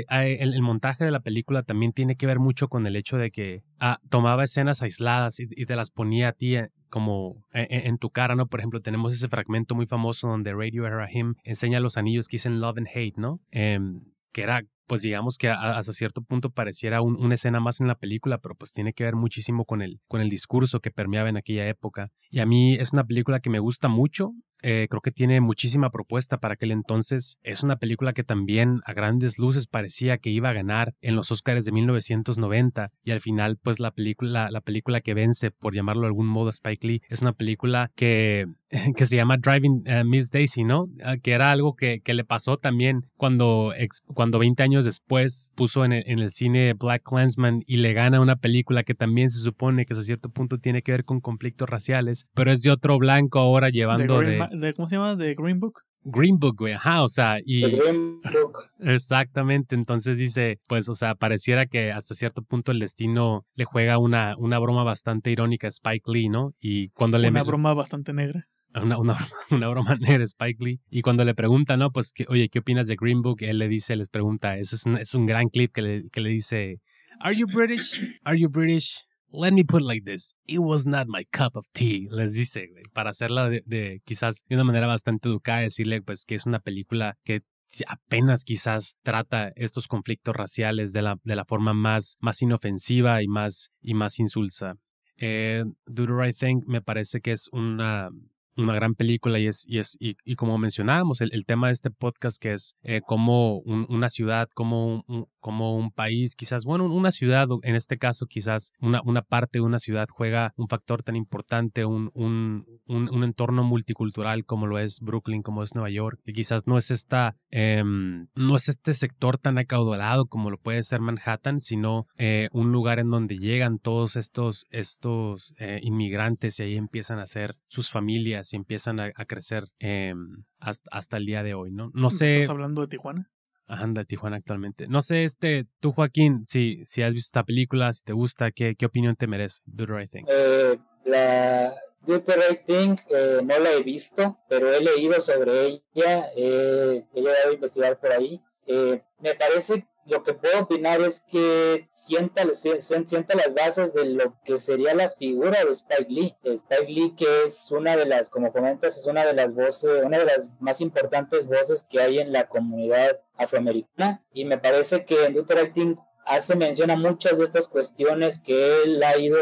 el, montaje de la película también tiene que ver mucho con el hecho de que ah, tomaba escenas aisladas y, te las ponía a ti eh, como e, e, en, tu cara, ¿no? Por ejemplo, tenemos ese fragmento muy famoso donde Radio Rahim enseña los anillos que dicen Love and Hate, ¿no? Em, que era pues digamos que hasta cierto punto pareciera una escena más en la película, pero pues tiene que ver muchísimo con el, con el discurso que permeaba en aquella época. Y a mí es una película que me gusta mucho, eh, creo que tiene muchísima propuesta para aquel entonces. Es una película que también a grandes luces parecía que iba a ganar en los Oscars de 1990 y al final pues la película, la película que vence, por llamarlo de algún modo Spike Lee, es una película que, (laughs) que se llama Driving eh, Miss Daisy, ¿no? Ah, que era algo que, que, le pasó también cuando, cuando 20 años después puso en el, en el cine Black Clansman y le gana una película que también se supone que a cierto punto tiene que ver con conflictos raciales, pero es de otro blanco ahora llevando de de ¿cómo se llama? De Green Book. Green Book, güey, ajá, o sea, y... Green Book. Exactamente, entonces dice, pues, o sea, pareciera que hasta cierto punto el destino le juega una, una broma bastante irónica a Spike Lee, ¿no? Y cuando le... Una broma bastante negra. Una, una, (laughs) una, broma negra, Spike Lee. Y cuando le pregunta, ¿no? Pues, que, oye, ¿qué opinas de Green Book? Él le dice, les pregunta, ese es un, es un gran clip que le, que le dice, ¿Are you British? ¿Are you British? Let me put it like this, it was not my cup of tea, les dice, güey, para hacerla de, quizás de una manera bastante educada, decirle pues que es una película que apenas quizás trata estos conflictos raciales de la, de la forma más, más inofensiva y más, y más insulsa. Eh, Do the Right Thing me parece que es una, una gran película y es, y es, y, y como mencionábamos, el, el, tema de este podcast que es eh, como una ciudad, como un, como un país, quizás, bueno, una ciudad, en este caso, quizás una, una parte de una ciudad juega un factor tan importante, un, un, un, entorno multicultural como lo es Brooklyn, como es Nueva York, y quizás no es esta, em, no es este sector tan acaudalado como lo puede ser Manhattan, sino eh, un lugar en donde llegan todos estos, estos eh, inmigrantes y ahí empiezan a hacer sus familias y empiezan a, crecer em, hasta, hasta, el día de hoy, ¿no? No sé. ¿Estás hablando de Tijuana? Anda, Tijuana actualmente. No sé, este, tú Joaquín, si, si has visto esta película, si te gusta, ¿qué, qué opinión te merece? Do the Right Thing. Eh, la Do the Right Thing eh, no la he visto, pero he leído sobre ella, eh, he llegado a investigar por ahí. Eh, me parece lo que puedo opinar es que sienta, sienta las bases de lo que sería la figura de Spike Lee. Spike Lee, que es una de las, como comentas, es una de las voces, una de las más importantes voces que hay en la comunidad afroamericana. Y me parece que en Duterte Acting hace mención a muchas de estas cuestiones que él ha ido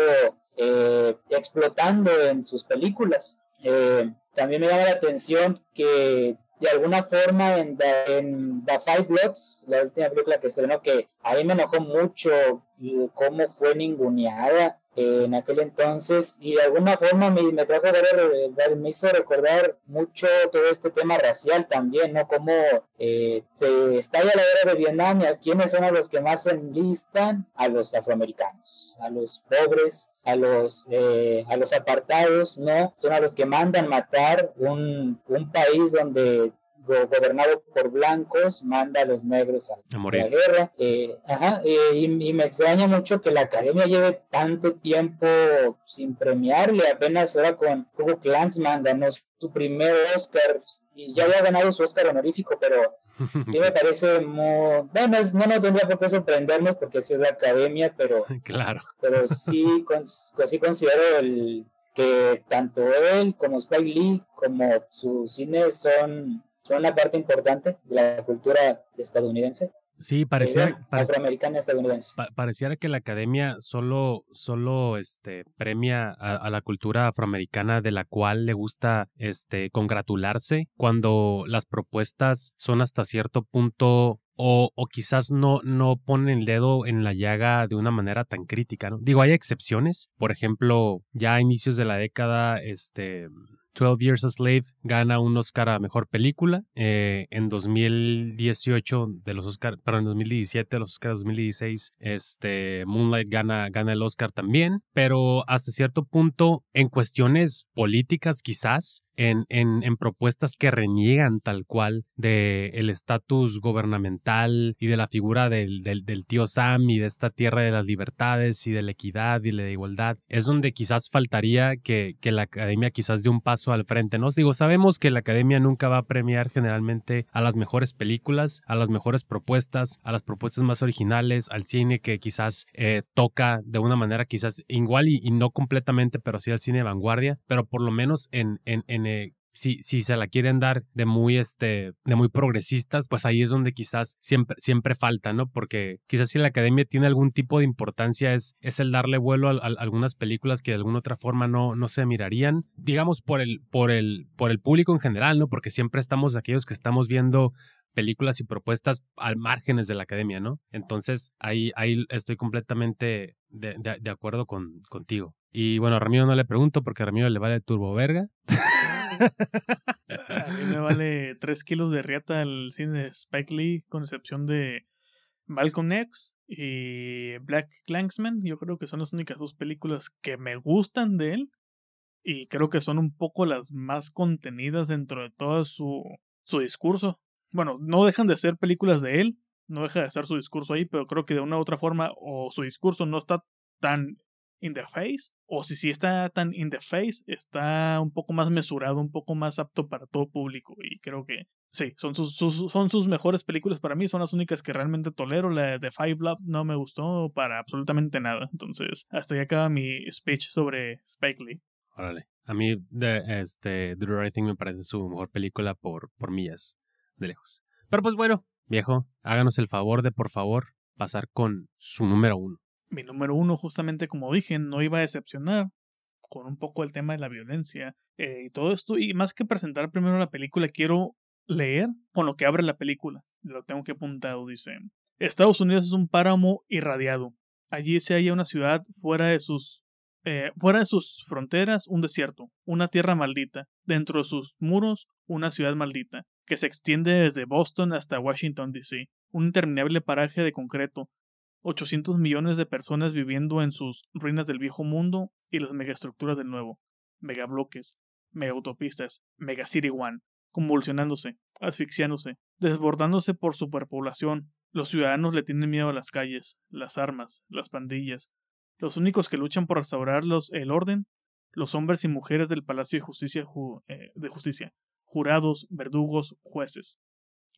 eh, explotando en sus películas. Eh, también me llama la atención que de alguna forma en The, Five Bloods, la última película que estrenó, que a mí me enojó mucho cómo fue ninguneada en aquel entonces y de alguna forma me, me trajo ver, me hizo recordar mucho todo este tema racial también, ¿no? Cómo eh, se estalla la guerra de Vietnam y a quiénes son los que más enlistan a los afroamericanos, a los pobres, a los, eh, a los apartados, ¿no? Son a los que mandan matar un, un país donde gobernado por blancos, manda a los negros a, la guerra. Eh, ajá, eh, y, me extraña mucho que la academia lleve tanto tiempo sin premiarle. Apenas ahora con Hugo Klansman ganó su primer Oscar y ya había ganado su Oscar honorífico, pero (laughs) sí me parece muy... Bueno, no nos tendría por qué sorprendernos porque así es la academia, pero... (laughs) Claro. Pero sí, sí considero el que tanto él como Spike Lee como su cine son son una parte importante de la cultura estadounidense. Sí, parecía, afroamericana estadounidense. pareciera que la academia solo, solo este, premia a, la cultura afroamericana de la cual le gusta este, congratularse cuando las propuestas son hasta cierto punto o, o, quizás no, no ponen el dedo en la llaga de una manera tan crítica, ¿no? Digo, hay excepciones. Por ejemplo, ya a inicios de la década, este, 12 Years a Slave gana un Oscar a Mejor Película. Eh, en 2018 de los Oscar, pero en 2017 de los Oscars 2016, este, Moonlight gana, gana el Oscar también. Pero hasta cierto punto, en cuestiones políticas quizás, en, en, en, propuestas que reniegan tal cual del el estatus gubernamental y de la figura del, del, del, tío Sam y de esta tierra de las libertades y de la equidad y de la igualdad, es donde quizás faltaría que, que la academia quizás dé un paso al frente. Nos digo, sabemos que la academia nunca va a premiar generalmente a las mejores películas, a las mejores propuestas, a las propuestas más originales, al cine que quizás eh, toca de una manera quizás igual y, no completamente, pero sí al cine de vanguardia, pero por lo menos en, en, en eh, si, si se la quieren dar de muy, este, de muy progresistas, pues ahí es donde quizás siempre, siempre falta, ¿no? Porque quizás si la academia tiene algún tipo de importancia es, es el darle vuelo a, algunas películas que de alguna otra forma no, no se mirarían, digamos, por el, por, el, por el público en general, ¿no? Porque siempre estamos aquellos que estamos viendo películas y propuestas al márgenes de la academia, ¿no? Entonces ahí, ahí estoy completamente de, de acuerdo con, contigo. Y bueno, a Ramiro no le pregunto porque a Ramiro le vale turbo verga. (laughs) (laughs) a mí me vale 3 kilos de riata el cine de Spike Lee, con excepción de Malcolm X y Black Clansman. Yo creo que son las únicas dos películas que me gustan de él. Y creo que son un poco las más contenidas dentro de todo su, su discurso. Bueno, no dejan de ser películas de él, no deja de ser su discurso ahí, pero creo que de una u otra forma o su discurso no está tan in the face, o si sí está tan in the face, está un poco más mesurado, un poco más apto para todo público. Y creo que sí, son sus, mejores películas para mí, son las únicas que realmente tolero. La de Five Love no me gustó para absolutamente nada. Entonces, hasta ahí acaba mi speech sobre Spike Lee. Órale. A mí, de, este, The Right Thing me parece su mejor película por, por millas de lejos. Pero pues bueno, viejo, háganos el favor de por favor pasar con su número uno mi número uno, justamente como dije, no iba a decepcionar con un poco el tema de la violencia eh, y todo esto. Y más que presentar primero la película, quiero leer con lo que abre la película. Lo tengo que apuntado, dice. Estados Unidos es un páramo irradiado. Allí se halla una ciudad fuera de sus eh, fuera de sus fronteras un desierto, una tierra maldita, dentro de sus muros una ciudad maldita, que se extiende desde Boston hasta Washington, D.C., un interminable paraje de concreto, 800 millones de personas viviendo en sus ruinas del viejo mundo y las megaestructuras del nuevo, megabloques, megautopistas, mega City One, convulsionándose, asfixiándose, desbordándose por superpoblación. Los ciudadanos le tienen miedo a las calles, las armas, las pandillas. Los únicos que luchan por restaurar el orden, los hombres y mujeres del Palacio de Justicia, eh, de Justicia, jurados, verdugos, jueces.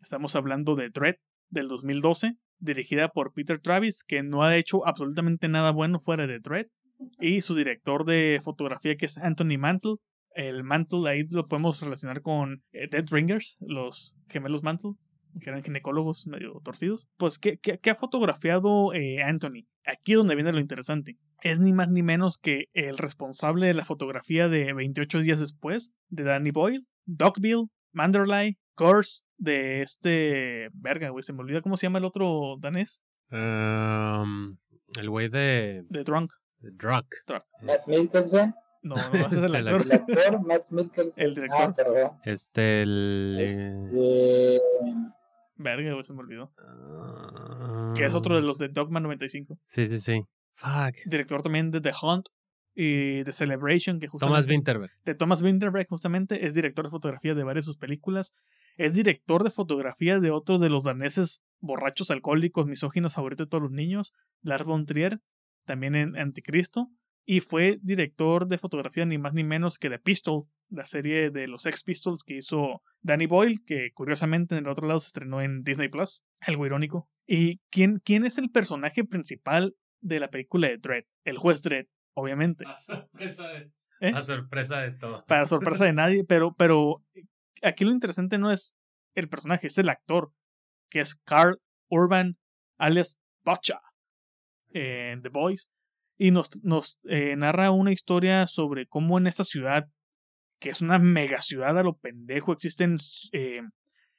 Estamos hablando de Dread del 2012, dirigida por Peter Travis, que no ha hecho absolutamente nada bueno fuera de Dread, y su director de fotografía, que es Anthony Mantle. El Mantle ahí lo podemos relacionar con eh, Dead Ringers, los gemelos Mantle, que eran ginecólogos medio torcidos. Pues, ¿qué, qué, ha fotografiado eh, Anthony? aquí es donde viene lo interesante. Es ni más ni menos que el responsable de la fotografía de 28 días después, de Danny Boyle, Dogville, Manderley, Curse, de este. Verga, güey, se me olvida cómo se llama el otro danés. Um, el güey de, De Drunk. de Drunk. Matt Mikkelsen. No, no, ese es (laughs) el actor. El actor, Matt Mikkelsen. El director. Ah, perdón. Este, el. Este. Verga, güey, se me olvidó. ah, Que es otro de los de Dogma 95. Sí, sí, sí. Fuck. Director también de The Hunt y de Celebration, que justamente. Thomas Winterberg. de Thomas Winterberg, justamente, es director de fotografía de varias de sus películas. Es director de fotografía de otro de los daneses borrachos alcohólicos, misóginos favoritos de todos los niños, Lars von Trier, también en Anticristo. Y fue director de fotografía ni más ni menos que de Pistol, la serie de los Ex Pistols que hizo Danny Boyle, que curiosamente en el otro lado se estrenó en Disney Plus, algo irónico. ¿Y quién, quién es el personaje principal de la película de Dredd? El juez Dredd, obviamente. A sorpresa de, ¿Eh? a sorpresa de todo. para sorpresa de (laughs) nadie, pero, pero aquí lo interesante no es el personaje, es el actor, que es Carl Urban, alias Butcha, en The Boys, y nos, nos eh, narra una historia sobre cómo en esta ciudad, que es una mega ciudad a lo pendejo, existen eh,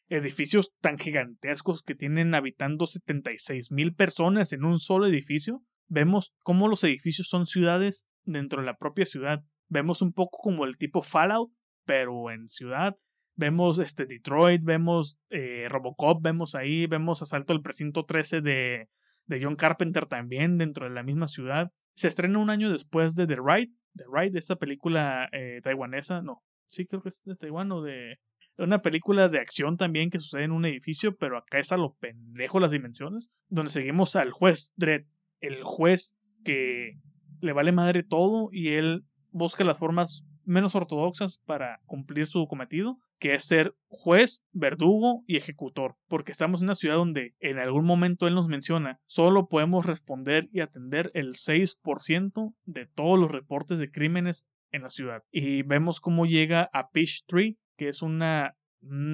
edificios tan gigantescos que tienen habitando 76 mil personas en un solo edificio. Vemos cómo los edificios son ciudades dentro de la propia ciudad. Vemos un poco como el tipo Fallout, pero en ciudad. Vemos este Detroit, vemos eh, Robocop, vemos ahí, vemos Asalto al Precinto 13 de, de John Carpenter también dentro de la misma ciudad. Se estrena un año después de The Ride, The Ride, esta película eh, taiwanesa, no, sí creo que es de Taiwán o de una película de acción también que sucede en un edificio, pero acá es a lo pendejo las dimensiones, donde seguimos al juez Dredd, el juez que le vale madre todo y él busca las formas menos ortodoxas para cumplir su cometido, que es ser juez, verdugo y ejecutor, porque estamos en una ciudad donde en algún momento él nos menciona, solo podemos responder y atender el 6% de todos los reportes de crímenes en la ciudad. Y vemos cómo llega a Peachtree, que es un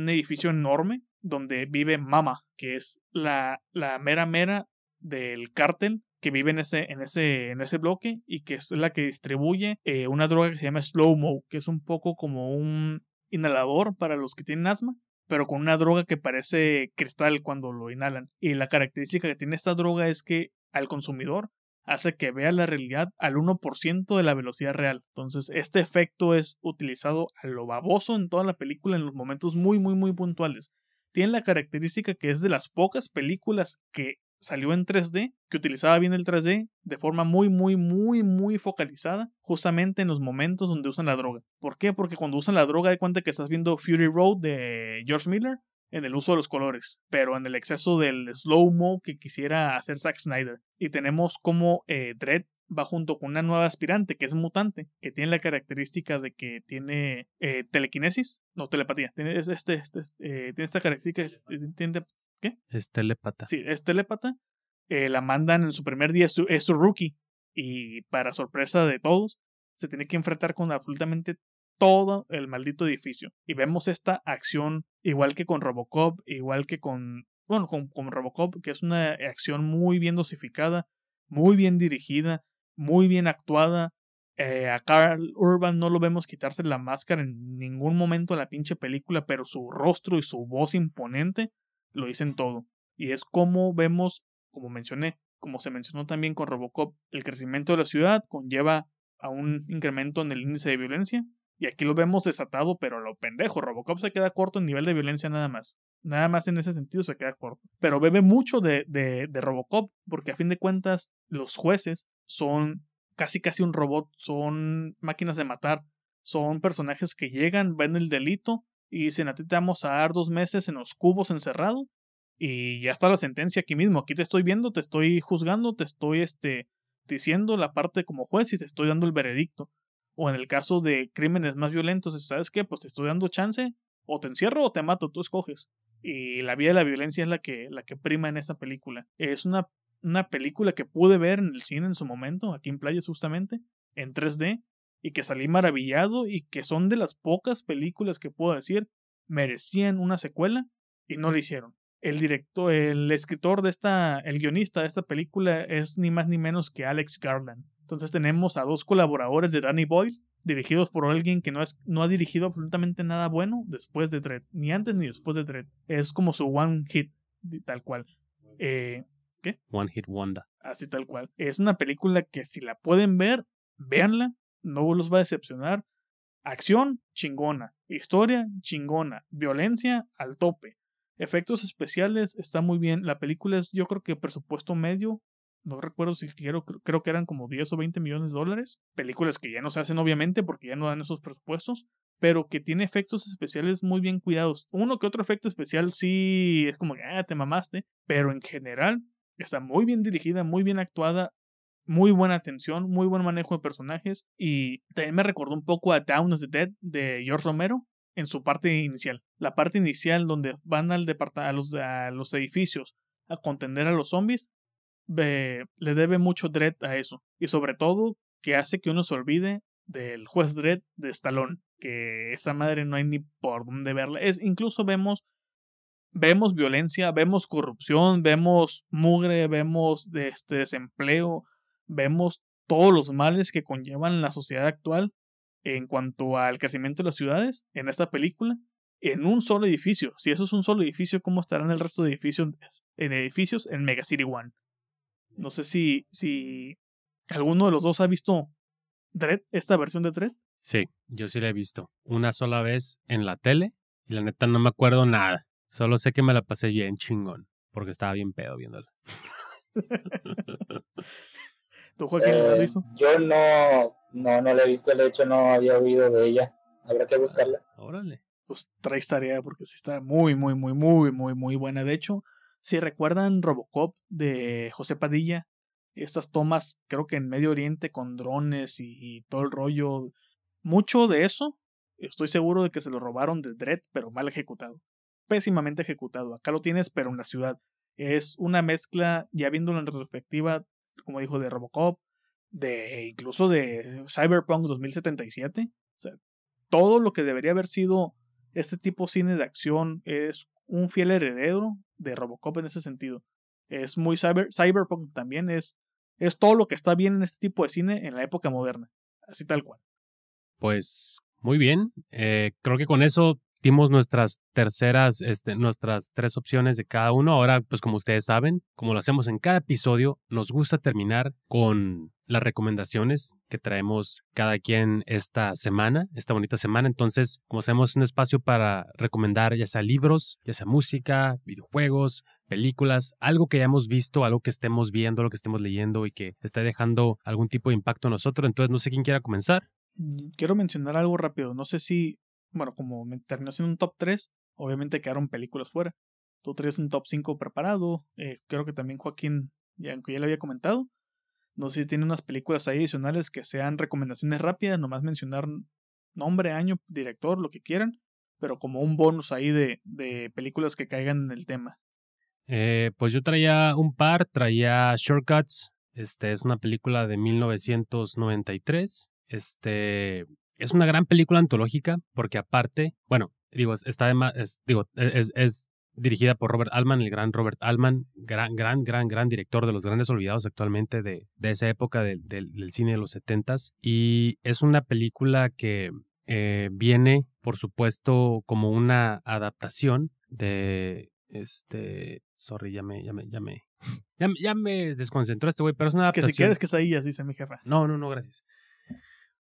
edificio enorme donde vive Mama, que es la, la mera mera del cártel que vive en ese, en ese, en ese bloque y que es la que distribuye eh, una droga que se llama Slow Mo, que es un poco como un inhalador para los que tienen asma, pero con una droga que parece cristal cuando lo inhalan. Y la característica que tiene esta droga es que al consumidor hace que vea la realidad al 1% de la velocidad real. Entonces, este efecto es utilizado a lo baboso en toda la película en los momentos muy, muy, muy puntuales. Tiene la característica que es de las pocas películas que salió en 3D, que utilizaba bien el 3D de forma muy, muy, muy, muy focalizada, justamente en los momentos donde usan la droga. ¿Por qué? Porque cuando usan la droga, de cuenta que estás viendo Fury Road de George Miller en el uso de los colores, pero en el exceso del slow-mo que quisiera hacer Zack Snyder. Y tenemos como eh, Dredd va junto con una nueva aspirante que es mutante, que tiene la característica de que tiene eh, telequinesis, no telepatía, tiene, este, este, eh, tiene esta característica, tiene, ¿qué? Es telépata. Sí, es telépata. Eh, la mandan en su primer día, es su, es su rookie, y para sorpresa de todos, se tiene que enfrentar con absolutamente todo el maldito edificio. Y vemos esta acción igual que con Robocop, igual que con, bueno, con, con Robocop, que es una acción muy bien dosificada, muy bien dirigida, muy bien actuada. Eh, a Carl Urban no lo vemos quitarse la máscara en ningún momento de la pinche película, pero su rostro y su voz imponente lo dicen todo. Y es como vemos, como mencioné, como se mencionó también con Robocop, el crecimiento de la ciudad conlleva a un incremento en el índice de violencia. Y aquí lo vemos desatado, pero lo pendejo. Robocop se queda corto en nivel de violencia nada más. Nada más en ese sentido se queda corto. Pero bebe mucho de, de, de Robocop, porque a fin de cuentas los jueces son casi casi un robot, son máquinas de matar, son personajes que llegan, ven el delito y dicen a ti te vamos a dar dos meses en los cubos encerrado y ya está la sentencia aquí mismo, aquí te estoy viendo, te estoy juzgando, te estoy este, diciendo la parte como juez y te estoy dando el veredicto. O en el caso de crímenes más violentos, ¿sabes qué? Pues te estoy dando chance, o te encierro o te mato, tú escoges. Y la vida de la violencia es la que, la que prima en esta película. Es una, una película que pude ver en el cine en su momento, aquí en Playas justamente, en 3D, y que salí maravillado y que son de las pocas películas que puedo decir merecían una secuela y no la hicieron. el director, el escritor de esta, el guionista de esta película es ni más ni menos que Alex Garland. Entonces tenemos a dos colaboradores de Danny Boyle, dirigidos por alguien que no, es, no ha dirigido absolutamente nada bueno después de Dread, ni antes ni después de Dread. Es como su one hit, tal cual. Eh, ¿Qué? One hit wonder. Así tal cual. Es una película que si la pueden ver, véanla, no los va a decepcionar. Acción, chingona. Historia, chingona. Violencia, al tope. Efectos especiales, está muy bien. La película es, yo creo que presupuesto medio. No recuerdo si quiero, creo que eran como 10 o 20 millones de dólares. Películas que ya no se hacen, obviamente, porque ya no dan esos presupuestos. Pero que tiene efectos especiales muy bien cuidados. Uno que otro efecto especial sí es como que, ah, te mamaste. Pero en general, está muy bien dirigida, muy bien actuada muy buena atención, muy buen manejo de personajes y también me recordó un poco a Down of the Dead de George Romero en su parte inicial. La parte inicial donde van al a, los, a los edificios a contender a los zombies, le debe mucho Dread a eso. Y sobre todo que hace que uno se olvide del juez Dread de Stallone, que esa madre no hay ni por dónde verla. Es, incluso vemos vemos violencia, vemos corrupción, vemos mugre, vemos este desempleo, vemos todos los males que conllevan la sociedad actual en cuanto al crecimiento de las ciudades en esta película en un solo edificio. Si eso es un solo edificio, ¿cómo estarán el resto de edificios en edificios en Mega City One? No sé si, si alguno de los dos ha visto Dread, esta versión de Dread. Sí, yo sí la he visto. Una sola vez en la tele y la neta no me acuerdo nada. Solo sé que me la pasé bien chingón porque estaba bien pedo viéndola. (laughs) ¿Tú, Joaquín, la has Eh, visto? Yo no, no, no la he visto, de hecho no había oído de ella. Habrá que buscarla. Órale. Pues traes tarea porque sí está muy, muy, muy, muy, muy, muy buena. De hecho, si recuerdan Robocop de José Padilla, estas tomas, creo que en Medio Oriente con drones y, y todo el rollo, mucho de eso, estoy seguro de que se lo robaron de Dread, pero mal ejecutado. Pésimamente ejecutado. Acá lo tienes, pero en la ciudad. Es una mezcla, ya viéndolo en retrospectiva, como dijo, de Robocop, de incluso de Cyberpunk 2077. O sea, todo lo que debería haber sido este tipo de cine de acción es un fiel heredero de Robocop en ese sentido. Es muy cyber, cyberpunk también, es, es todo lo que está bien en este tipo de cine en la época moderna. Así tal cual. Pues muy bien. Eh, creo que con eso dimos nuestras terceras, este, nuestras tres opciones de cada uno. Ahora, pues como ustedes saben, como lo hacemos en cada episodio, nos gusta terminar con las recomendaciones que traemos cada quien esta semana, esta bonita semana. Entonces, como hacemos un espacio para recomendar ya sea libros, ya sea música, videojuegos, películas, algo que hayamos visto, algo que estemos viendo, lo que estemos leyendo y que esté dejando algún tipo de impacto en nosotros. Entonces, no sé quién quiera comenzar. Mm, Quiero mencionar algo rápido. No sé si, bueno, como terminó siendo un top 3, obviamente quedaron películas fuera. Tú traes un top 5 preparado. eh, creo que también Joaquín, ya, aunque ya le había comentado. No sé si tiene unas películas ahí adicionales que sean recomendaciones rápidas, nomás mencionar nombre, año, director, lo que quieran, pero como un bonus ahí de, de películas que caigan en el tema. Eh, pues yo traía un par, traía Shortcuts. Este es una película de 1993. Este es una gran película antológica porque aparte, bueno, digo, está de ma- es, digo, es, es dirigida por Robert Altman, el gran Robert Altman, gran, gran, gran, gran director de los grandes olvidados actualmente de, de esa época del- del- del cine de los setentas. Y es una película que eh, viene, por supuesto, como una adaptación de este. Sorry, ya me, ya me, ya me, (laughs) ya, ya me desconcentró este güey, pero es una Que adaptación. si quieres que está ahí, así dice mi jefa. No, no, no, gracias.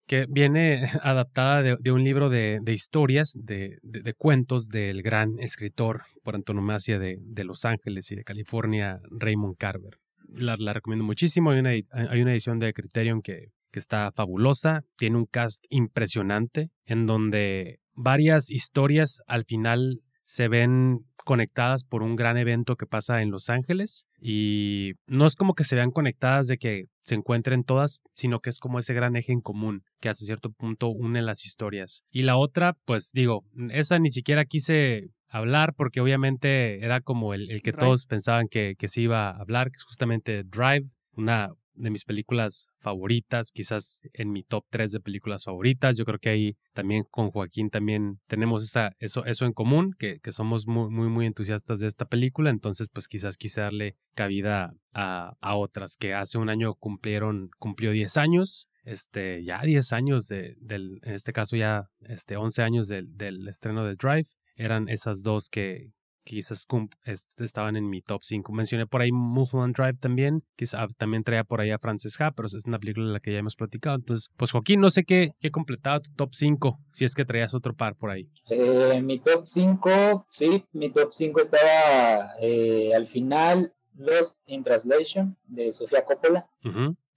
Que viene (laughs) adaptada de, un libro de, de historias, de, de- cuentos del gran escritor por antonomasia de, Los Ángeles y de California, Raymond Carver. La, la recomiendo muchísimo. Hay una, hay una edición de Criterion que, que está fabulosa. Tiene un cast impresionante en donde varias historias al final se ven conectadas por un gran evento que pasa en Los Ángeles y no es como que se vean conectadas de que se encuentren todas, sino que es como ese gran eje en común que hasta cierto punto une las historias. Y la otra, pues digo, esa ni siquiera quise hablar porque obviamente era como el, el que Drive. todos pensaban que, que se iba a hablar, que es justamente Drive, una de mis películas favoritas, quizás en mi top 3 de películas favoritas. Yo creo que ahí también con Joaquín también tenemos eso, eso en común, que, que somos muy, muy, muy entusiastas de esta película. Entonces, pues quizás quise darle cabida a, a otras que hace un año cumplieron, cumplió 10 años este, ya 10 años de, del, en este caso ya este, 11 años del estreno de Drive, eran esas dos que, quizás estaban en mi top 5. Mencioné por ahí Mulholland Drive también, quizás también traía por ahí a Frances Ha, pero es una película de la que ya hemos platicado. Entonces, pues Joaquín, no sé qué, qué completaba tu top 5, si es que traías otro par por ahí. Eh, mi top 5, sí, mi top 5 estaba eh, al final Lost in Translation de Sofía Coppola.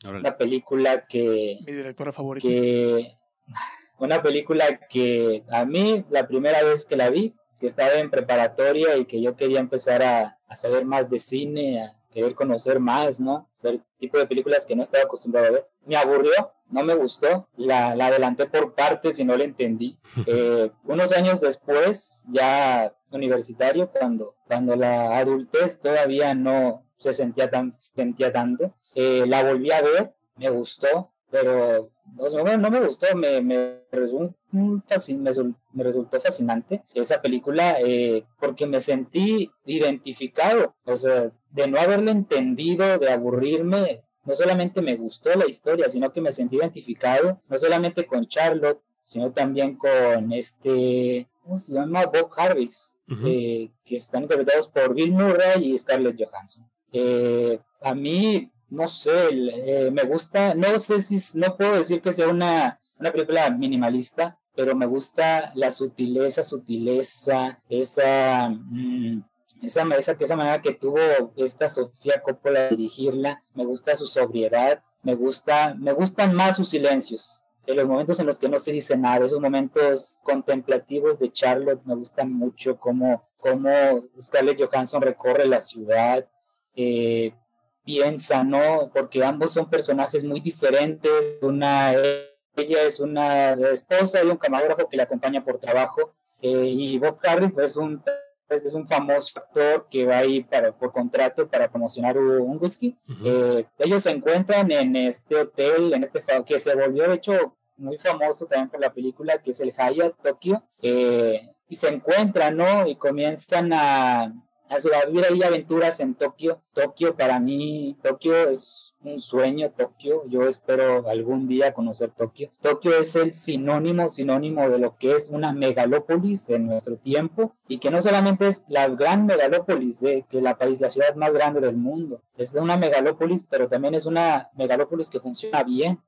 Una película que... Mi directora favorita. Que, (laughs) una película que a mí, la primera vez que la vi, que estaba en preparatoria y que yo quería empezar a, a saber más de cine, a querer conocer más, ¿no? Ver tipo de películas que no estaba acostumbrado a ver. Me aburrió, no me gustó, la, la adelanté por partes y no la entendí. (laughs) Eh, unos años después, ya universitario, cuando, cuando la adultez todavía no se sentía, tan, sentía tanto, eh, la volví a ver, me gustó, pero no, no me gustó, me, me, resultó, me, resultó fascinante esa película eh, porque me sentí identificado, o sea, de no haberla entendido, de aburrirme, no solamente me gustó la historia, sino que me sentí identificado, no solamente con Charlotte, sino también con este, ¿cómo se llama? Bob Harris, eh, que están interpretados por Bill Murray y Scarlett Johansson. Eh, a mí no sé, eh, me gusta, no sé si, no puedo decir que sea una, una película minimalista, pero me gusta la sutileza, sutileza, esa, mm, esa, esa, esa manera que tuvo esta Sofía Coppola de dirigirla, me gusta su sobriedad, me gusta, me gustan más sus silencios. En los momentos en los que no se dice nada, esos momentos contemplativos de Charlotte me gustan mucho, como, como Scarlett Johansson recorre la ciudad, eh, piensa, ¿no? Porque ambos son personajes muy diferentes. Una, ella es una esposa y un camarógrafo que le acompaña por trabajo. Eh, y Bob Harris pues, es un, es un famoso actor que va ahí para, por contrato para promocionar un whisky. Eh, ellos se encuentran en este hotel, en este que se volvió de hecho muy famoso también por la película, que es el Hyatt Tokio. Eh, y se encuentran, ¿no? Y comienzan a, a vivir ahí aventuras en Tokio. Tokio para mí, Tokio es un sueño, Tokio. Yo espero algún día conocer Tokio. Tokio es el sinónimo, sinónimo de lo que es una megalópolis en nuestro tiempo y que no solamente es la gran megalópolis de que la país, la ciudad más grande del mundo. Es una megalópolis, pero también es una megalópolis que funciona bien.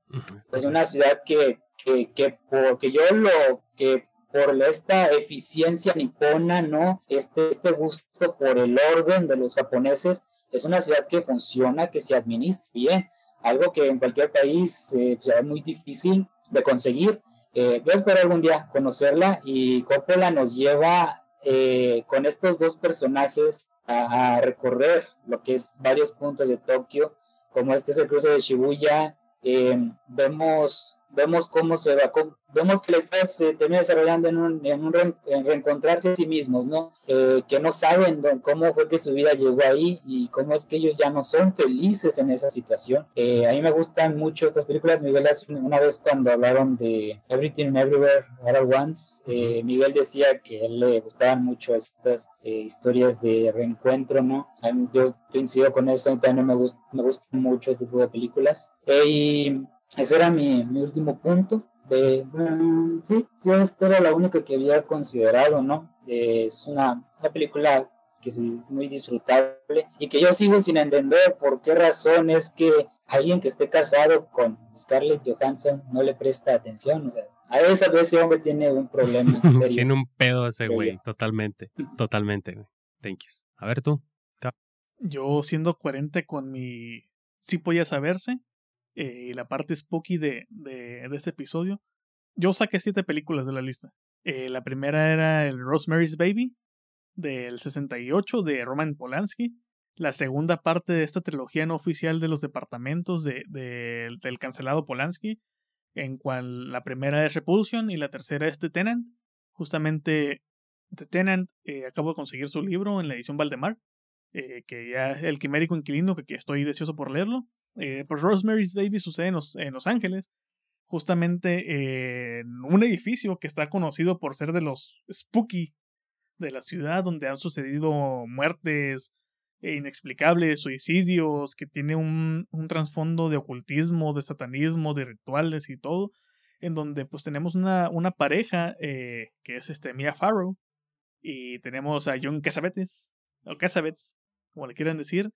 Es una ciudad que que, que, porque yo lo que por esta eficiencia nipona, ¿no? Este, este gusto por el orden de los japoneses, es una ciudad que funciona, que se administra bien, algo que en cualquier país eh, pues, es muy difícil de conseguir. Eh, yo espero algún día conocerla y Coppola nos lleva eh, con estos dos personajes a, a, recorrer lo que es varios puntos de Tokio, como este es el cruce de Shibuya. vemos vemos cómo se va, vemos que la historia se termina desarrollando en un, en un reencontrarse a sí mismos, ¿no? Eh, que no saben cómo fue que su vida llegó ahí y cómo es que ellos ya no son felices en esa situación. Eh, a mí me gustan mucho estas películas. Miguel, una vez cuando hablaron de Everything Everywhere All at Once, eh, Miguel decía que a él le gustaban mucho estas historias de reencuentro, ¿no? Yo coincido con eso, también me, gusta, me gustan mucho este tipo de películas. y ese era mi, mi último punto. De, mm, sí, sí, esta era la única que había considerado, ¿no? es una, una película que es muy disfrutable y que yo sigo sin entender por qué razón es que alguien que esté casado con Scarlett Johansson no le presta atención. O sea, a esa vez ese hombre tiene un problema (laughs) serio. tiene un pedo ese güey, totalmente, totalmente, güey. Thank you. A ver tú. Yo siendo coherente con mi sí podía saberse, eh, la parte spooky de, de, este episodio, yo saqué siete películas de la lista. Eh, la primera era el Rosemary's Baby del 68 de Roman Polanski. La segunda parte de esta trilogía no oficial de los departamentos de, de, del cancelado Polanski, en cual la primera es Repulsion y la tercera es The Tenant. Justamente The Tenant eh, acabo de conseguir su libro en la edición Valdemar. Eh, que ya el quimérico inquilino, que, estoy deseoso por leerlo. Eh, pues Rosemary's Baby sucede en Los, en los Ángeles, justamente en un edificio que está conocido por ser de los spooky de la ciudad, donde han sucedido muertes inexplicables, suicidios, que tiene un, un trasfondo de ocultismo, de satanismo, de rituales y todo, en donde pues tenemos una, una pareja eh, que es este Mia Farrow y tenemos a John Cassavetes, o Cassavetes, como le quieran decir,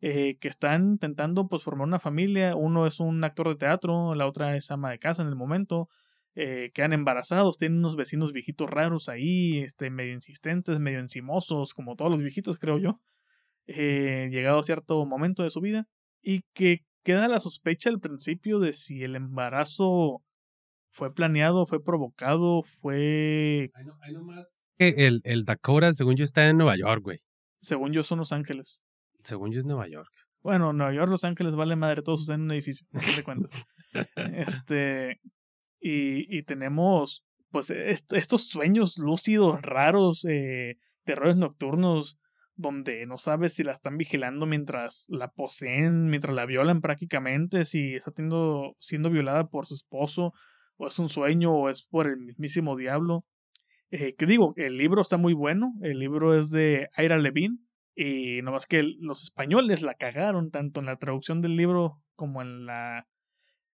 eh, que están intentando pues formar una familia, uno es un actor de teatro, la otra es ama de casa en el momento, eh, quedan embarazados, tienen unos vecinos viejitos raros ahí, este, medio insistentes, medio encimosos, como todos los viejitos creo yo, eh, llegado a cierto momento de su vida, y que queda la sospecha al principio de si el embarazo fue planeado, fue provocado, fue... El, el Dakota, según yo, está en Nueva York, güey. Según yo, son Los Ángeles. Según yo, es Nueva York. Bueno, Nueva York, Los Ángeles, vale madre, todos están en un edificio, no te cuentas. (laughs) este... Y, y tenemos, pues, estos sueños lúcidos, raros, eh, terrores nocturnos, donde no sabes si la están vigilando mientras la poseen, mientras la violan prácticamente, si está siendo violada por su esposo, o es un sueño, o es por el mismísimo diablo. Eh, que digo, el libro está muy bueno, el libro es de Ira Levine, y no más que los españoles la cagaron tanto en la traducción del libro como en la,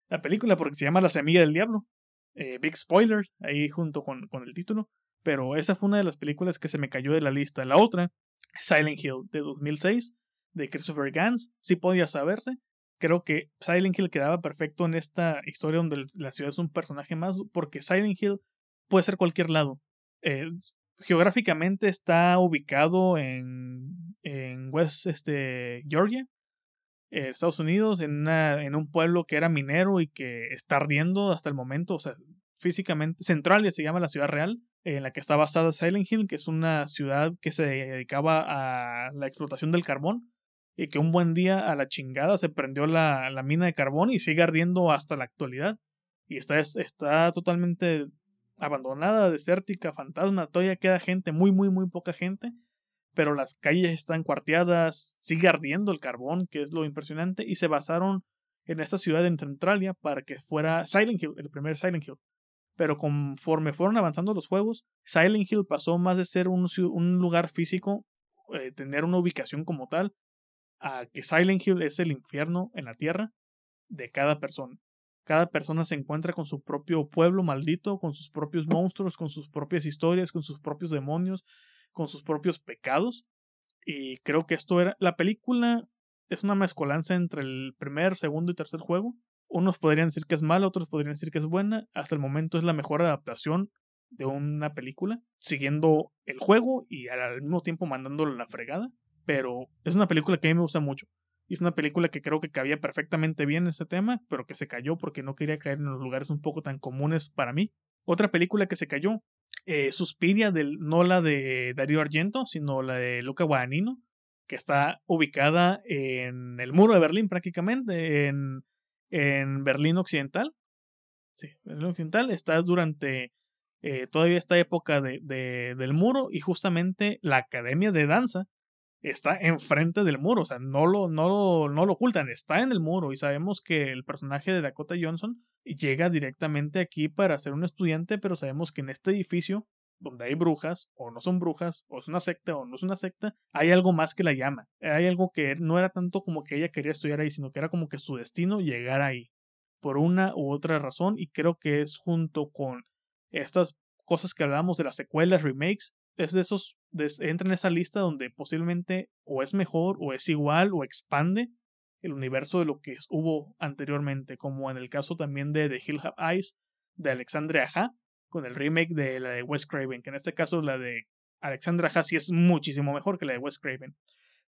la película, porque se llama La Semilla del Diablo. Eh, big spoiler ahí junto con, con el título. Pero esa fue una de las películas que se me cayó de la lista. La otra, Silent Hill de 2006, de Christopher Gans, sí podía saberse. Creo que Silent Hill quedaba perfecto en esta historia donde la ciudad es un personaje más, porque Silent Hill puede ser cualquier lado. Eh, geográficamente está ubicado en, en West este, Georgia, eh, Estados Unidos, en, en un pueblo que era minero y que está ardiendo hasta el momento, o sea, físicamente, Centralia se llama la ciudad real, en la que está basada Silent Hill, que es una ciudad que se dedicaba a la explotación del carbón y que un buen día a la chingada se prendió la, la mina de carbón y sigue ardiendo hasta la actualidad. Y está, está totalmente abandonada, desértica, fantasma, todavía queda gente, muy, muy, muy poca gente, pero las calles están cuarteadas, sigue ardiendo el carbón, que es lo impresionante, y se basaron en esta ciudad en Centralia para que fuera Silent Hill, el primer Silent Hill pero conforme fueron avanzando los juegos, Silent Hill pasó más de ser un, lugar físico, eh, tener una ubicación como tal, a que Silent Hill es el infierno en la tierra de cada persona. Cada persona se encuentra con su propio pueblo maldito, con sus propios monstruos, con sus propias historias, con sus propios demonios, con sus propios pecados. Y creo que esto era. La película es una mezcolanza entre el primer, segundo y tercer juego. Unos podrían decir que es mala, otros podrían decir que es buena. Hasta el momento es la mejor adaptación de una película, siguiendo el juego y al mismo tiempo mandándolo a la fregada. Pero es una película que a mí me gusta mucho. Es una película que creo que cabía perfectamente bien en ese tema, pero que se cayó porque no quería caer en los lugares un poco tan comunes para mí. Otra película que se cayó, eh, Suspiria, del, no la de Darío Argento, sino la de Luca Guadagnino, que está ubicada en el muro de Berlín prácticamente, en en Berlín Occidental. Sí, Berlín Occidental está durante eh, todavía esta época de, de, del muro y justamente la academia de danza está enfrente del muro, o sea, no lo, no, lo, no lo ocultan, está en el muro y sabemos que el personaje de Dakota Johnson llega directamente aquí para ser un estudiante, pero sabemos que en este edificio donde hay brujas, o no son brujas, o es una secta, o no es una secta, hay algo más que la llama. Hay algo que no era tanto como que ella quería estudiar ahí, sino que era como que su destino llegar ahí, por una u otra razón, y creo que es junto con estas cosas que hablábamos de las secuelas, remakes, es de esos, entra en esa lista donde posiblemente o es mejor, o es igual, o expande el universo de lo que hubo anteriormente, como en el caso también de The Hill Have Eyes, de Alexandre Aja, con el remake de la de Wes Craven, que en este caso la de Alexandra Hassi es muchísimo mejor que la de Wes Craven.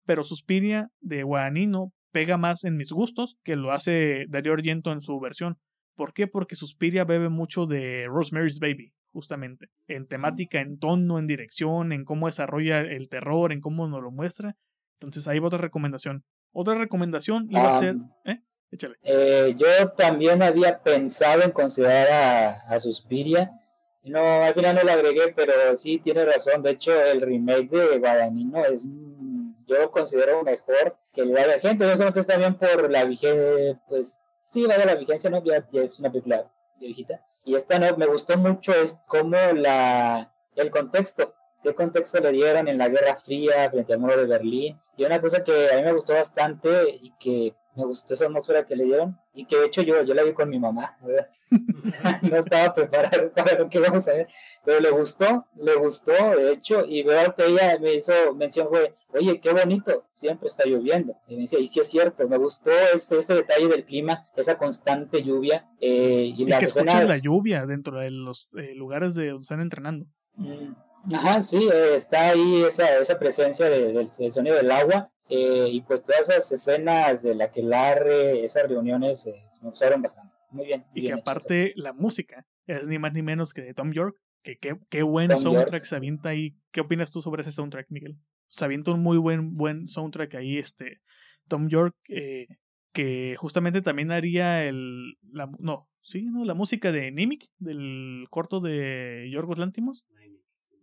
Pero Suspiria de Guadagnino pega más en mis gustos que lo hace Dario Argento en su versión. ¿Por qué? Porque Suspiria bebe mucho de Rosemary's Baby, justamente. En temática, en tono, en dirección, en cómo desarrolla el terror, en cómo nos lo muestra. Entonces ahí va otra recomendación. Otra recomendación iba a ser. ¿eh? Échale. Eh, yo también había pensado en considerar a, a Suspiria no, al final no lo agregué, pero sí tiene razón. De hecho, el remake de Guadagnino es, yo considero mejor que el de gente. Yo creo que está bien por la vigencia, pues sí, vaya la vigencia, ¿no? Ya, es una película viejita. Y esta no, me gustó mucho, es como la, el contexto, qué contexto le dieron en la Guerra Fría frente al muro de Berlín. Y una cosa que a mí me gustó bastante y que me gustó esa atmósfera que le dieron y que de hecho yo, yo la vi con mi mamá. (laughs) no estaba preparado (laughs) para lo que íbamos a ver, pero le gustó, le gustó de hecho y veo que ella me hizo mención fue, oye, qué bonito, siempre está lloviendo. Y me decía, y sí es cierto, me gustó ese, ese detalle del clima, esa constante lluvia. Eh, y, y que escuchas la lluvia dentro de los eh, lugares de donde están entrenando. Mm, ajá, sí, eh, está ahí esa, esa presencia del sonido del agua eh, y pues todas esas escenas de la que Larre, esas reuniones, eh, me gustaron bastante. Muy bien. y que aparte la música es ni más ni menos que de Tom York. Que qué, qué buen soundtrack se avienta ahí. ¿Qué opinas tú sobre ese soundtrack, Miguel? Se avienta un muy buen, buen soundtrack ahí, este. Tom York, eh, que justamente también haría el. La, no, sí, no, la música de Nimic, del corto de Yorgos Lantimos.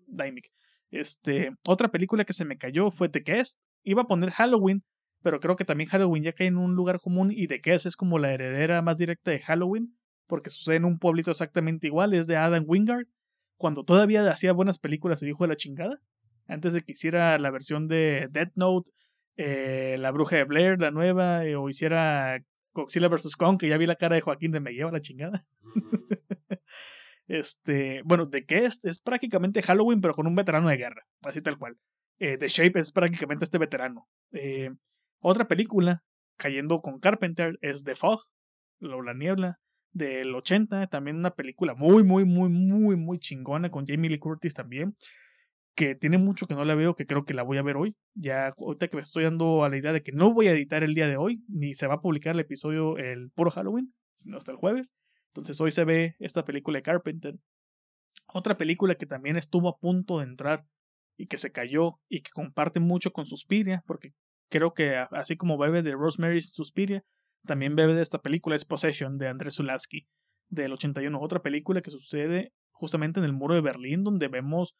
Daimic. Este, otra película que se me cayó fue The Guest, iba a poner Halloween, pero creo que también Halloween ya cae en un lugar común y de qué es como la heredera más directa de Halloween, porque sucede en un pueblito exactamente igual, es de Adam Wingard, cuando todavía hacía buenas películas y dijo de la chingada, antes de que hiciera la versión de Death Note, eh, La Bruja de Blair, la nueva, eh, o hiciera Godzilla vs. Kong, que ya vi la cara de Joaquín de me lleva la chingada. (laughs) este, bueno, The Guest es prácticamente Halloween, pero con un veterano de guerra, así tal cual. Eh, The Shape es prácticamente este veterano. Eh, otra película, cayendo con Carpenter, es The Fog, La Niebla, del 80. También una película muy, muy, muy, muy, muy chingona con Jamie Lee Curtis también. Que tiene mucho que no la veo, que creo que la voy a ver hoy. Ya ahorita que me estoy dando a la idea de que no voy a editar el día de hoy, ni se va a publicar el episodio el puro Halloween, sino hasta el jueves. Entonces hoy se ve esta película de Carpenter. Otra película que también estuvo a punto de entrar y que se cayó y que comparte mucho con Suspiria, porque creo que así como bebe de Rosemary's Suspiria, también bebe de esta película es Possession de Andrés Zulaski del 81, otra película que sucede justamente en el muro de Berlín donde vemos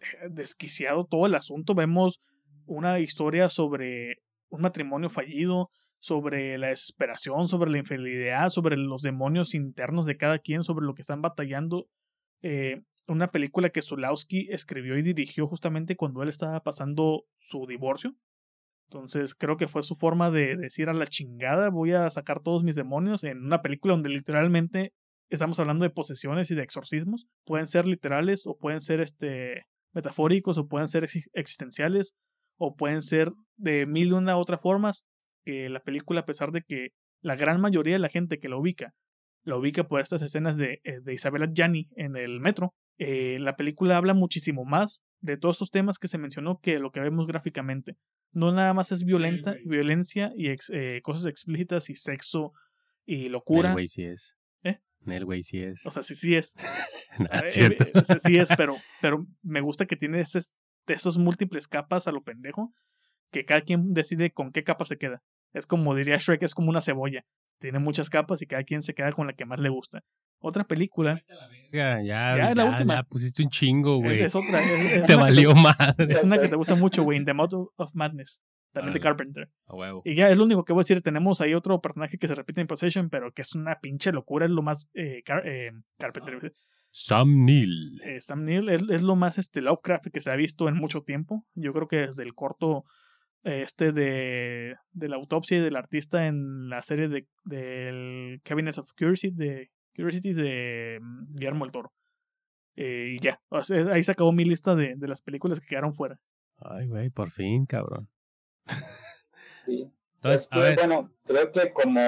eh, desquiciado todo el asunto, vemos una historia sobre un matrimonio fallido, sobre la desesperación, sobre la infidelidad, sobre los demonios internos de cada quien, sobre lo que están batallando eh, una película que Zulawski escribió y dirigió justamente cuando él estaba pasando su divorcio. Entonces creo que fue su forma de decir a la chingada voy a sacar todos mis demonios en una película donde literalmente estamos hablando de posesiones y de exorcismos. Pueden ser literales o pueden ser este, metafóricos o pueden ser existenciales o pueden ser de mil y una otras formas que la película a pesar de que la gran mayoría de la gente que la ubica la ubica por estas escenas de, eh, de Isabella Gianni en el metro eh, la película habla muchísimo más de todos estos temas que se mencionó que lo que vemos gráficamente. No nada más es violenta, violencia y eh, cosas explícitas y sexo y locura. Güey sí es. ¿Eh? El güey sí es. O sea, sí, sí es. (laughs) es cierto. sí es, (laughs) pero, pero me gusta que tiene esos múltiples capas a lo pendejo, que cada quien decide con qué capa se queda. Es como diría Shrek, es como una cebolla. Tiene muchas capas y cada quien se queda con la que más le gusta. Otra película. Ya, ya, ya, la última. pusiste un chingo, güey. Es, otra. (laughs) te valió madre. Es una que te (laughs) gusta mucho, güey. The Mouth of Madness. También de Carpenter. A huevo. Y ya es lo único que voy a decir. Tenemos ahí otro personaje que se repite en Possession, pero que es una pinche locura. Es lo más. Eh, eh, Carpenter. Sam Neill. Eh, Sam Neill es, es, lo más este, Lovecraft que se ha visto en mucho tiempo. Yo creo que desde el corto este de, de la autopsia y del artista en la serie de del Cabinet of Curiosity de Curiosities de mm, Guillermo el Toro. Eh, y ya, ahí se acabó mi lista de, de las películas que quedaron fuera. Ay, güey, por fin, cabrón. Sí. Entonces, bueno, creo que como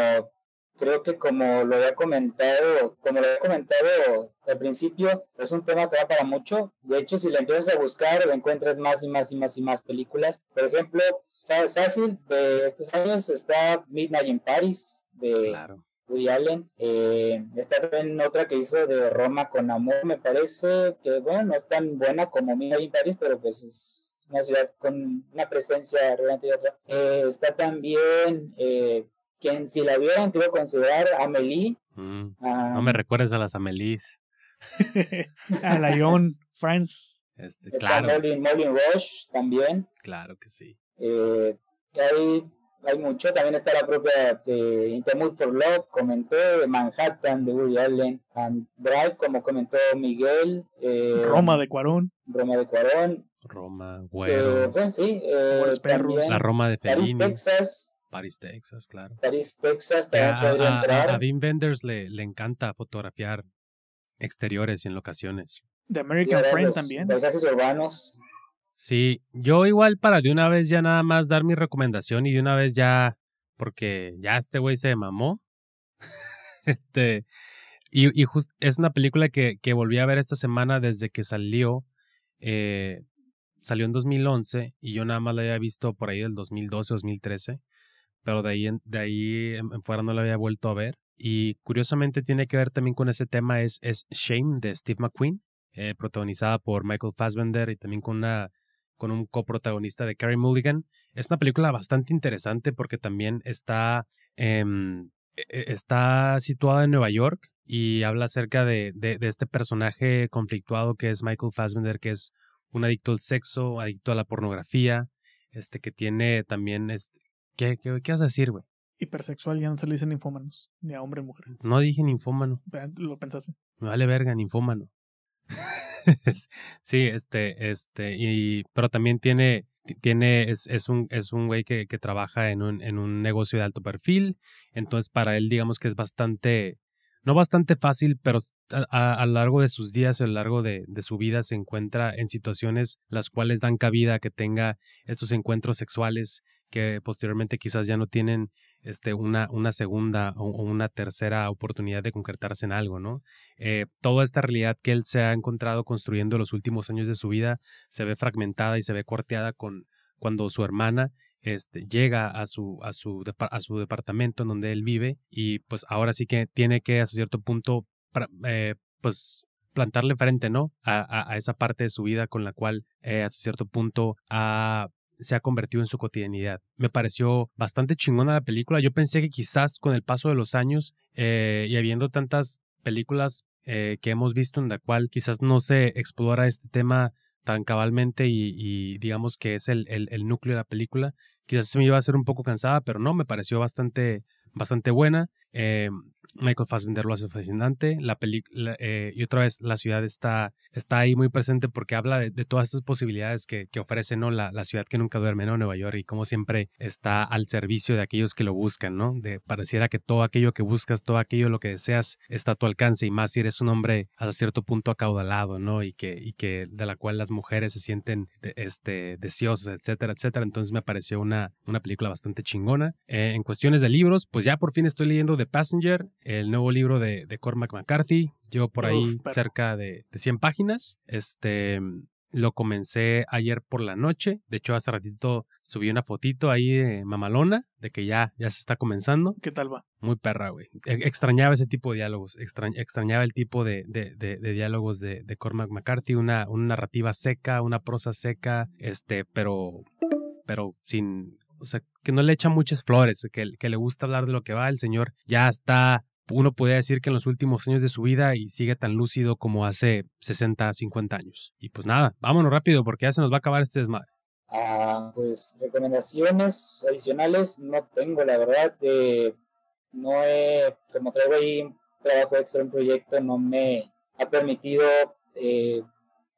creo que como lo había comentado, como lo había comentado al principio, es un tema que va para mucho. De hecho, si lo empiezas a buscar, encuentras más y más y más y más películas. Por ejemplo, fácil de estos años está Midnight in Paris de claro. Woody Allen. Eh, está también otra que hizo de Roma con amor, me parece que bueno, no es tan buena como Midnight in Paris, pero pues es una ciudad con una presencia realmente otra. Eh, está también eh, quien si la vieran quiero considerar Amelie. Mm, no me recuerdes a las Amelies. (laughs) a Lyon, France. Este, Está claro, Molin, Molin Rush también. claro que sí. Eh, hay, hay mucho. También está la propia de for Love, comenté, Manhattan de Woody Allen, and Drive, como comentó Miguel, eh, Roma de Cuarón. Roma de Cuarón. Roma, Eh, Güeros, bueno, sí, eh, la Roma de Fellini, Texas. París, Texas, claro. París, Texas también podría a- entrar. a- a Wim Wenders le, le encanta fotografiar exteriores y en locaciones. The Sí, American Los también. Paisajes urbanos. Sí, yo igual para de una vez ya nada más dar mi recomendación y de una vez ya, porque ya este güey se mamó. (laughs) este, y, y jus- es una película que, que volví a ver esta semana desde que salió. eh, salió en 2011 y yo nada más la había visto por ahí del 2012, 2013, pero de ahí en, de ahí fuera no la había vuelto a ver. Y curiosamente tiene que ver también con ese tema, es, es Shame de Steve McQueen, eh, protagonizada por Michael Fassbender y también con una con un coprotagonista de Carey Mulligan. Es una película bastante interesante porque también está, em, e- e- está situada en Nueva York y habla acerca de, de, de este personaje conflictuado que es Michael Fassbender, que es un adicto al sexo, adicto a la pornografía, este que tiene también... Este, ¿qué, qué, ¿Qué vas a decir, güey? Hipersexual ya no se le dicen infómanos. Ni a hombre ni mujer. No dije ninfómano. Lo pensaste. Me vale verga, ninfómano. (laughs) sí, este, este, y, pero también tiene, tiene, es, es un, es un güey que, que trabaja en un, en un negocio de alto perfil, entonces para él digamos que es bastante, no bastante fácil, pero a, a- a lo largo de sus días, a lo largo de, de su vida se encuentra en situaciones las cuales dan cabida a que tenga estos encuentros sexuales que posteriormente quizás ya no tienen este, una, una segunda o, una tercera oportunidad de concretarse en algo, ¿no? Eh, toda esta realidad que él se ha encontrado construyendo los últimos años de su vida se ve fragmentada y se ve cuarteada con cuando su hermana este, llega a su, a, su, a su departamento en donde él vive y pues ahora sí que tiene que hasta cierto punto eh, pues plantarle frente, ¿no? A, a- a esa parte de su vida con la cual eh, hasta cierto punto ha se ha convertido en su cotidianidad. Me pareció bastante chingona la película. Yo pensé que quizás con el paso de los años eh, y habiendo tantas películas eh, que hemos visto en la cual quizás no se explora este tema tan cabalmente y, digamos que es el, el, el núcleo de la película, quizás se me iba a hacer un poco cansada, pero no, me pareció bastante, bastante buena. Eh, Michael Fassbender lo hace fascinante. La película, eh, y otra vez, la ciudad está, está ahí muy presente porque habla de, de todas estas posibilidades que, que ofrece ¿no? la, la ciudad que nunca duerme, ¿no? Nueva York, y como siempre está al servicio de aquellos que lo buscan, ¿no? De pareciera que todo aquello que buscas, todo aquello lo que deseas está a tu alcance, y más si eres un hombre hasta cierto punto acaudalado, ¿no? Y que, y que de la cual las mujeres se sienten de- este, deseosas, etcétera, etcétera. Entonces me pareció una, una película bastante chingona. Eh, en cuestiones de libros, pues ya por fin estoy leyendo The Passenger, el nuevo libro de, de Cormac McCarthy. Llevo por ahí Uf, cerca de, de 100 páginas. Este, lo comencé ayer por la noche. De hecho, hace ratito subí una fotito ahí de mamalona, de que ya, ya se está comenzando. ¿Qué tal va? Muy perra, güey. E- Extrañaba ese tipo de diálogos. extra- extrañaba el tipo de, de- de- de diálogos de, de Cormac McCarthy. Una, una narrativa seca, una prosa seca, este, pero, pero sin, o sea, que no le echa muchas flores, que, que le gusta hablar de lo que va. El señor ya está, uno podría decir que en los últimos años de su vida y sigue tan lúcido como hace 60, 50 años. Y pues nada, vámonos rápido porque ya se nos va a acabar este desmadre. Ah, pues recomendaciones adicionales no tengo, la verdad. eh, no he, como traigo ahí un trabajo extra en proyecto, no me ha permitido eh,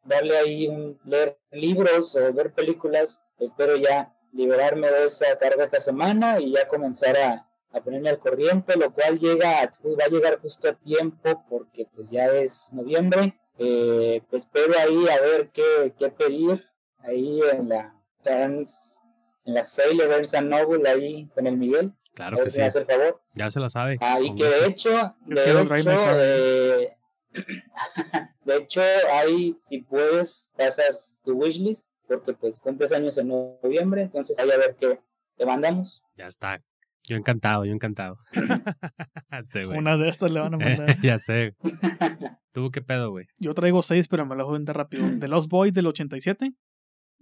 darle ahí un leer libros o ver películas. Espero ya liberarme de esa carga esta semana y ya comenzar a, a ponerme al corriente, lo cual llega a- va a llegar justo a tiempo porque pues ya es noviembre. Eh, pues espero ahí a ver qué, qué pedir ahí en la Barnes, en la Barnes and Noble ahí con el Miguel. Claro que sí. me hace el favor. Ya se la sabe. Ah, y que gusto. de hecho, de hecho, eh, (laughs) de hecho, ahí si puedes pasas tu wishlist porque pues cumples años en noviembre, entonces ahí a ver qué te mandamos. Ya está. Yo encantado, yo encantado. (laughs) Sí, güey. Una de estas le van a mandar. (laughs) ya sé. ¿Tú qué pedo, güey? Yo traigo seis, pero me las voy a rápido. The Lost Boys del 87.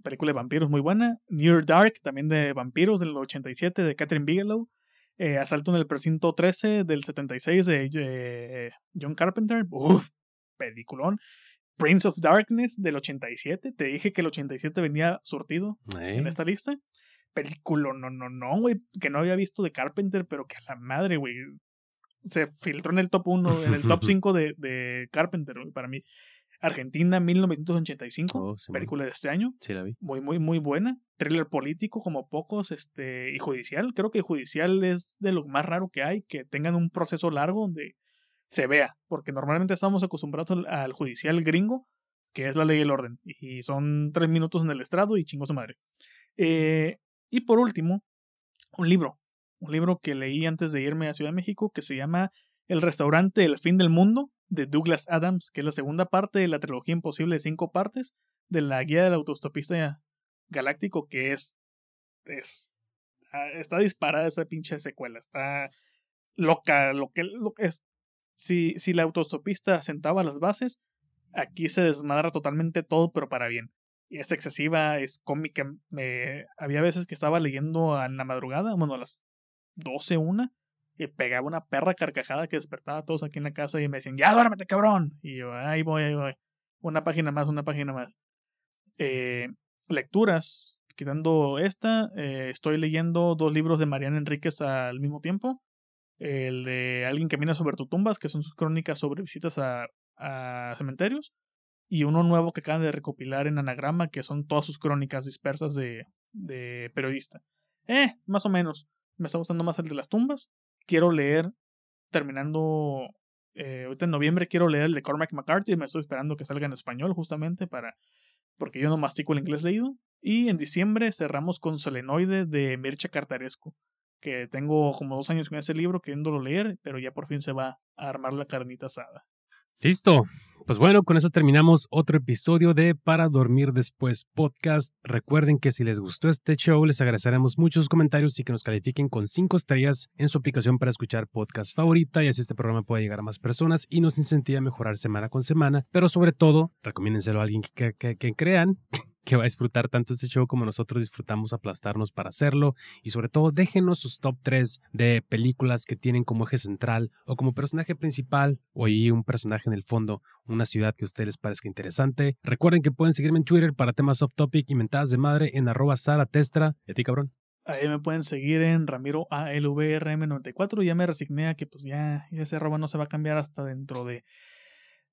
Película de vampiros muy buena. Near Dark, también de vampiros del 87, de Catherine Bigelow. Eh, Asalto en el precinto 13 del 76 de eh, John Carpenter. Uf, peliculón. Prince of Darkness del 87. Te dije que el 87 venía surtido en esta lista. Película, no, no, no, güey. Que no había visto de Carpenter, pero que a la madre, güey. Se filtró en el top 1, en el top (laughs) 5 de, de Carpenter, güey, para mí. Argentina, 1985. oh, Simón. película de este año. Sí, la vi. Muy, muy, muy buena. Thriller político, como pocos, este, y judicial. Creo que judicial es de lo más raro que hay, que tengan un proceso largo donde se vea. Porque normalmente estamos acostumbrados al, al judicial gringo, que es la ley y el orden. Y son tres minutos en el estrado y chingo su madre. Eh, y por último, un libro. Un libro que leí antes de irme a Ciudad de México que se llama El restaurante El fin del mundo de Douglas Adams, que es la segunda parte de la trilogía imposible de cinco partes de la guía del autostopista galáctico, que es. es ah, está disparada esa pinche secuela. Está loca. Lo que, lo es. Si, si la autostopista sentaba las bases, aquí se desmadra totalmente todo, pero para bien. Es excesiva, es cómica. Me, había veces que estaba leyendo en la madrugada, bueno, a las 12, una, y pegaba una perra carcajada que despertaba a todos aquí en la casa y me decían, ya duérmete, cabrón. Y yo, ahí voy, ahí voy. Una página más, una página más. Eh, lecturas, quitando esta, eh, estoy leyendo dos libros de Mariana Enríquez al mismo tiempo. El de Alguien camina sobre tu tumbas, que son sus crónicas sobre visitas a, cementerios. Y uno nuevo que acaban de recopilar en Anagrama, que son todas sus crónicas dispersas de, de periodista. Eh, más o menos. Me está gustando más el de las tumbas. Quiero leer, terminando eh, ahorita en noviembre, quiero leer el de Cormac McCarthy. Me estoy esperando que salga en español, justamente, para porque yo no mastico el inglés leído. Y en diciembre cerramos con Solenoide de Mircea Cartarescu, que tengo como dos años con ese libro queriéndolo leer, pero ya por fin se va a armar la carnita asada. Listo. Pues bueno, con eso terminamos otro episodio de Para Dormir Después podcast. Recuerden que si les gustó este show, les agradeceremos muchos comentarios y que nos califiquen con cinco estrellas en su aplicación para escuchar podcast favorita y así este programa puede llegar a más personas y nos incentiva a mejorar semana con semana. Pero sobre todo, recomiéndenselo a alguien que, crean que va a disfrutar tanto este show como nosotros disfrutamos aplastarnos para hacerlo. Y sobre todo, déjenos sus top 3 de películas que tienen como eje central o como personaje principal o ahí un personaje en el fondo, una ciudad que a ustedes les parezca interesante. Recuerden que pueden seguirme en Twitter para temas off topic y mentadas de madre en arroba saratestra. ¿Y a ti, cabrón? Ahí me pueden seguir en Ramiro ALVRM94. Ya me resigné a que pues ya ese arroba no se va a cambiar hasta dentro de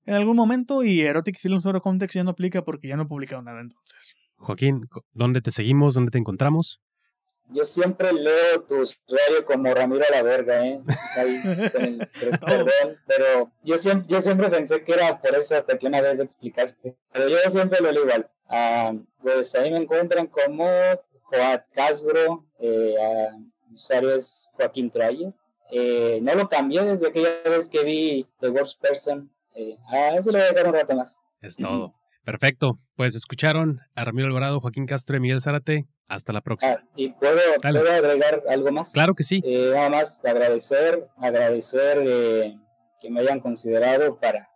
en algún momento. Y Erotic Films Over Context ya no aplica porque ya no he publicado nada entonces. Joaquín, ¿dónde te seguimos? ¿Dónde te encontramos? Yo siempre leo tu usuario como Ramiro a la verga, ¿eh? Ahí, con el- pero- (laughs) perdón, pero yo siempre, yo siempre pensé que era por eso hasta que una vez lo explicaste. Pero yo siempre lo leo igual. Ah, pues ahí me encuentran como Joat Casgro, eh, ah, mi usuario es Joaquín Traye. Eh, no lo cambié desde aquella vez que vi The Worst Person. Eh, ah, eso lo voy a dejar un rato más. Es todo. Perfecto. Pues escucharon a Ramiro Alvarado, Joaquín Castro y Miguel Zárate. Hasta la próxima. Ah, y. ¿puedo agregar algo más. Claro que sí. Eh, nada más agradecer, agradecer eh, que me hayan considerado para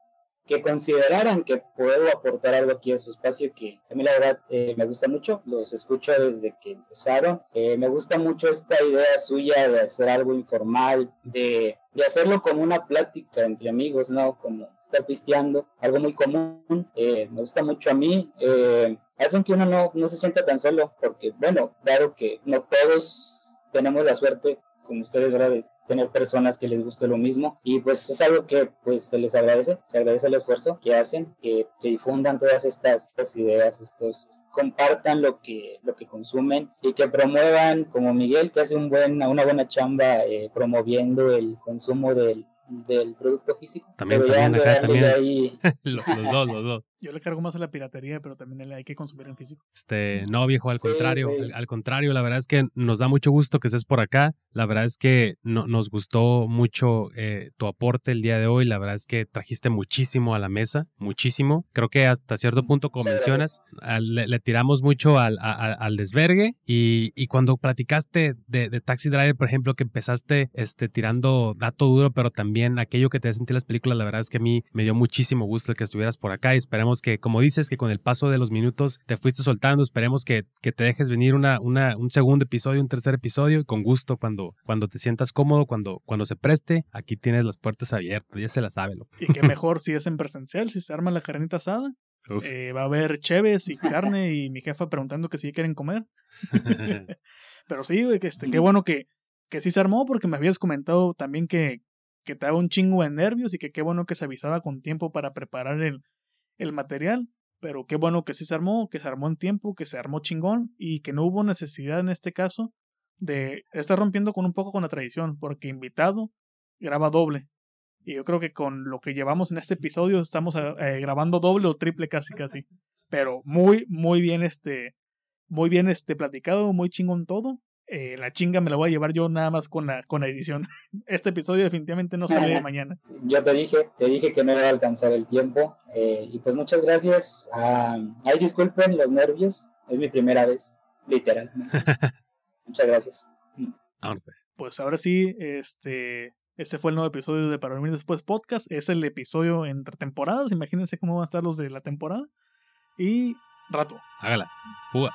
que consideraran que puedo aportar algo aquí a su espacio que a mí la verdad eh, me gusta mucho, los escucho desde que empezaron, Eh, me gusta mucho esta idea suya de hacer algo informal, de, de hacerlo como una plática entre amigos, ¿no? Como estar pisteando, algo muy común, Eh, me gusta mucho a mí, eh, hacen que uno no, no se sienta tan solo, porque bueno, dado que no todos tenemos la suerte, como ustedes, ¿verdad? De tener personas que les guste lo mismo y pues es algo que pues se les agradece, se agradece el esfuerzo que hacen, que, difundan todas estas, estas ideas, estos compartan lo que lo que consumen y que promuevan como Miguel que hace un buen una buena chamba eh, promoviendo el consumo del, del producto físico. También, también, ahí (laughs) los, los dos, los dos. Yo le cargo más a la piratería, pero también le hay que consumir en físico. Este, no, viejo, al Sí, contrario, sí. Al, al contrario, la verdad es que nos da mucho gusto que estés por acá. La verdad es que no- nos gustó mucho eh, tu aporte el día de hoy. La verdad es que trajiste muchísimo a la mesa, muchísimo. Creo que hasta cierto punto, como mencionas, le, le tiramos mucho al, a- a- al desvergue. Y, y cuando platicaste de, de Taxi Driver, por ejemplo, que empezaste este, tirando dato duro, pero también aquello que te sentir las películas, la verdad es que a mí me dio muchísimo gusto el que estuvieras por acá. Y esperemos que, como dices, que con el paso de los minutos te fuiste soltando. Esperemos que, que te dejes venir una, una, un segundo episodio, un tercer episodio, y con gusto cuando, cuando te sientas cómodo, cuando, cuando se preste. Aquí tienes las puertas abiertas, ya se la sabe, loco. Y que mejor si es en presencial, si se arma la carnita asada, Eh, va a haber cheves y carne y mi jefa preguntando que si quieren comer. (laughs) Pero sí, que este, qué bueno que, que sí se armó porque me habías comentado también que, que te daba un chingo de nervios y que qué bueno que se avisaba con tiempo para preparar el, el material. Pero qué bueno que sí se armó, que se armó en tiempo, que se armó chingón y que no hubo necesidad en este caso de estar rompiendo con un poco con la tradición, porque invitado graba doble. Y yo creo que con lo que llevamos en este episodio estamos eh, grabando doble o triple casi casi. (laughs) Pero muy, muy bien este, muy bien este platicado, muy chingón todo. Eh, la chinga me la voy a llevar yo nada más con la, con la edición. (laughs) Este episodio definitivamente no sale de mañana. Yo te dije, te dije que no iba a alcanzar el tiempo. Eh, y pues muchas gracias. ay, disculpen los nervios. Es mi primera vez, literal. (laughs) muchas gracias. pues. pues ahora sí, este, ese fue el nuevo episodio de Para Dormir Después Podcast. Es el episodio entre temporadas. Imagínense cómo van a estar los de la temporada. Y rato. Hágala. Fuga.